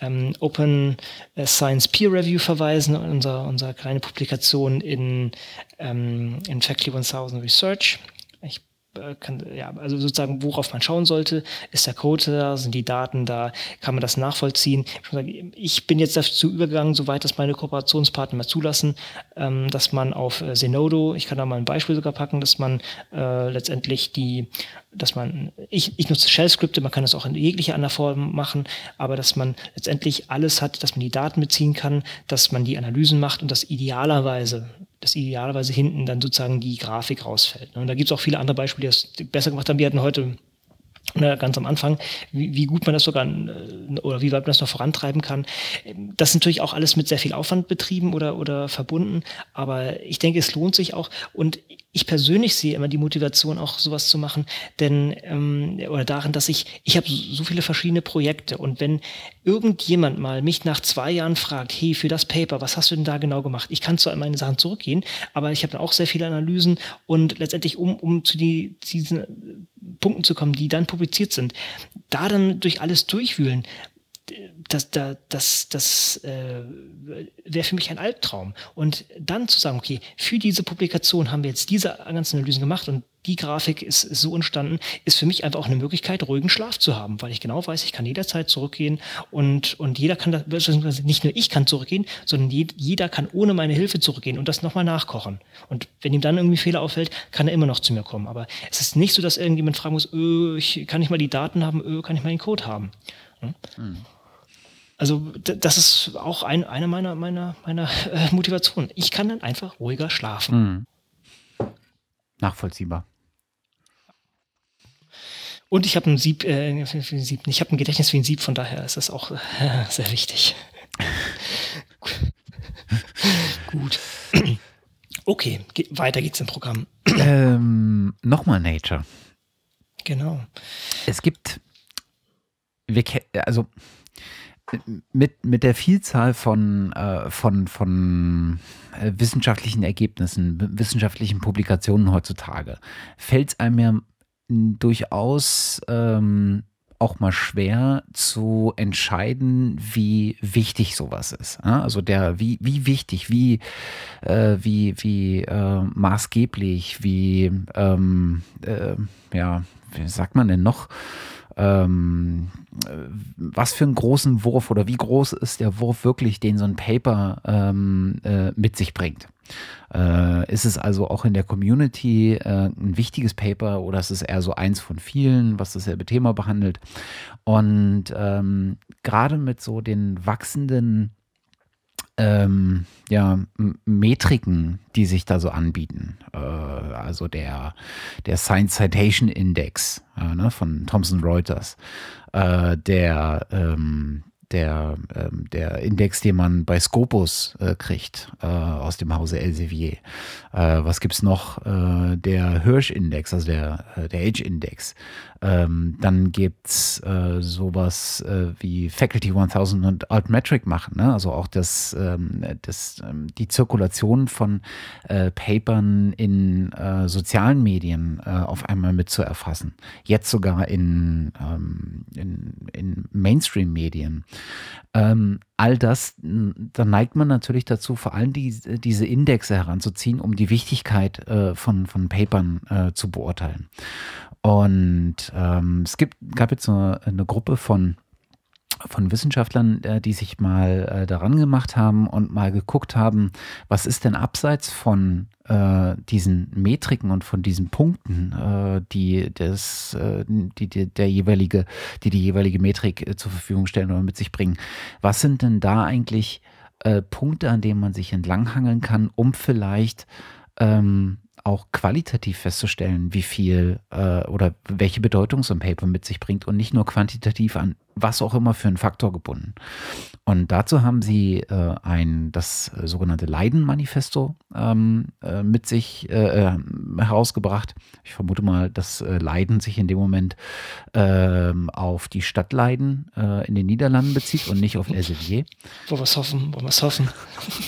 ähm, Open Science Peer Review verweisen, unser, unsere kleine Publikation in, ähm, in Factly 1000 Research. Ich äh, kann, ja, also sozusagen, worauf man schauen sollte, ist der Code da, sind die Daten da, kann man das nachvollziehen. Ich bin jetzt dazu übergegangen, soweit das meine Kooperationspartner mal zulassen, ähm, dass man auf äh, Zenodo, ich kann da mal ein Beispiel sogar packen, dass man äh, letztendlich die, dass man, ich, ich nutze Shell-Skripte, man kann das auch in jeglicher anderer Form machen, aber dass man letztendlich alles hat, dass man die Daten beziehen kann, dass man die Analysen macht und das idealerweise, dass idealerweise hinten dann sozusagen die Grafik rausfällt. Und da gibt es auch viele andere Beispiele, die das besser gemacht haben. Wir hatten heute oder ganz am Anfang, wie, wie, gut man das sogar äh, oder wie weit man das noch vorantreiben kann. Das ist natürlich auch alles mit sehr viel Aufwand betrieben oder, oder verbunden, aber ich denke, es lohnt sich auch und ich persönlich sehe immer die Motivation auch sowas zu machen, denn ähm, oder darin, dass ich ich habe so viele verschiedene Projekte und wenn irgendjemand mal mich nach zwei Jahren fragt, hey für das Paper, was hast du denn da genau gemacht? Ich kann zu meine Sachen zurückgehen, aber ich habe auch sehr viele Analysen und letztendlich um um zu die, diesen Punkten zu kommen, die dann publiziert sind, da dann durch alles durchwühlen, das, das, das, das äh, wäre für mich ein Albtraum. Und dann zu sagen, okay, für diese Publikation haben wir jetzt diese ganzen Analysen gemacht und die Grafik ist, ist so entstanden, ist für mich einfach auch eine Möglichkeit, ruhigen Schlaf zu haben, weil ich genau weiß, ich kann jederzeit zurückgehen und, und jeder kann, das, nicht nur ich kann zurückgehen, sondern jeder kann ohne meine Hilfe zurückgehen und das nochmal nachkochen. Und wenn ihm dann irgendwie Fehler auffällt, kann er immer noch zu mir kommen. Aber es ist nicht so, dass irgendjemand fragen muss, öh, ich, kann ich mal die Daten haben, öh, kann ich mal den Code haben. Hm? Hm. Also das ist auch ein, eine meiner, meiner, meiner äh, Motivationen. Ich kann dann einfach ruhiger schlafen.
Mhm. Nachvollziehbar.
Und ich habe ein Sieb, äh, Sieb, ich habe ein Gedächtnis wie ein Sieb, von daher ist das auch äh, sehr wichtig. Gut. Okay, ge weiter geht's im Programm.
Ähm, Nochmal Nature.
Genau.
Es gibt, wir, also mit, mit der Vielzahl von, äh, von, von äh, wissenschaftlichen Ergebnissen, wissenschaftlichen Publikationen heutzutage, fällt es einem ja durchaus ähm, auch mal schwer zu entscheiden, wie wichtig sowas ist. Also der, wie, wie wichtig, wie, äh, wie, wie äh, maßgeblich, wie, ähm, äh, ja, wie sagt man denn noch? Ähm, was für einen großen Wurf oder wie groß ist der Wurf wirklich, den so ein Paper ähm, äh, mit sich bringt. Äh, ist es also auch in der Community äh, ein wichtiges Paper oder ist es eher so eins von vielen, was dasselbe Thema behandelt? Und ähm, gerade mit so den wachsenden ähm, ja, Metriken, die sich da so anbieten. Äh, also der, der Science Citation Index äh, ne, von Thomson Reuters, äh, der ähm, der, ähm, der Index, den man bei Scopus äh, kriegt, äh, aus dem Hause Elsevier. Äh, was gibt's noch? Äh, der Hirsch-Index, also der, äh, der Age-Index. Ähm, dann gibt's äh, sowas äh, wie Faculty 1000 und Altmetric machen, ne? also auch das, ähm, das, ähm, die Zirkulation von äh, Papern in äh, sozialen Medien äh, auf einmal mit zu erfassen. Jetzt sogar in, ähm, in, in Mainstream-Medien. Ähm, all das, da neigt man natürlich dazu, vor allem die, diese Indexe heranzuziehen, um die Wichtigkeit äh, von, von Papern äh, zu beurteilen. Und ähm, es gibt, gab jetzt so eine Gruppe von von Wissenschaftlern, äh, die sich mal äh, daran gemacht haben und mal geguckt haben, was ist denn abseits von äh, diesen Metriken und von diesen Punkten, äh, die, das, äh, die, die, der jeweilige, die die jeweilige Metrik äh, zur Verfügung stellen oder mit sich bringen. Was sind denn da eigentlich Punkte, an denen man sich entlanghangeln kann, um vielleicht ähm, auch qualitativ festzustellen, wie viel äh, oder welche Bedeutung so ein Paper mit sich bringt und nicht nur quantitativ an was auch immer für einen Faktor gebunden. Und dazu haben sie äh, ein das sogenannte Leiden-Manifesto ähm, äh, mit sich äh, äh, herausgebracht. Ich vermute mal, dass äh, Leiden sich in dem Moment ähm, auf die Stadt Leiden in den Niederlanden bezieht und nicht auf Elsevier.
Wo wir es hoffen, wo wir es hoffen.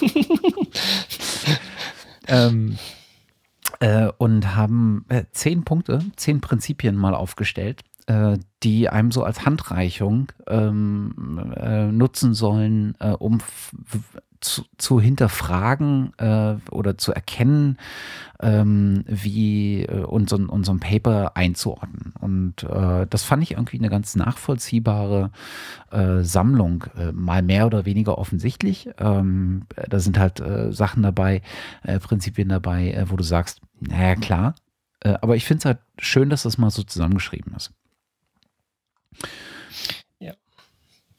ähm, äh, und haben äh, zehn Punkte, zehn Prinzipien mal aufgestellt, äh, die einem so als Handreichung ähm, äh, nutzen sollen, äh, um zu, zu hinterfragen äh, oder zu erkennen, ähm, wie äh, unseren, unseren Paper einzuordnen. Und äh, das fand ich irgendwie eine ganz nachvollziehbare äh, Sammlung, äh, mal mehr oder weniger offensichtlich. Ähm, da sind halt äh, Sachen dabei, äh, Prinzipien dabei, äh, wo du sagst, naja klar, äh, aber ich finde es halt schön, dass das mal so zusammengeschrieben ist.
Ja.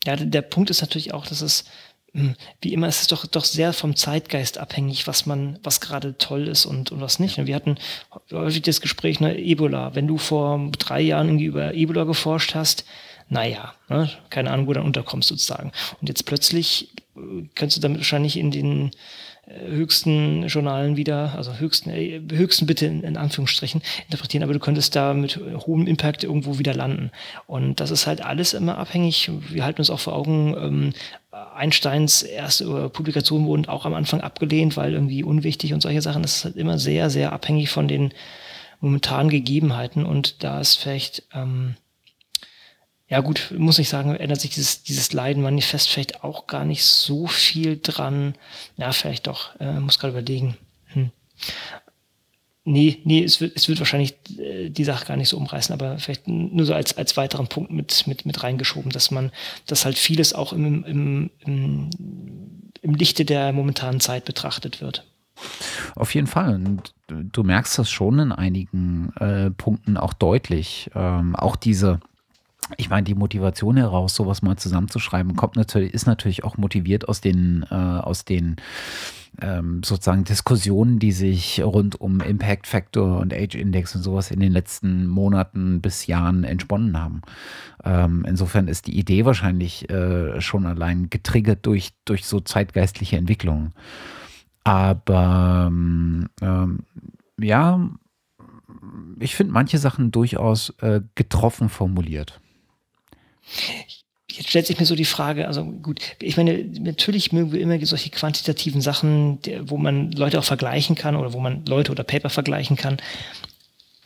Ja, der Punkt ist natürlich auch, dass es hm, wie immer ist es doch, doch sehr vom Zeitgeist abhängig, was man, was gerade toll ist und, und was nicht. Wir hatten häufig das Gespräch, ne, Ebola. Wenn du vor drei Jahren irgendwie über Ebola geforscht hast, naja, ne, keine Ahnung, wo du dann unterkommst sozusagen. Und jetzt plötzlich äh, kannst du damit wahrscheinlich in den höchsten Journalen wieder, also höchsten, äh, höchsten bitte in, in, Anführungsstrichen interpretieren, aber du könntest da mit hohem Impact irgendwo wieder landen. Und das ist halt alles immer abhängig. Wir halten uns auch vor Augen, ähm, Einsteins erste Publikation wurden auch am Anfang abgelehnt, weil irgendwie unwichtig und solche Sachen. Das ist halt immer sehr, sehr abhängig von den momentanen Gegebenheiten und da ist vielleicht ähm, ja gut, muss ich sagen, ändert sich dieses, dieses Leiden-Manifest vielleicht auch gar nicht so viel dran. Ja, vielleicht doch, äh, muss gerade überlegen. Hm. Nee, nee, es wird, es wird wahrscheinlich äh, die Sache gar nicht so umreißen, aber vielleicht nur so als, als weiteren Punkt mit, mit, mit reingeschoben, dass man, dass halt vieles auch im, im, im, im Lichte der momentanen Zeit betrachtet wird.
Auf jeden Fall. Und du merkst das schon in einigen äh, Punkten auch deutlich. Ähm, auch diese, ich meine, die Motivation heraus, sowas mal zusammenzuschreiben, kommt natürlich, ist natürlich auch motiviert aus den, äh, aus den ähm, sozusagen Diskussionen, die sich rund um Impact Factor und Age Index und sowas in den letzten Monaten bis Jahren entsponnen haben. Ähm, insofern ist die Idee wahrscheinlich äh, schon allein getriggert durch, durch so zeitgeistliche Entwicklungen. Aber ähm, ähm ja, ich finde manche Sachen durchaus äh, getroffen formuliert.
Jetzt stellt sich mir so die Frage, also gut, ich meine, natürlich mögen wir immer solche quantitativen Sachen, wo man Leute auch vergleichen kann oder wo man Leute oder Paper vergleichen kann.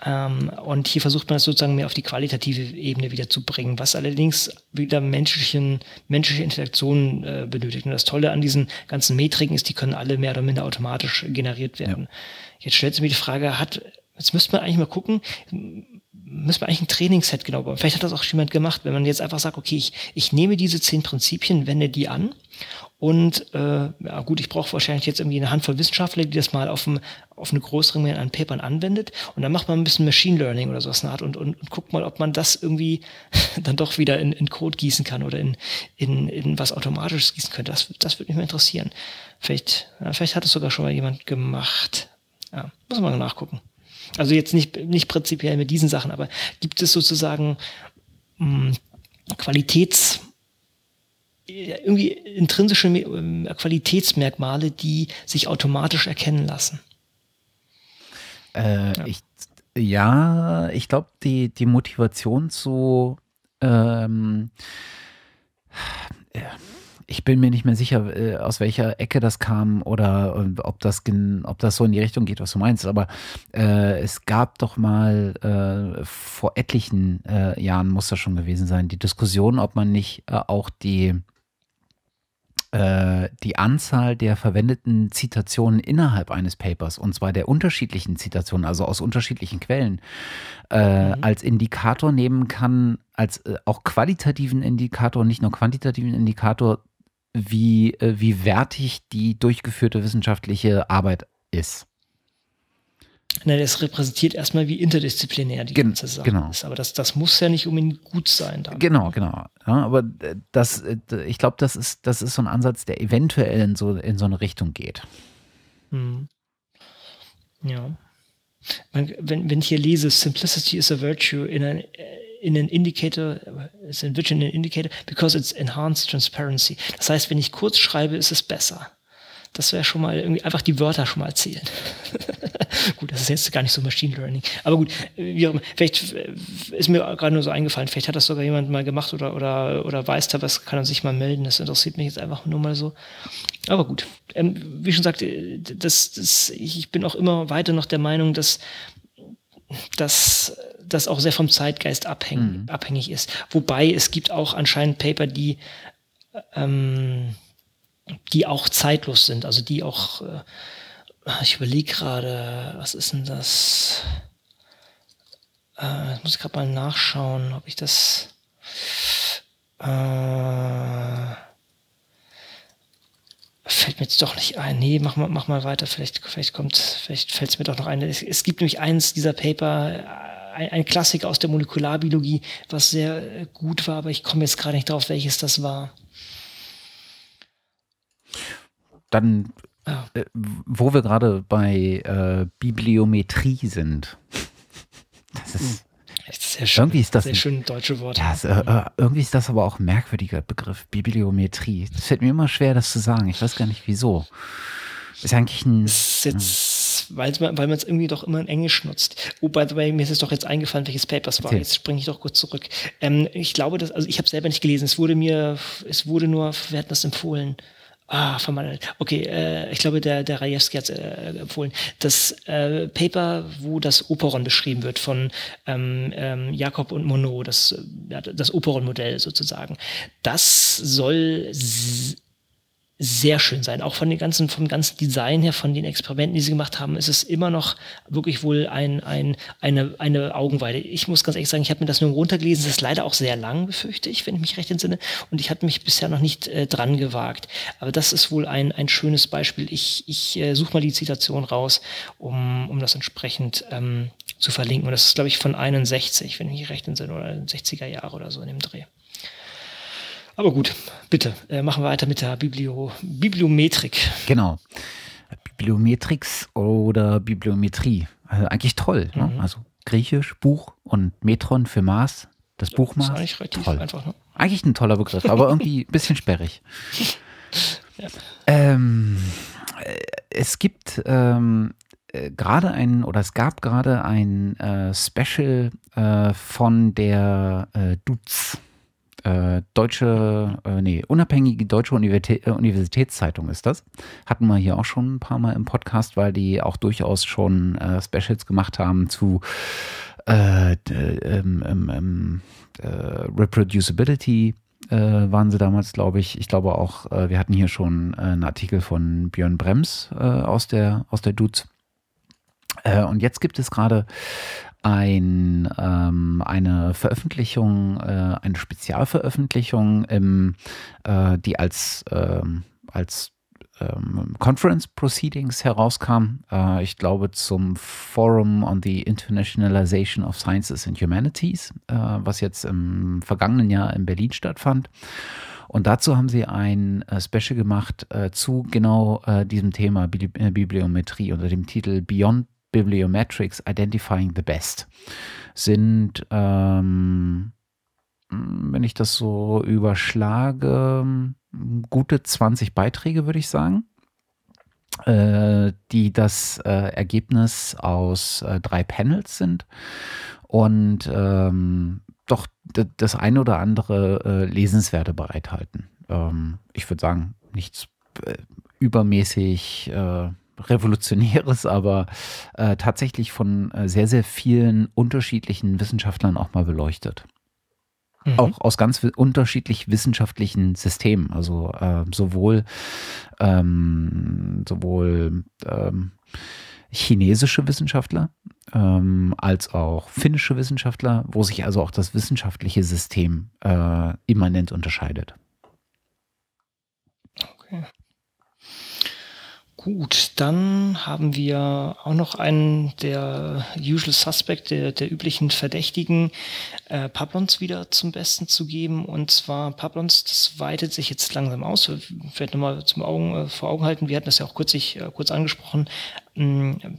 Ähm, und hier versucht man das sozusagen mehr auf die qualitative Ebene wieder zu bringen, was allerdings wieder menschlichen, menschliche Interaktionen äh, benötigt. Und das Tolle an diesen ganzen Metriken ist, die können alle mehr oder minder automatisch generiert werden. Ja. Jetzt stellt sich mir die Frage, hat, jetzt müsste man eigentlich mal gucken, müssen wir eigentlich ein Trainingsset genau bauen. Vielleicht hat das auch jemand gemacht, wenn man jetzt einfach sagt, okay, ich, ich nehme diese zehn Prinzipien, wende die an und äh, ja gut, ich brauche wahrscheinlich jetzt irgendwie eine Handvoll Wissenschaftler, die das mal auf, ein, auf eine größere Menge an Papern anwendet und dann macht man ein bisschen Machine Learning oder sowas Art und, und, und guckt mal, ob man das irgendwie dann doch wieder in, in Code gießen kann oder in, in, in was Automatisches gießen könnte. Das, das würde mich mal interessieren. Vielleicht, ja, vielleicht hat es sogar schon mal jemand gemacht. Ja, muss man mal nachgucken. Also jetzt nicht, nicht prinzipiell mit diesen Sachen, aber gibt es sozusagen mh, hm, Qualitäts, irgendwie intrinsische ähm, Qualitätsmerkmale, die sich automatisch erkennen lassen?
Äh, ja. Ich, ja, ich glaube, die, die Motivation zu ähm, ja ich bin mir nicht mehr sicher, äh, aus welcher Ecke das kam oder äh, ob das, ob das so in die Richtung geht, was du meinst. Aber äh, es gab doch mal äh, vor etlichen äh, Jahren, muss das schon gewesen sein, die Diskussion, ob man nicht auch die die Anzahl der verwendeten Zitationen innerhalb eines Papers, und zwar der unterschiedlichen Zitationen, also aus unterschiedlichen Quellen, äh, mhm. als Indikator nehmen kann, als äh, auch qualitativen Indikator, nicht nur quantitativen Indikator wie, äh, wie wertig die durchgeführte wissenschaftliche Arbeit ist.
Na, das repräsentiert erstmal, wie interdisziplinär die Gen ganze Sache genau. ist. Aber das, das muss ja nicht unbedingt gut sein.
Dann. Genau, genau. Ja, aber das, ich glaube, das ist, das ist so ein Ansatz, der eventuell in so, in so eine Richtung geht. Hm.
Ja. wenn, wenn ich hier lese, Simplicity is a virtue in an in an indicator, it's enriched in an indicator because it's enhanced transparency. Das heißt, wenn ich kurz schreibe, ist es besser. Das wäre schon mal irgendwie einfach die Wörter schon mal erzählen. gut, das ist jetzt gar nicht so Machine Learning. Aber gut, wie auch immer, vielleicht ist mir gerade nur so eingefallen, vielleicht hat das sogar jemand mal gemacht oder, oder, oder weiß da was, kann er sich mal melden. Das interessiert mich jetzt einfach nur mal so. Aber gut, ähm, wie schon gesagt, das, das, ich bin auch immer weiter noch der Meinung, dass, dass das auch sehr vom Zeitgeist abhängig, mhm. abhängig ist. Wobei es gibt auch anscheinend Paper, die, ähm, die auch zeitlos sind, also die auch, äh, ich überlege gerade, was ist denn das? Äh, muss ich gerade mal nachschauen, ob ich das äh, fällt mir jetzt doch nicht ein. Nee, mach mal, mach mal weiter. Vielleicht, vielleicht kommt, vielleicht fällt es mir doch noch ein. Es, es, gibt nämlich eins dieser Paper, ein, ein Klassiker aus der Molekularbiologie, was sehr äh, gut war, aber ich komme jetzt gerade nicht drauf, welches das war.
Dann, äh, wo wir gerade bei äh, Bibliometrie sind. Das ist.
Sehr schön, irgendwie ist das sehr schön deutsche Wort.
Ja, äh, äh, irgendwie ist das aber auch ein merkwürdiger Begriff, Bibliometrie. Das fällt mir immer schwer, das zu sagen. Ich weiß gar nicht wieso. Ist eigentlich ein.
Ist jetzt weil man es irgendwie doch immer in Englisch nutzt. Oh, by the way, mir ist es doch jetzt eingefallen, welches Paper es war. Okay. Jetzt springe ich doch kurz zurück. Ähm, ich glaube, dass, also ich habe selber nicht gelesen. Es wurde mir, es wurde nur, wir hatten das empfohlen. Ah, von meiner, okay, äh, ich glaube, der, der Rajewski hat äh, empfohlen. Das äh, Paper, wo das Operon beschrieben wird von ähm, ähm, Jakob und Monod, das, ja, das Operon-Modell sozusagen, das soll sehr schön sein. Auch von den ganzen, vom ganzen Design her, von den Experimenten, die sie gemacht haben, ist es immer noch wirklich wohl ein, ein, eine, eine Augenweide. Ich muss ganz ehrlich sagen, ich habe mir das nur runtergelesen. Es ist leider auch sehr lang, befürchte ich, wenn ich mich recht entsinne. Und ich hatte mich bisher noch nicht äh, dran gewagt. Aber das ist wohl ein, ein schönes Beispiel. Ich, ich äh, suche mal die Zitation raus, um, um das entsprechend ähm, zu verlinken. Und das ist, glaube ich, von 61, wenn ich mich recht entsinne, oder 60er Jahre oder so in dem Dreh. Aber gut, bitte, äh, machen wir weiter mit der Biblio Bibliometrik.
Genau. Bibliometrix oder Bibliometrie. Also eigentlich toll. Ne? Mhm. Ne? Also Griechisch, Buch und Metron für Maß, das Buchmaß. Das ist
eigentlich relativ toll. einfach. Ne?
Eigentlich ein toller Begriff, aber irgendwie ein bisschen sperrig. Ja. Ähm, äh, es gibt ähm, äh, gerade ein, oder es gab gerade ein äh, Special äh, von der äh, Duz äh, deutsche, äh, nee, unabhängige deutsche Universitä äh, Universitätszeitung ist das. Hatten wir hier auch schon ein paar Mal im Podcast, weil die auch durchaus schon äh, Specials gemacht haben zu äh, ähm, ähm, ähm, äh, Reproducibility. waren sie damals, glaube ich. Ich glaube auch, wir hatten hier schon einen Artikel von Björn Brems aus der, aus der Dudes. und jetzt gibt es gerade ein, ähm, eine Veröffentlichung, äh, eine Spezialveröffentlichung, im, äh, die als, ähm, als ähm, Conference Proceedings herauskam. Äh, ich glaube zum Forum on the Internationalization of Sciences and Humanities, äh, was jetzt im vergangenen Jahr in Berlin stattfand. Und dazu haben sie ein äh, Special gemacht zu genau diesem Thema Bibli Bibliometrie unter dem Titel Beyond Bibliometrics Identifying the Best sind, ähm, wenn ich das so überschlage, gute 20 Beiträge, würde ich sagen, äh, die das äh, Ergebnis aus äh, drei Panels sind und ähm, doch das eine oder andere äh, Lesenswerte bereithalten. Ähm, ich würde sagen, nichts äh, übermäßig äh, Revolutionäres, aber äh, tatsächlich von äh, sehr, sehr vielen unterschiedlichen Wissenschaftlern auch mal beleuchtet. Mhm. Auch aus ganz unterschiedlich wissenschaftlichen Systemen. Also äh, sowohl, ähm, sowohl ähm, chinesische Wissenschaftler ähm, als auch finnische Wissenschaftler, wo sich also auch das wissenschaftliche System äh, immanent unterscheidet.
Okay. Gut, dann haben wir auch noch einen der Usual Suspect, der, der üblichen Verdächtigen, äh, Pablons wieder zum Besten zu geben. Und zwar Pablons, das weitet sich jetzt langsam aus. Vielleicht nochmal zum Augen, äh, vor Augen halten. Wir hatten das ja auch kürzlich, äh, kurz angesprochen,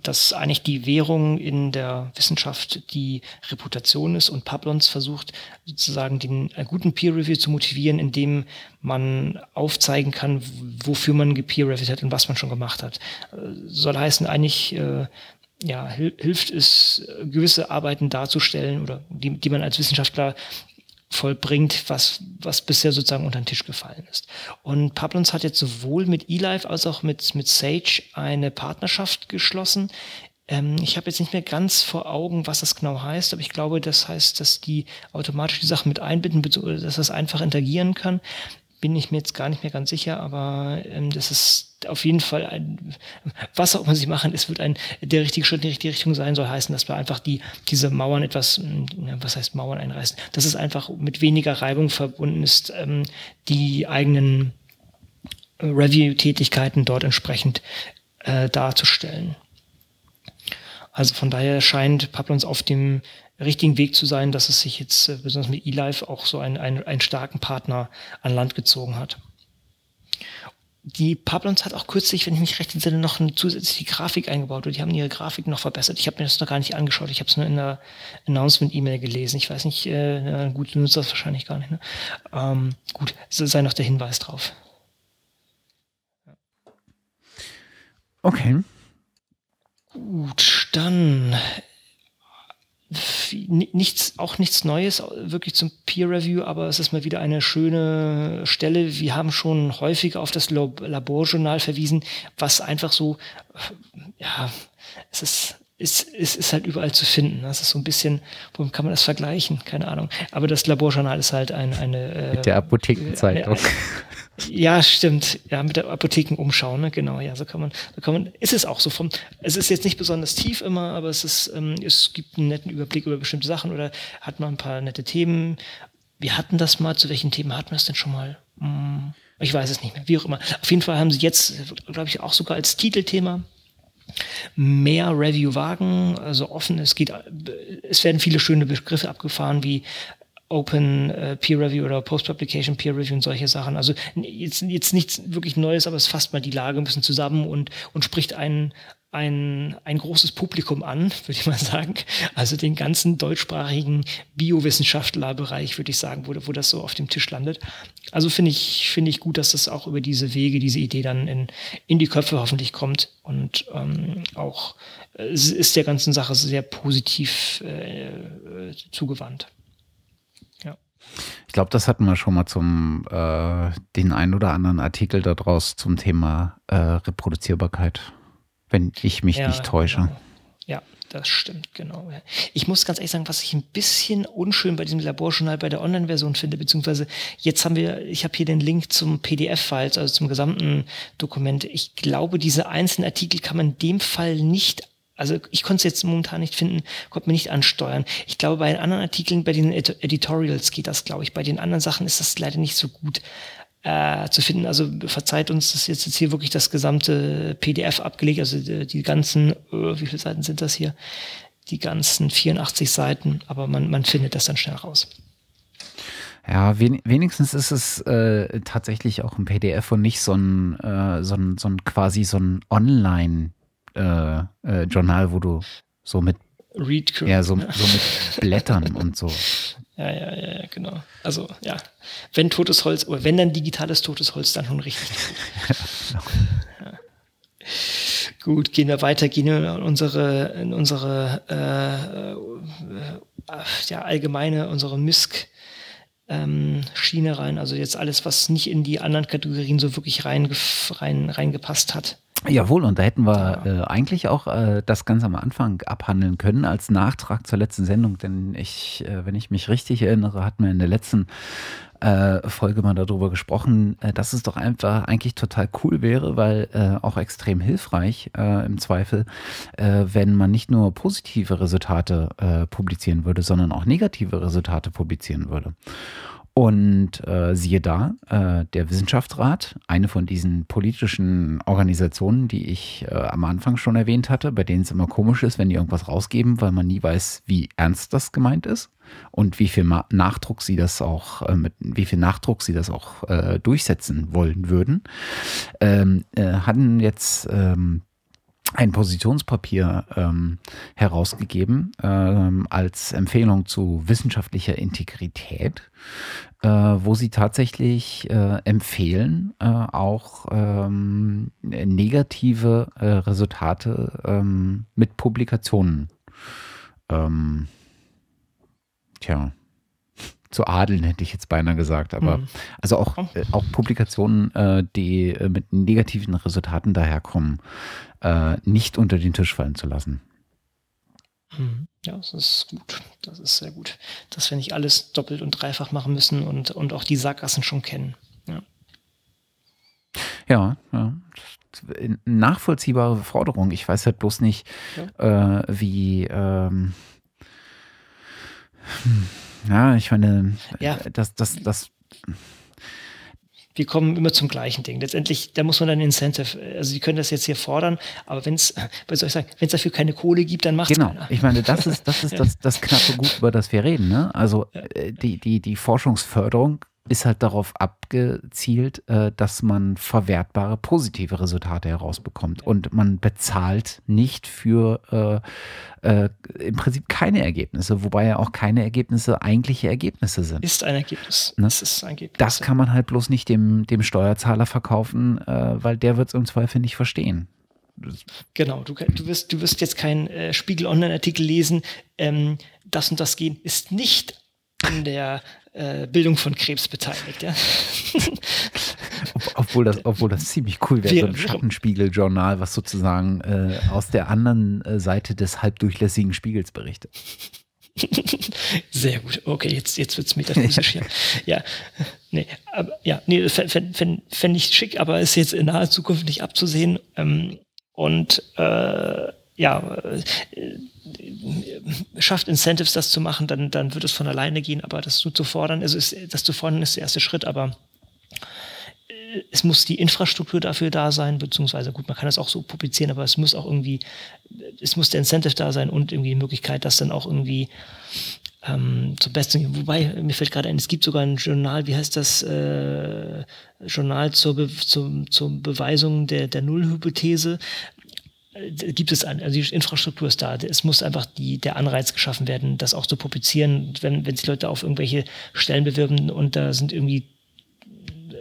dass eigentlich die Währung in der Wissenschaft die Reputation ist und Pablons versucht sozusagen den äh, guten Peer Review zu motivieren, indem man aufzeigen kann, wofür man gepeer reviewed hat und was man schon gemacht hat. Äh, soll heißen eigentlich äh, ja, hilft es, gewisse Arbeiten darzustellen oder die, die man als Wissenschaftler vollbringt, was, was bisher sozusagen unter den Tisch gefallen ist. Und Pablons hat jetzt sowohl mit eLife als auch mit, mit Sage eine Partnerschaft geschlossen. Ähm, ich habe jetzt nicht mehr ganz vor Augen, was das genau heißt, aber ich glaube, das heißt, dass die automatisch die Sachen mit einbinden, dass das einfach interagieren kann bin ich mir jetzt gar nicht mehr ganz sicher, aber ähm, das ist auf jeden Fall ein, was auch immer sie machen, es wird ein, der richtige Schritt in die richtige Richtung sein, soll heißen, dass wir einfach die, diese Mauern etwas, was heißt Mauern einreißen, dass es einfach mit weniger Reibung verbunden ist, ähm, die eigenen Review-Tätigkeiten dort entsprechend äh, darzustellen. Also von daher scheint Pablons auf dem richtigen Weg zu sein, dass es sich jetzt äh, besonders mit eLife auch so einen, einen, einen starken Partner an Land gezogen hat. Die Pablons hat auch kürzlich, wenn ich mich recht entsinne, noch eine zusätzliche Grafik eingebaut und die haben ihre Grafik noch verbessert. Ich habe mir das noch gar nicht angeschaut. Ich habe es nur in der Announcement-E-Mail gelesen. Ich weiß nicht, äh, gut, du nutzt das wahrscheinlich gar nicht. Ne? Ähm, gut, sei noch der Hinweis drauf.
Okay.
Gut, dann nichts, auch nichts Neues, wirklich zum Peer Review, aber es ist mal wieder eine schöne Stelle. Wir haben schon häufig auf das Laborjournal verwiesen, was einfach so, ja, es ist, ist, ist, ist halt überall zu finden. Das ist so ein bisschen, womit kann man das vergleichen? Keine Ahnung. Aber das Laborjournal ist halt ein, eine.
Äh, Mit der Apothekenzeitung. Äh,
ja, stimmt. Ja, mit der Apothekenumschau, ne? Genau, ja, so kann man, so kann man, ist es auch so vom, es ist jetzt nicht besonders tief immer, aber es ist, ähm, es gibt einen netten Überblick über bestimmte Sachen oder hat man ein paar nette Themen. Wir hatten das mal, zu welchen Themen hatten wir es denn schon mal? Hm, ich weiß es nicht mehr, wie auch immer. Auf jeden Fall haben sie jetzt, glaube ich, auch sogar als Titelthema mehr Review wagen, also offen. Es geht, es werden viele schöne Begriffe abgefahren wie Open äh, Peer Review oder Post-Publication Peer Review und solche Sachen. Also jetzt, jetzt nichts wirklich Neues, aber es fasst mal die Lage ein bisschen zusammen und, und spricht ein, ein, ein großes Publikum an, würde ich mal sagen. Also den ganzen deutschsprachigen Biowissenschaftlerbereich, würde ich sagen, wo, wo das so auf dem Tisch landet. Also finde ich, finde ich gut, dass das auch über diese Wege, diese Idee dann in, in die Köpfe hoffentlich kommt und ähm, auch äh, ist der ganzen Sache sehr positiv äh, äh zugewandt.
Ich glaube, das hatten wir schon mal zum äh, den ein oder anderen Artikel daraus zum Thema äh, Reproduzierbarkeit, wenn ich mich ja, nicht täusche.
Genau. Ja, das stimmt, genau. Ich muss ganz ehrlich sagen, was ich ein bisschen unschön bei diesem Laborjournal bei der Online-Version finde, beziehungsweise jetzt haben wir, ich habe hier den Link zum PDF-Files, also zum gesamten Dokument. Ich glaube, diese einzelnen Artikel kann man in dem Fall nicht also ich konnte es jetzt momentan nicht finden, konnte mir nicht ansteuern. Ich glaube, bei den anderen Artikeln, bei den Editorials geht das, glaube ich. Bei den anderen Sachen ist das leider nicht so gut äh, zu finden. Also verzeiht uns, das ist jetzt, jetzt hier wirklich das gesamte PDF abgelegt, also die, die ganzen, äh, wie viele Seiten sind das hier? Die ganzen 84 Seiten, aber man, man findet das dann schnell raus.
Ja, wen, wenigstens ist es äh, tatsächlich auch ein PDF und nicht so ein, äh, so ein, so ein quasi so ein Online- äh, äh, Journal, wo du so mit
Read
ja, so, so mit Blättern und so.
Ja, ja, ja, genau. Also ja, wenn totes Holz, oder wenn dann digitales totes Holz, dann schon richtig ja. Gut, gehen wir weiter, gehen wir in unsere, in unsere äh, äh, ja, allgemeine, unsere MISC ähm, Schiene rein. Also jetzt alles, was nicht in die anderen Kategorien so wirklich rein, rein, reingepasst hat.
Jawohl, und da hätten wir äh, eigentlich auch äh, das ganz am Anfang abhandeln können als Nachtrag zur letzten Sendung, denn ich, äh, wenn ich mich richtig erinnere, hatten wir in der letzten äh, Folge mal darüber gesprochen, äh, dass es doch einfach eigentlich total cool wäre, weil äh, auch extrem hilfreich im Zweifel, wenn man nicht nur positive Resultate publizieren würde, sondern auch negative Resultate publizieren würde. Und äh, siehe da, äh, der Wissenschaftsrat, eine von diesen politischen Organisationen, die ich äh, am Anfang schon erwähnt hatte, bei denen es immer komisch ist, wenn die irgendwas rausgeben, weil man nie weiß, wie ernst das gemeint ist und wie viel Nachdruck sie das auch, äh, mit wie viel Nachdruck sie das auch äh, durchsetzen wollen würden, ähm, äh, hatten jetzt ähm, ein Positionspapier ähm, herausgegeben ähm, als Empfehlung zu wissenschaftlicher Integrität, äh, wo sie tatsächlich äh, empfehlen, äh, auch ähm, negative äh, Resultate ähm, mit Publikationen ähm, tja, zu adeln, hätte ich jetzt beinahe gesagt. Aber mhm. also auch, äh, auch Publikationen, äh, die äh, mit negativen Resultaten daherkommen, äh, nicht unter den Tisch fallen zu lassen.
Mhm. Ja, das ist gut. Das ist sehr gut. Dass wir nicht alles doppelt und dreifach machen müssen und, und auch die Sackgassen schon kennen. Ja,
ja. ja. Nachvollziehbare Forderung. Ich weiß halt bloß nicht, ja. äh, wie. Ähm, hm ja, ich meine, ja. das, das, das.
Wir kommen immer zum gleichen Ding. Letztendlich, da muss man dann Incentive, also Sie können das jetzt hier fordern, aber wenn es, was soll ich sagen, wenn es dafür keine Kohle gibt, dann macht es
Genau, keiner. ich meine, das ist, das ist das, das knappe Gut, über das wir reden. Ne? Also äh, die, die, die Forschungsförderung ist halt darauf abgezielt, äh, dass man verwertbare positive Resultate herausbekommt. Und man bezahlt nicht für äh, äh, im Prinzip keine Ergebnisse, wobei ja auch keine Ergebnisse eigentliche Ergebnisse sind.
Ist ein Ergebnis. Ne? Das ist
ein Ergebnis. Das kann man halt bloß nicht dem, dem Steuerzahler verkaufen, äh, weil der wird es im Zweifel nicht verstehen.
Genau, du, du, wirst, du wirst jetzt keinen äh, Spiegel Online-Artikel lesen, ähm, das und das Gen ist nicht an der Bildung von Krebs beteiligt. Ja?
obwohl, das, obwohl das ziemlich cool wäre, so ein Schattenspiegel-Journal, was sozusagen äh, aus der anderen äh, Seite des halbdurchlässigen Spiegels berichtet.
Sehr gut. Okay, jetzt, jetzt wird es metaphysisch hier. Ja, nee, aber, ja, nee, fände fänd, fänd ich schick, aber ist jetzt in naher Zukunft nicht abzusehen. Ähm, und äh, ja, äh, schafft Incentives, das zu machen, dann, dann wird es von alleine gehen, aber das zu fordern, also ist, das zu fordern ist der erste Schritt, aber äh, es muss die Infrastruktur dafür da sein, beziehungsweise gut, man kann das auch so publizieren, aber es muss auch irgendwie, es muss der Incentive da sein und irgendwie die Möglichkeit, das dann auch irgendwie ähm, zum Besten, wobei, mir fällt gerade ein, es gibt sogar ein Journal, wie heißt das, äh, Journal zur, Be zum, zur Beweisung der, der Nullhypothese, gibt es, also die Infrastruktur ist da. Es muss einfach die, der Anreiz geschaffen werden, das auch zu publizieren. Wenn, wenn sich Leute auf irgendwelche Stellen bewerben und da sind irgendwie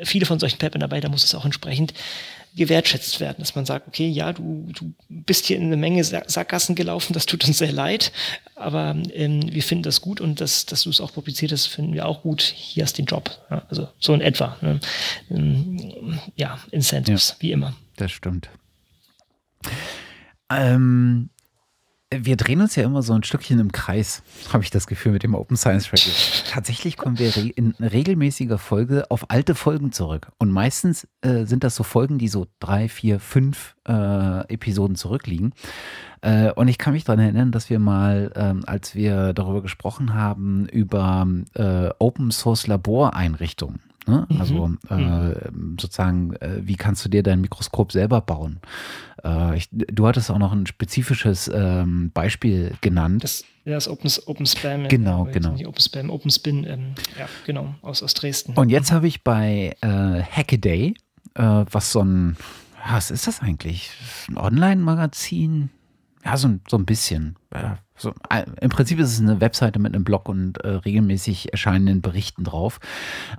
viele von solchen Papern dabei, da muss es auch entsprechend gewertschätzt werden, dass man sagt, okay, ja, du, du bist hier in eine Menge Sackgassen gelaufen, das tut uns sehr leid, aber ähm, wir finden das gut und das, dass du es auch publiziert hast, finden wir auch gut. Hier hast du den Job. Ja, also so in etwa. Ne? Ähm, ja, Incentives, ja, wie immer.
Das stimmt. Ähm, wir drehen uns ja immer so ein Stückchen im Kreis, habe ich das Gefühl, mit dem Open Science Radio. Tatsächlich kommen wir in regelmäßiger Folge auf alte Folgen zurück. Und meistens äh, sind das so Folgen, die so drei, vier, fünf äh, Episoden zurückliegen. Äh, und ich kann mich daran erinnern, dass wir mal, ähm, als wir darüber gesprochen haben, über äh, Open Source Laboreinrichtungen Ne? Mhm. Also äh, mhm. sozusagen, äh, wie kannst du dir dein Mikroskop selber bauen? Äh, ich, du hattest auch noch ein spezifisches ähm, Beispiel genannt.
Das, ja, das Open, Open Spam.
Genau, genau.
Nicht Open Spam, Open Spin, ähm, ja, genau, aus, aus Dresden.
Und jetzt habe ich bei äh, Hackaday, äh, was so ein, was ist das eigentlich? Ein Online-Magazin? Ja, so, so ein bisschen. So, äh, Im Prinzip ist es eine Webseite mit einem Blog und äh, regelmäßig erscheinenden Berichten drauf.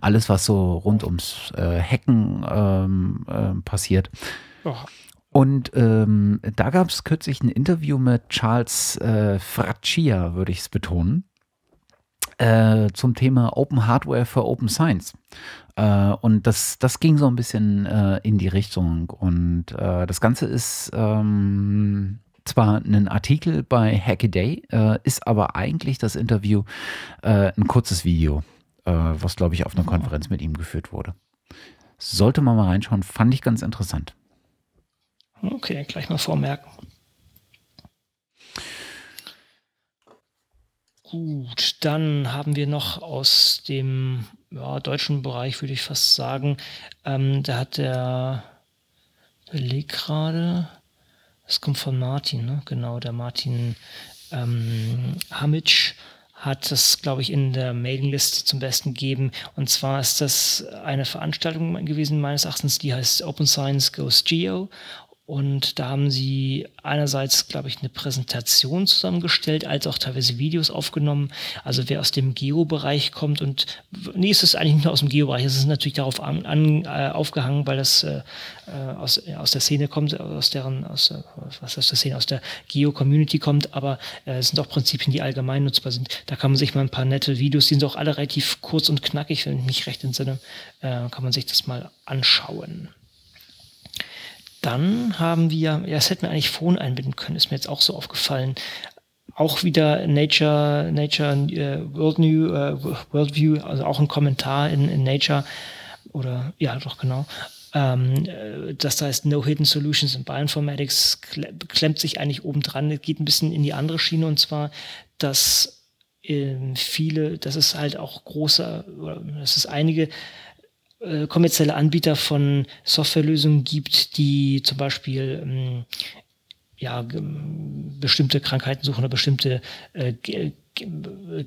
Alles, was so rund ums äh, Hacken ähm, äh, passiert. Oh. Und ähm, da gab es kürzlich ein Interview mit Charles äh, Fraccia, würde ich es betonen, äh, zum Thema Open Hardware für Open Science. Äh, und das, das ging so ein bisschen äh, in die Richtung. Und äh, das Ganze ist ähm, zwar ein Artikel bei Hackaday, äh, ist aber eigentlich das Interview äh, ein kurzes Video, äh, was, glaube ich, auf einer Konferenz mit ihm geführt wurde. Sollte man mal reinschauen, fand ich ganz interessant.
Okay, gleich mal vormerken. Gut, dann haben wir noch aus dem ja, deutschen Bereich, würde ich fast sagen, ähm, da hat der Beleg gerade, das kommt von Martin, ne? genau, der Martin ähm, Hamic hat das, glaube ich, in der Mailingliste zum Besten gegeben. Und zwar ist das eine Veranstaltung gewesen, meines Erachtens, die heißt Open Science Goes Geo. Und da haben sie einerseits, glaube ich, eine Präsentation zusammengestellt, als auch teilweise Videos aufgenommen. Also wer aus dem Geo-Bereich kommt und nee, es ist eigentlich nicht nur aus dem Geo-Bereich, es ist natürlich darauf an, an, äh, aufgehangen, weil das äh, äh aus, äh, aus der Szene kommt, aus deren, aus, äh, was aus der Szene, aus der Geo-Community kommt, aber äh, es sind auch Prinzipien, die allgemein nutzbar sind. Da kann man sich mal ein paar nette Videos, die sind auch alle relativ kurz und knackig, wenn ich mich recht entsinne, äh, kann man sich das mal anschauen. Dann haben wir, ja, das hätten wir eigentlich Phone einbinden können, ist mir jetzt auch so aufgefallen. Auch wieder Nature, Nature uh, World New, uh, Worldview, also auch ein Kommentar in, in Nature oder ja, doch genau. Ähm, das heißt No Hidden Solutions in Bioinformatics klemmt sich eigentlich oben dran, geht ein bisschen in die andere Schiene und zwar, dass äh, viele, dass es halt auch große, dass es einige äh, kommerzielle Anbieter von Softwarelösungen gibt, die zum Beispiel ähm, ja, bestimmte Krankheiten suchen oder bestimmte äh,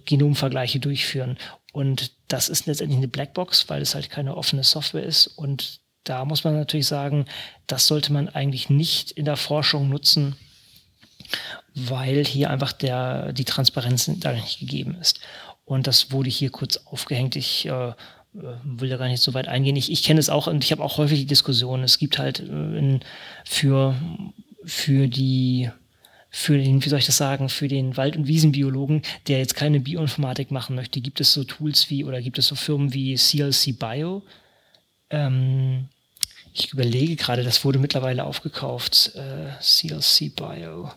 Genomvergleiche durchführen. Und das ist letztendlich eine Blackbox, weil es halt keine offene Software ist. Und da muss man natürlich sagen, das sollte man eigentlich nicht in der Forschung nutzen, weil hier einfach der, die Transparenz da nicht gegeben ist. Und das wurde hier kurz aufgehängt. Ich äh, äh, will da gar nicht so weit eingehen. Ich, ich kenne es auch und ich habe auch häufig die Diskussion. Es gibt halt äh, in, für für die für den, wie soll ich das sagen, für den Wald- und Wiesenbiologen, der jetzt keine Bioinformatik machen möchte, gibt es so Tools wie oder gibt es so Firmen wie CLC Bio. Ähm, ich überlege gerade, das wurde mittlerweile aufgekauft. Äh, CLC Bio.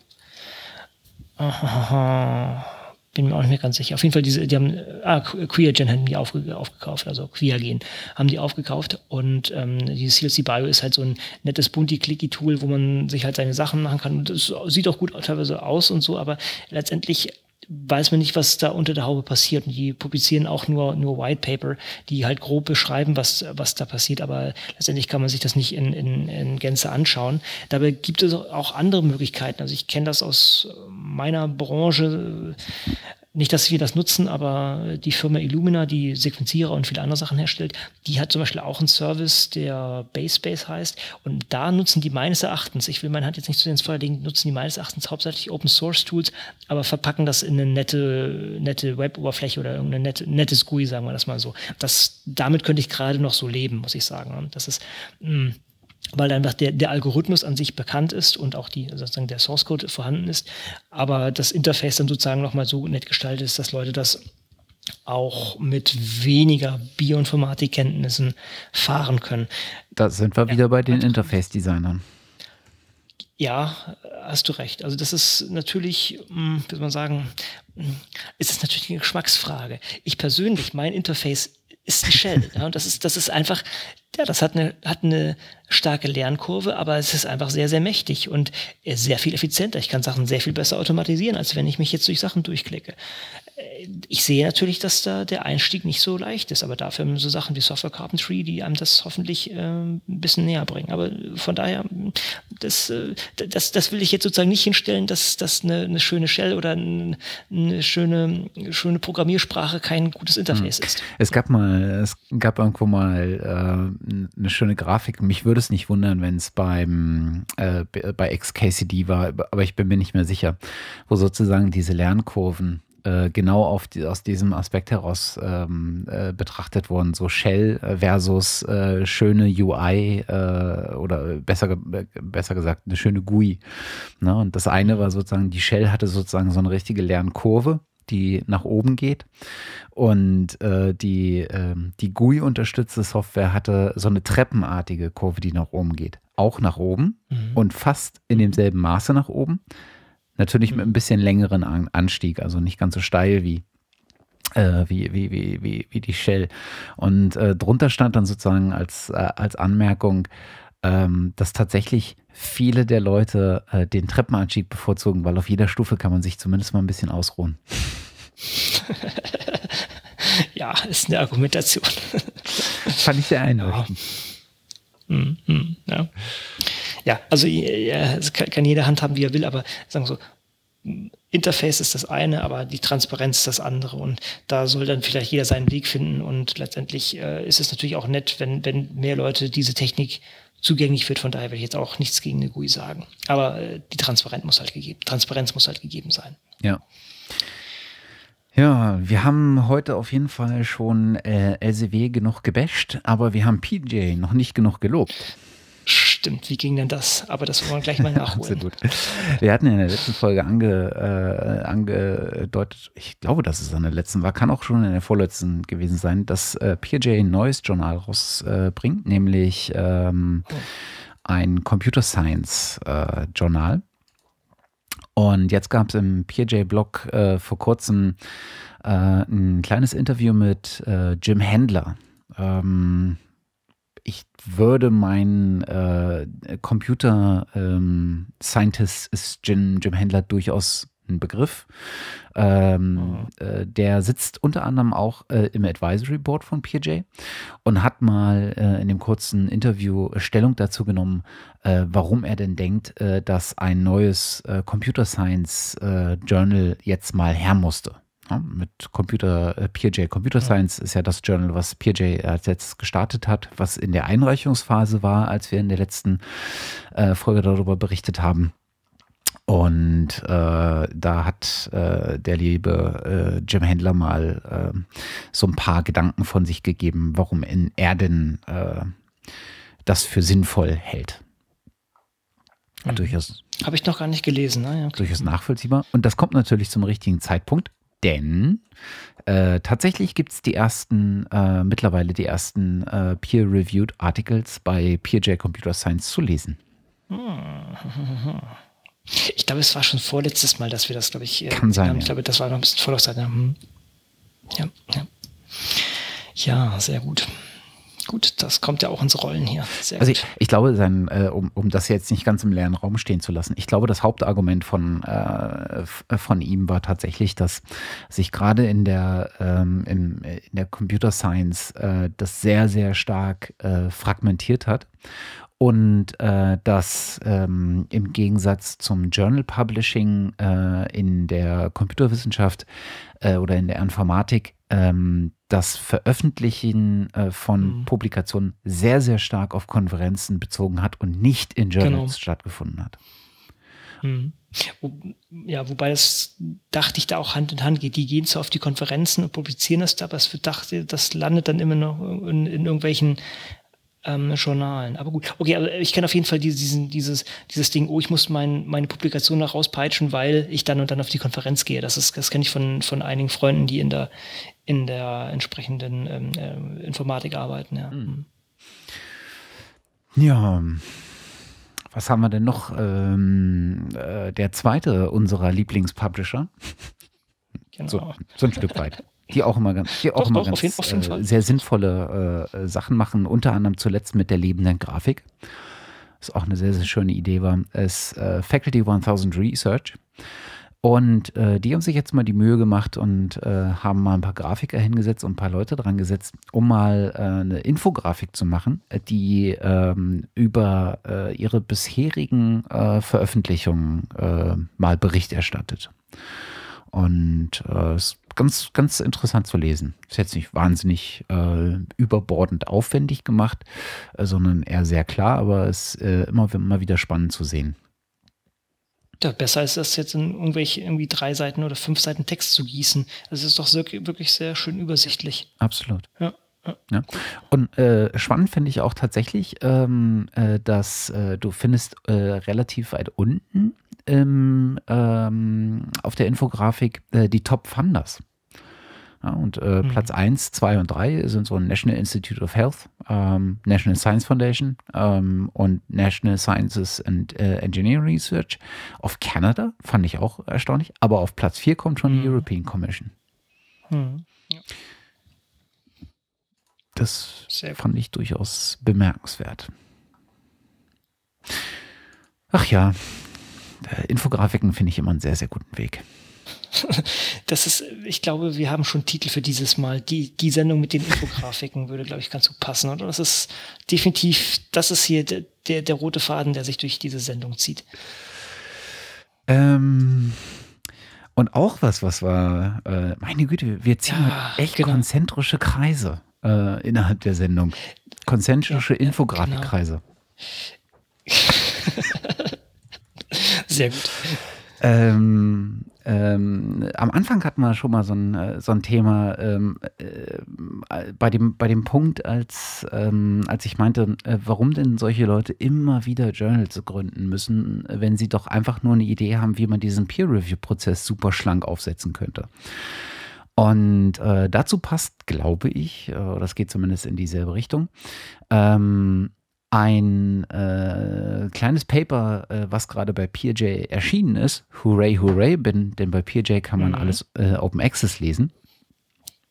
Aha bin mir auch nicht mehr ganz sicher. Auf jeden Fall, diese, die haben, ah, QueerGen haben die aufge, aufgekauft, also QueerGen haben die aufgekauft und ähm, dieses CLC Bio ist halt so ein nettes Bunti-Clicky-Tool, wo man sich halt seine Sachen machen kann und es sieht auch gut teilweise aus und so, aber letztendlich weiß man nicht, was da unter der Haube passiert. Und die publizieren auch nur, nur White Paper, die halt grob beschreiben, was, was da passiert. Aber letztendlich kann man sich das nicht in, in, in Gänze anschauen. Dabei gibt es auch andere Möglichkeiten. Also ich kenne das aus meiner Branche. Nicht, dass wir das nutzen, aber die Firma Illumina, die Sequenzierer und viele andere Sachen herstellt, die hat zum Beispiel auch einen Service, der Basebase heißt. Und da nutzen die meines Erachtens, ich will meine Hand jetzt nicht zu ins Feuer legen, nutzen die meines Erachtens hauptsächlich Open Source Tools, aber verpacken das in eine nette, nette Web-Oberfläche oder irgendeine nette, nettes GUI, sagen wir das mal so. Das, damit könnte ich gerade noch so leben, muss ich sagen. Das ist, mh, mm, weil einfach der, der Algorithmus an sich bekannt ist und auch die, sozusagen der Source Code vorhanden ist, aber das Interface dann sozusagen nochmal so nett gestaltet ist, dass Leute das auch mit weniger Bioinformatikkenntnissen fahren können.
Da sind wir ja, wieder bei den Interface-Designern.
Ja, hast du recht. Also das ist natürlich, hm, wie soll man sagen, hm, ist es natürlich eine Geschmacksfrage. Ich persönlich, mein Interface ist die Shell. Ja, und das ist, das ist einfach, ja, das hat eine, hat eine starke Lernkurve, aber es ist einfach sehr, sehr mächtig und sehr viel effizienter. Ich kann Sachen sehr viel besser automatisieren, als wenn ich mich jetzt durch Sachen durchklicke. Ich sehe natürlich, dass da der Einstieg nicht so leicht ist, aber dafür haben so Sachen wie Software Carpentry, die einem das hoffentlich äh, ein bisschen näher bringen. Aber von daher, das, äh, das, das will ich jetzt sozusagen nicht hinstellen, dass, dass eine, eine schöne Shell oder eine, eine schöne, schöne Programmiersprache kein gutes Interface hm. ist.
Es gab mal, es gab irgendwo mal äh, eine schöne Grafik. Mich würde es nicht wundern, wenn es beim äh, bei XKCD war, aber ich bin mir nicht mehr sicher, wo sozusagen diese Lernkurven äh, genau die, aus diesem Aspekt heraus ähm, äh, betrachtet wurden. So Shell versus äh, schöne UI äh, oder besser, besser gesagt eine schöne GUI. Ne? Und das eine war sozusagen, die Shell hatte sozusagen so eine richtige Lernkurve die nach oben geht. Und äh, die, äh, die GUI-unterstützte Software hatte so eine treppenartige Kurve, die nach oben geht. Auch nach oben mhm. und fast in demselben Maße nach oben. Natürlich mit ein bisschen längeren Anstieg, also nicht ganz so steil wie, äh, wie, wie, wie, wie, wie die Shell. Und äh, drunter stand dann sozusagen als, äh, als Anmerkung, ähm, dass tatsächlich viele der Leute äh, den Treppenanstieg bevorzugen, weil auf jeder Stufe kann man sich zumindest mal ein bisschen ausruhen.
ja, ist eine Argumentation.
Fand ich sehr einleuchtend.
Ja. Mm, mm, ja ja, also ja, kann, kann jeder handhaben, wie er will, aber sagen wir so, Interface ist das eine, aber die Transparenz ist das andere. Und da soll dann vielleicht jeder seinen Weg finden. Und letztendlich äh, ist es natürlich auch nett, wenn, wenn mehr Leute diese Technik zugänglich wird. Von daher will ich jetzt auch nichts gegen eine GUI sagen. Aber äh, die Transparenz muss halt gegeben, Transparenz muss halt gegeben sein.
Ja. Ja, wir haben heute auf jeden Fall schon äh, LCW genug gebasht, aber wir haben PJ noch nicht genug gelobt.
Stimmt, wie ging denn das? Aber das wollen wir gleich mal nachholen.
Absolut. Wir hatten in der letzten Folge ange, äh, angedeutet, ich glaube, dass es an der letzten war, kann auch schon in der vorletzten gewesen sein, dass äh, PJ ein neues Journal rausbringt, äh, nämlich ähm, oh. ein Computer Science äh, Journal. Und jetzt gab es im PJ-Blog äh, vor kurzem äh, ein kleines Interview mit Jim Handler. Ähm, ich würde meinen äh, Computer ähm, Scientist ist Jim, Jim Handler durchaus ein Begriff. Ähm, oh. äh, der sitzt unter anderem auch äh, im Advisory Board von PJ und hat mal äh, in dem kurzen Interview Stellung dazu genommen, äh, warum er denn denkt, äh, dass ein neues äh, Computer Science Journal jetzt mal her musste. Ja, mit Computer, äh, PJ Computer Science ist ja das Journal, was PJ als letztes gestartet hat, was in der Einreichungsphase war, als wir in der letzten äh, Folge darüber berichtet haben. Und äh, da hat äh, der liebe äh, Jim Händler mal äh, so ein paar Gedanken von sich gegeben, warum in er denn äh, das für sinnvoll hält. Mhm. Durchaus,
Habe ich noch gar nicht gelesen. Ne?
Ja, Durchaus nachvollziehbar. Und das kommt natürlich zum richtigen Zeitpunkt, denn äh, tatsächlich gibt es die ersten, äh, mittlerweile die ersten äh, Peer-Reviewed Articles bei PeerJ Computer Science zu lesen.
Ich glaube, es war schon vorletztes Mal, dass wir das, glaube ich,
äh, Kann sein.
Haben. Ich glaube, das war noch ein bisschen vor der hm. Ja, ja. Ja, sehr gut. Gut, das kommt ja auch ins Rollen hier.
Sehr also ich, ich, glaube, sein, äh, um, um das jetzt nicht ganz im leeren Raum stehen zu lassen, ich glaube, das Hauptargument von, äh, von ihm war tatsächlich, dass sich gerade in der, ähm, in, in der Computer Science äh, das sehr, sehr stark äh, fragmentiert hat und äh, dass ähm, im Gegensatz zum Journal Publishing äh, in der Computerwissenschaft äh, oder in der Informatik ähm, das Veröffentlichen äh, von mhm. Publikationen sehr, sehr stark auf Konferenzen bezogen hat und nicht in Journals genau. stattgefunden hat.
Mhm. Ja, wobei das dachte ich da auch Hand in Hand geht. Die gehen zwar auf die Konferenzen und publizieren das da, aber es dachte, das landet dann immer noch in, in irgendwelchen ähm, Journalen. Aber gut, okay, also ich kenne auf jeden Fall diesen, dieses, dieses Ding, oh, ich muss mein, meine Publikation nach rauspeitschen, weil ich dann und dann auf die Konferenz gehe. Das, ist, das kenne ich von, von einigen Freunden, die in der, in der entsprechenden ähm, äh, Informatik arbeiten. Ja. Mhm.
ja. Was haben wir denn noch? Ähm, äh, der zweite unserer Lieblingspublisher. Genau. So, so ein Stück weit die auch immer ganz, die auch doch, immer doch, ganz jeden, äh, sehr sinnvolle äh, Sachen machen, unter anderem zuletzt mit der lebenden Grafik. Was auch eine sehr, sehr schöne Idee war, ist äh, Faculty 1000 Research. Und äh, die haben sich jetzt mal die Mühe gemacht und äh, haben mal ein paar Grafiker hingesetzt und ein paar Leute dran gesetzt, um mal äh, eine Infografik zu machen, die ähm, über ihre bisherigen Veröffentlichungen mal Bericht erstattet. Und äh, ist ganz, ganz interessant zu lesen. Ist jetzt nicht wahnsinnig äh, überbordend aufwendig gemacht, äh, sondern eher sehr klar, aber es ist äh, immer, immer wieder spannend zu sehen.
Ja, besser ist das jetzt in irgendwelche irgendwie drei Seiten oder fünf Seiten Text zu gießen. Das ist doch wirklich sehr schön übersichtlich.
Absolut. Ja. Ja. Und äh, spannend finde ich auch tatsächlich, ähm, äh, dass äh, du findest äh, relativ weit unten im, ähm, auf der Infografik äh, die Top Funders. Ja, und äh, mhm. Platz 1, 2 und 3 sind so National Institute of Health, ähm, National Science Foundation ähm, und National Sciences and äh, Engineering Research of Canada, fand ich auch erstaunlich. Aber auf Platz 4 kommt schon mhm. die European Commission. Mhm. Ja. Das fand ich durchaus bemerkenswert. Ach ja, Infografiken finde ich immer einen sehr, sehr guten Weg.
Das ist, ich glaube, wir haben schon Titel für dieses Mal. Die, die Sendung mit den Infografiken würde, glaube ich, ganz gut passen, oder? Das ist definitiv, das ist hier der, der, der rote Faden, der sich durch diese Sendung zieht.
Ähm, und auch was, was war, äh, meine Güte, wir ziehen ja, echt genau. konzentrische Kreise äh, innerhalb der Sendung. Konzentrische ja, Infografikkreise. Genau.
Sehr gut.
Ähm, ähm, am Anfang hatten wir schon mal so ein, äh, so ein Thema ähm, äh, bei, dem, bei dem Punkt, als, ähm, als ich meinte, äh, warum denn solche Leute immer wieder Journals gründen müssen, wenn sie doch einfach nur eine Idee haben, wie man diesen Peer-Review-Prozess super schlank aufsetzen könnte. Und äh, dazu passt, glaube ich, äh, das geht zumindest in dieselbe Richtung, ähm, ein äh, kleines Paper, äh, was gerade bei PeerJ erschienen ist. Hooray, hooray, bin, denn bei PeerJ kann man mhm. alles äh, Open Access lesen.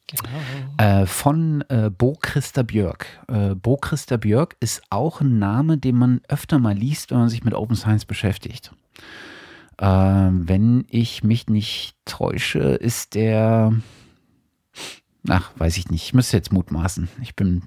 Genau. Äh, von äh, Bo Christa Björk. Äh, Bo Christa Björk ist auch ein Name, den man öfter mal liest, wenn man sich mit Open Science beschäftigt. wenn ich mich nicht täusche, ist der Ach, weiß ich nicht. Ich müsste jetzt mutmaßen. Ich bin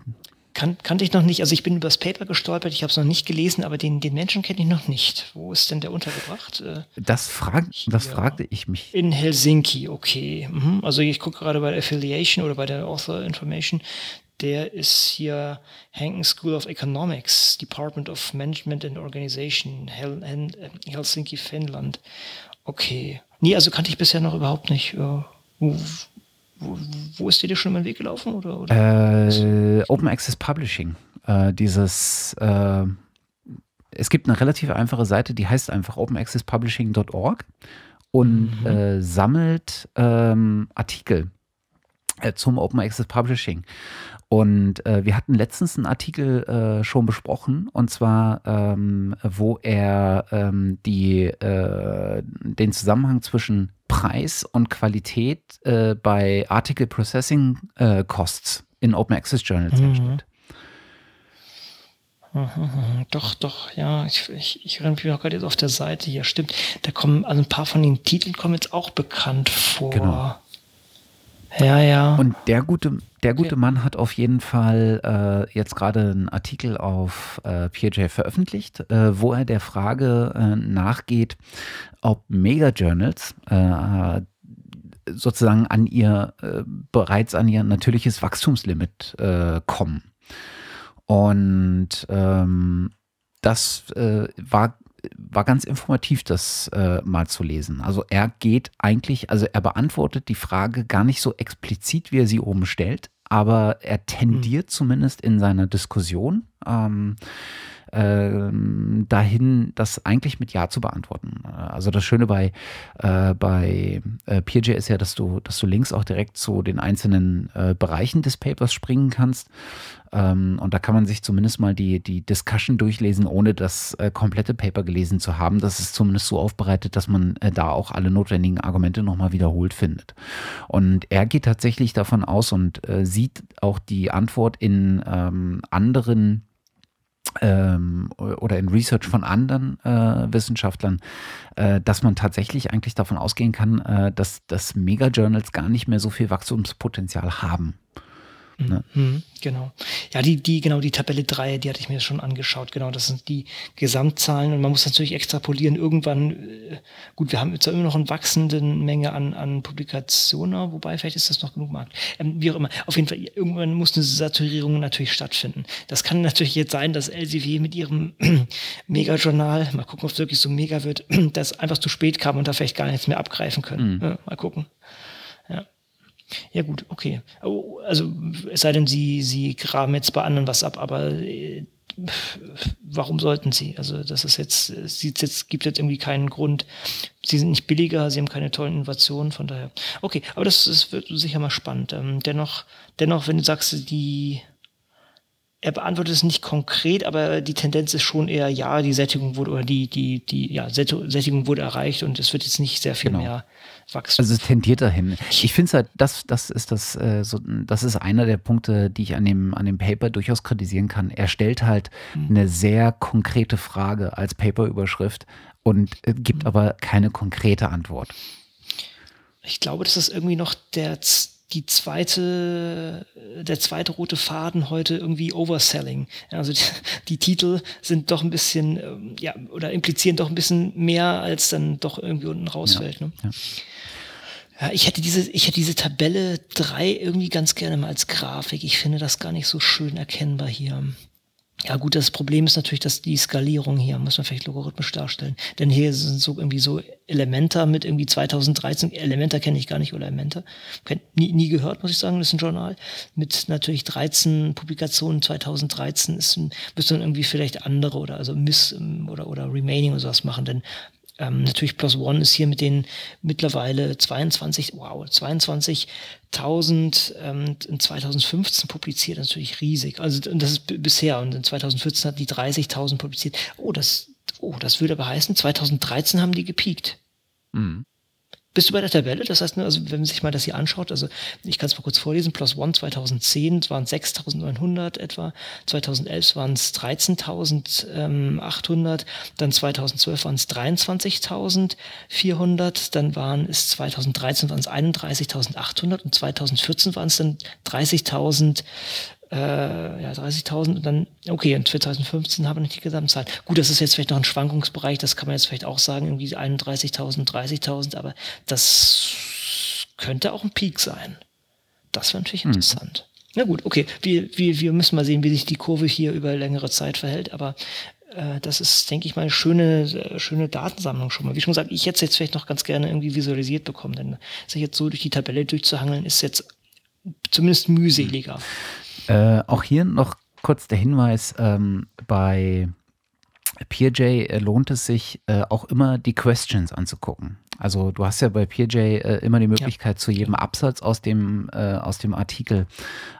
kan kannte ich noch nicht. Also ich bin über das Paper gestolpert, ich habe es noch nicht gelesen, aber den, den Menschen kenne ich noch nicht. Wo ist denn der untergebracht? Äh,
das, frag, das fragte ich mich.
In Helsinki, okay. Mhm. Also ich gucke gerade bei der Affiliation oder bei der Author Information. Der ist hier Hanken School of Economics, Department of Management and Organization, Hel Helsinki, Finnland. Okay. Nee, also kannte ich bisher noch überhaupt nicht. Äh, wo, wo ist dir schon über den Weg gelaufen? Oder, oder?
Äh, Open Access Publishing. Äh, dieses, äh, es gibt eine relativ einfache Seite, die heißt einfach openaccesspublishing.org und mhm. äh, sammelt ähm, Artikel äh, zum Open Access Publishing. Und äh, wir hatten letztens einen Artikel äh, schon besprochen, und zwar, ähm, wo er ähm, die, äh, den Zusammenhang zwischen Preis und Qualität äh, bei Article Processing äh, Costs in Open Access Journals mhm. herstellt.
Doch, doch, ja, ich, ich, ich erinnere mich auch gerade jetzt auf der Seite hier, stimmt. Da kommen, also ein paar von den Titeln kommen jetzt auch bekannt vor. Genau. Ja, ja.
Und der gute, der gute Mann hat auf jeden Fall äh, jetzt gerade einen Artikel auf äh, PJ veröffentlicht, äh, wo er der Frage äh, nachgeht, ob Mega-Journals äh, sozusagen an ihr äh, bereits an ihr natürliches Wachstumslimit kommen. Und ähm, das war war ganz informativ, das äh, mal zu lesen. Also er geht eigentlich, also er beantwortet die Frage gar nicht so explizit, wie er sie oben stellt, aber er tendiert mhm. zumindest in seiner Diskussion ähm, äh, dahin, das eigentlich mit Ja zu beantworten. Also das Schöne bei, äh, bei äh, PeerJ ist ja, dass du, dass du links auch direkt zu den einzelnen äh, Bereichen des Papers springen kannst. Ähm, und da kann man sich zumindest mal die, die Discussion durchlesen, ohne das äh, komplette Paper gelesen zu haben. Das ist zumindest so aufbereitet, dass man äh, da auch alle notwendigen Argumente nochmal wiederholt findet. Und er geht tatsächlich davon aus und äh, sieht auch die Antwort in ähm, anderen ähm, oder in Research von anderen äh, Wissenschaftlern, äh, dass man tatsächlich eigentlich davon ausgehen kann, äh, dass, dass Mega-Journals gar nicht mehr so viel Wachstumspotenzial haben.
Ne? Mhm, genau. Ja, die, die, genau, die Tabelle 3, die hatte ich mir schon angeschaut. Genau, das sind die Gesamtzahlen und man muss natürlich extrapolieren. Irgendwann, äh, gut, wir haben jetzt immer noch eine wachsende Menge an, an Publikationen, wobei vielleicht ist das noch genug Markt. Ähm, wie auch immer. Auf jeden Fall, irgendwann muss eine Saturierung natürlich stattfinden. Das kann natürlich jetzt sein, dass Elsevier mit ihrem Mega-Journal, mal gucken, ob es wirklich so mega wird, das einfach zu spät kam und da vielleicht gar nichts mehr abgreifen können. Mhm. Ja, mal gucken. Ja. Gut, okay. Oh, also es sei denn, Sie, Sie graben jetzt bei anderen was ab, aber äh, warum sollten Sie? Also das ist jetzt, es jetzt, gibt jetzt irgendwie keinen Grund. Sie sind nicht billiger, Sie haben keine tollen Innovationen, von daher. Okay, aber das, das wird sicher mal spannend. Ähm, dennoch, dennoch, wenn du sagst, die er beantwortet es nicht konkret, aber die Tendenz ist schon eher, ja, die Sättigung wurde oder die, die, die, ja, Sättigung wurde erreicht und es wird jetzt nicht sehr viel genau. mehr wachsen.
Also es tendiert dahin. Ich finde es halt, das, das ist das, äh, so, das ist einer der Punkte, die ich an dem, an dem Paper durchaus kritisieren kann. Er stellt halt mhm. eine sehr konkrete Frage als Paperüberschrift und äh, gibt mhm. aber keine konkrete Antwort.
Ich glaube, das ist irgendwie noch der die zweite, der zweite rote Faden heute irgendwie Overselling. Also die, die Titel sind doch ein bisschen, ähm, ja, oder implizieren doch ein bisschen mehr, als dann doch irgendwie unten rausfällt. Ja, ne? ja. Ja, ich hätte diese, ich hätte diese Tabelle drei irgendwie ganz gerne mal als Grafik. Ich finde das gar nicht so schön erkennbar hier. Ja gut, das Problem ist natürlich, dass die Skalierung hier, muss man vielleicht logarithmisch darstellen. Denn hier sind so irgendwie so Elementar mit irgendwie 2013, Elementar kenne ich gar nicht, oder Elementar, nie, nie gehört, muss ich sagen, das ist ein Journal, mit natürlich 13 Publikationen 2013 ist müsste dann irgendwie vielleicht andere oder also Miss oder, oder Remaining oder sowas machen, denn ähm, natürlich Plus One ist hier mit den mittlerweile 22, wow, 22.000 ähm, in 2015 publiziert, natürlich riesig. Also das ist bisher und in 2014 hat die 30.000 publiziert. Oh, das, oh, das würde aber heißen, 2013 haben die gepiekt. Mhm. Bist du bei der Tabelle? Das heißt, also wenn man sich mal das hier anschaut, also ich kann es mal kurz vorlesen, Plus One 2010 waren 6.900 etwa, 2011 waren es 13.800, dann 2012 waren es 23.400, dann waren es 2013 waren es 31.800 und 2014 waren es dann 30.000 äh, ja, 30.000 und dann, okay, und 2015 haben wir nicht die Gesamtzahl. Gut, das ist jetzt vielleicht noch ein Schwankungsbereich, das kann man jetzt vielleicht auch sagen, irgendwie 31.000, 30.000, aber das könnte auch ein Peak sein. Das wäre natürlich hm. interessant. Na gut, okay, wir, wir, wir müssen mal sehen, wie sich die Kurve hier über längere Zeit verhält, aber äh, das ist, denke ich mal, eine schöne, äh, schöne Datensammlung schon mal. Wie schon gesagt, ich hätte es jetzt vielleicht noch ganz gerne irgendwie visualisiert bekommen, denn sich jetzt so durch die Tabelle durchzuhangeln, ist jetzt zumindest mühseliger. Hm.
Äh, auch hier noch kurz der Hinweis, ähm, bei PJ äh, lohnt es sich äh, auch immer die Questions anzugucken. Also du hast ja bei PJ äh, immer die Möglichkeit, ja. zu jedem Absatz aus dem, äh, aus dem Artikel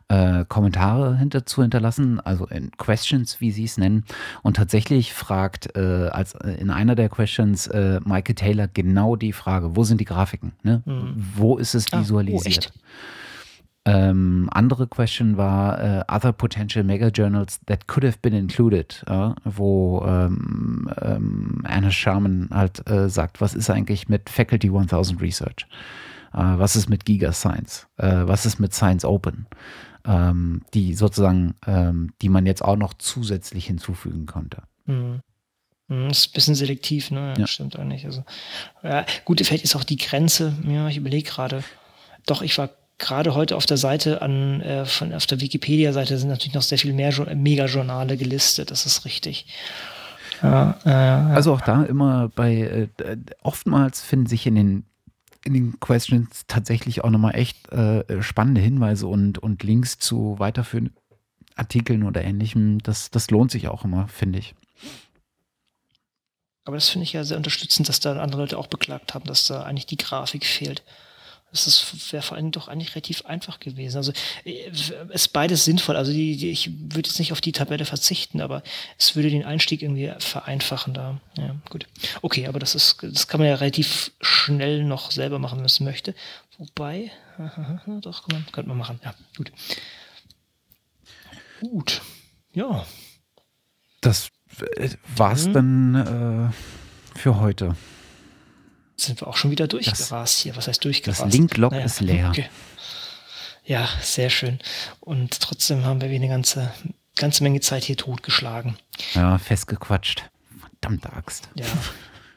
äh, Kommentare hinter zu hinterlassen, also in Questions, wie sie es nennen. Und tatsächlich fragt äh, als in einer der Questions Michael Taylor genau die Frage: Wo sind die Grafiken? Ne? Mhm. Wo ist es visualisiert? Ah, oh, ähm, andere Question war äh, Other Potential Mega Journals that could have been included, äh, wo ähm, ähm, Anna Sharman halt äh, sagt, was ist eigentlich mit Faculty 1000 Research? Äh, was ist mit Giga Science? Äh, was ist mit Science Open? Ähm, die sozusagen, ähm, die man jetzt auch noch zusätzlich hinzufügen konnte.
Mhm. mhm. Das ist ein bisschen selektiv, ne? Ja, ja. Stimmt eigentlich. Also, ja, gut, vielleicht ist auch die Grenze, ja, ich überlege gerade. Doch, ich war gerade heute auf der Seite an, äh, von, auf der Wikipedia-Seite sind natürlich noch sehr viel mehr Megajournale gelistet, das ist richtig.
Ja, äh, also auch da immer bei, äh, oftmals finden sich in den in den Questions tatsächlich auch nochmal echt äh, spannende Hinweise und, und Links zu weiterführenden Artikeln oder ähnlichem. Das, das lohnt sich auch immer, finde ich.
Aber das finde ich ja sehr unterstützend, dass da andere Leute auch beklagt haben, dass da eigentlich die Grafik fehlt. Das wäre vor allem doch eigentlich relativ einfach gewesen. Also äh, es ist beides sinnvoll. Also die, die, ich würde jetzt nicht auf die Tabelle verzichten, aber es würde den Einstieg irgendwie vereinfachen da. Ja, gut. Okay, aber das ist, das kann man ja relativ schnell noch selber machen, wenn man es möchte. Wobei, doch, kann man, könnte man machen. Ja, gut. Gut. Ja.
Das äh, war's mhm. dann äh, für heute
sind wir auch schon wieder durchgerast hier. Was heißt durchgerast?
Das Link-Log naja, ist leer. Okay.
Ja, sehr schön. Und trotzdem haben wir wie eine ganze, ganze Menge Zeit hier totgeschlagen.
Ja, festgequatscht. Verdammte Axt.
Ja.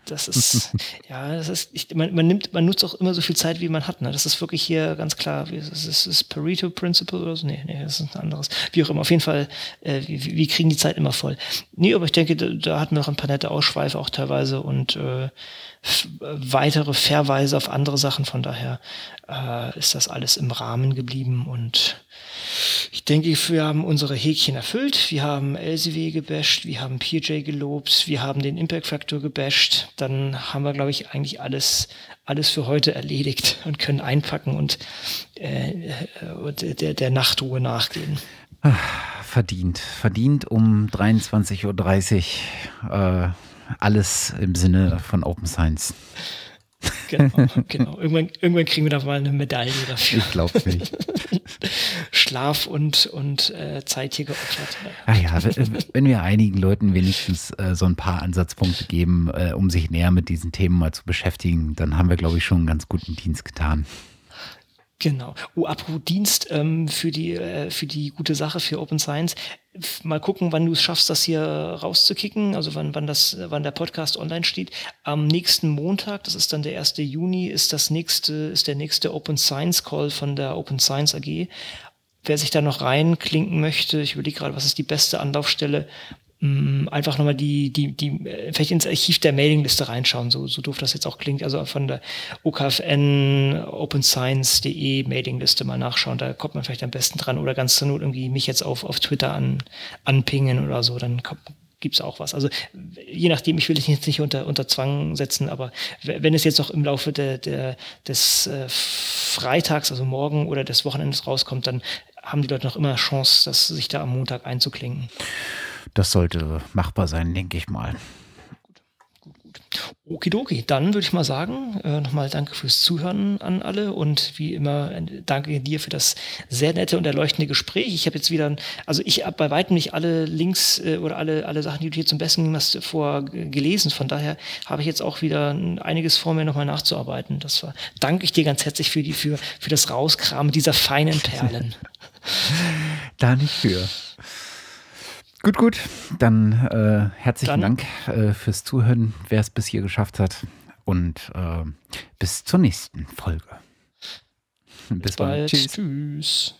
Das ist, ja, das ist, ich, man, man, nimmt, man nutzt auch immer so viel Zeit, wie man hat. Ne? Das ist wirklich hier ganz klar. Das ist das Pareto Principle oder so? Nee, nee, das ist ein anderes. Wie auch immer. Auf jeden Fall, äh, wir, wir kriegen die Zeit immer voll. Nee, aber ich denke, da, da hatten wir noch ein paar nette Ausschweife auch teilweise und äh, weitere Verweise auf andere Sachen. Von daher äh, ist das alles im Rahmen geblieben und ich denke, wir haben unsere Häkchen erfüllt. Wir haben LCW gebasht, wir haben PJ gelobt, wir haben den Impact Factor gebasht. Dann haben wir, glaube ich, eigentlich alles, alles für heute erledigt und können einpacken und äh, äh der, der Nachtruhe nachgehen.
Verdient, verdient um 23.30 Uhr. Äh alles im Sinne von Open Science.
Genau, genau. Irgendwann, irgendwann kriegen wir da mal eine Medaille dafür.
Ich glaube nicht.
Schlaf und, und äh, Zeit hier geopfert.
Ah ja, wenn wir einigen Leuten wenigstens äh, so ein paar Ansatzpunkte geben, äh, um sich näher mit diesen Themen mal zu beschäftigen, dann haben wir, glaube ich, schon einen ganz guten Dienst getan.
Genau. Oh, apropos Dienst ähm, für, die, äh, für die gute Sache für Open Science. Mal gucken, wann du es schaffst, das hier rauszukicken, also wann, wann, das, wann der Podcast online steht. Am nächsten Montag, das ist dann der 1. Juni, ist das nächste, ist der nächste Open Science Call von der Open Science AG. Wer sich da noch reinklinken möchte, ich überlege gerade, was ist die beste Anlaufstelle, Mm, einfach nochmal die, die, die, äh, vielleicht ins Archiv der Mailingliste reinschauen, so, so doof das jetzt auch klingt, also von der OKFN OpenScience.de Mailingliste mal nachschauen, da kommt man vielleicht am besten dran oder ganz zur Not irgendwie mich jetzt auf, auf Twitter an, anpingen oder so, dann kommt, gibt's auch was. Also je nachdem, ich will dich jetzt nicht unter, unter Zwang setzen, aber wenn es jetzt noch im Laufe der, der, des äh, Freitags, also morgen oder des Wochenendes rauskommt, dann haben die Leute noch immer Chance, das, sich da am Montag einzuklinken.
Das sollte machbar sein, denke ich mal.
Okidoki, dann würde ich mal sagen, äh, nochmal danke fürs Zuhören an alle und wie immer äh, danke dir für das sehr nette und erleuchtende Gespräch. Ich habe jetzt wieder, also ich habe bei weitem nicht alle Links äh, oder alle, alle Sachen, die du hier zum Besten hast, vorgelesen. Von daher habe ich jetzt auch wieder einiges vor mir nochmal nachzuarbeiten. Das war, danke ich dir ganz herzlich für die, für, für das Rauskramen dieser feinen Perlen.
da nicht für. Gut, gut. Dann äh, herzlichen Dann. Dank äh, fürs Zuhören, wer es bis hier geschafft hat. Und äh, bis zur nächsten Folge.
Bis, bis bald. Tschüss. Tschüss.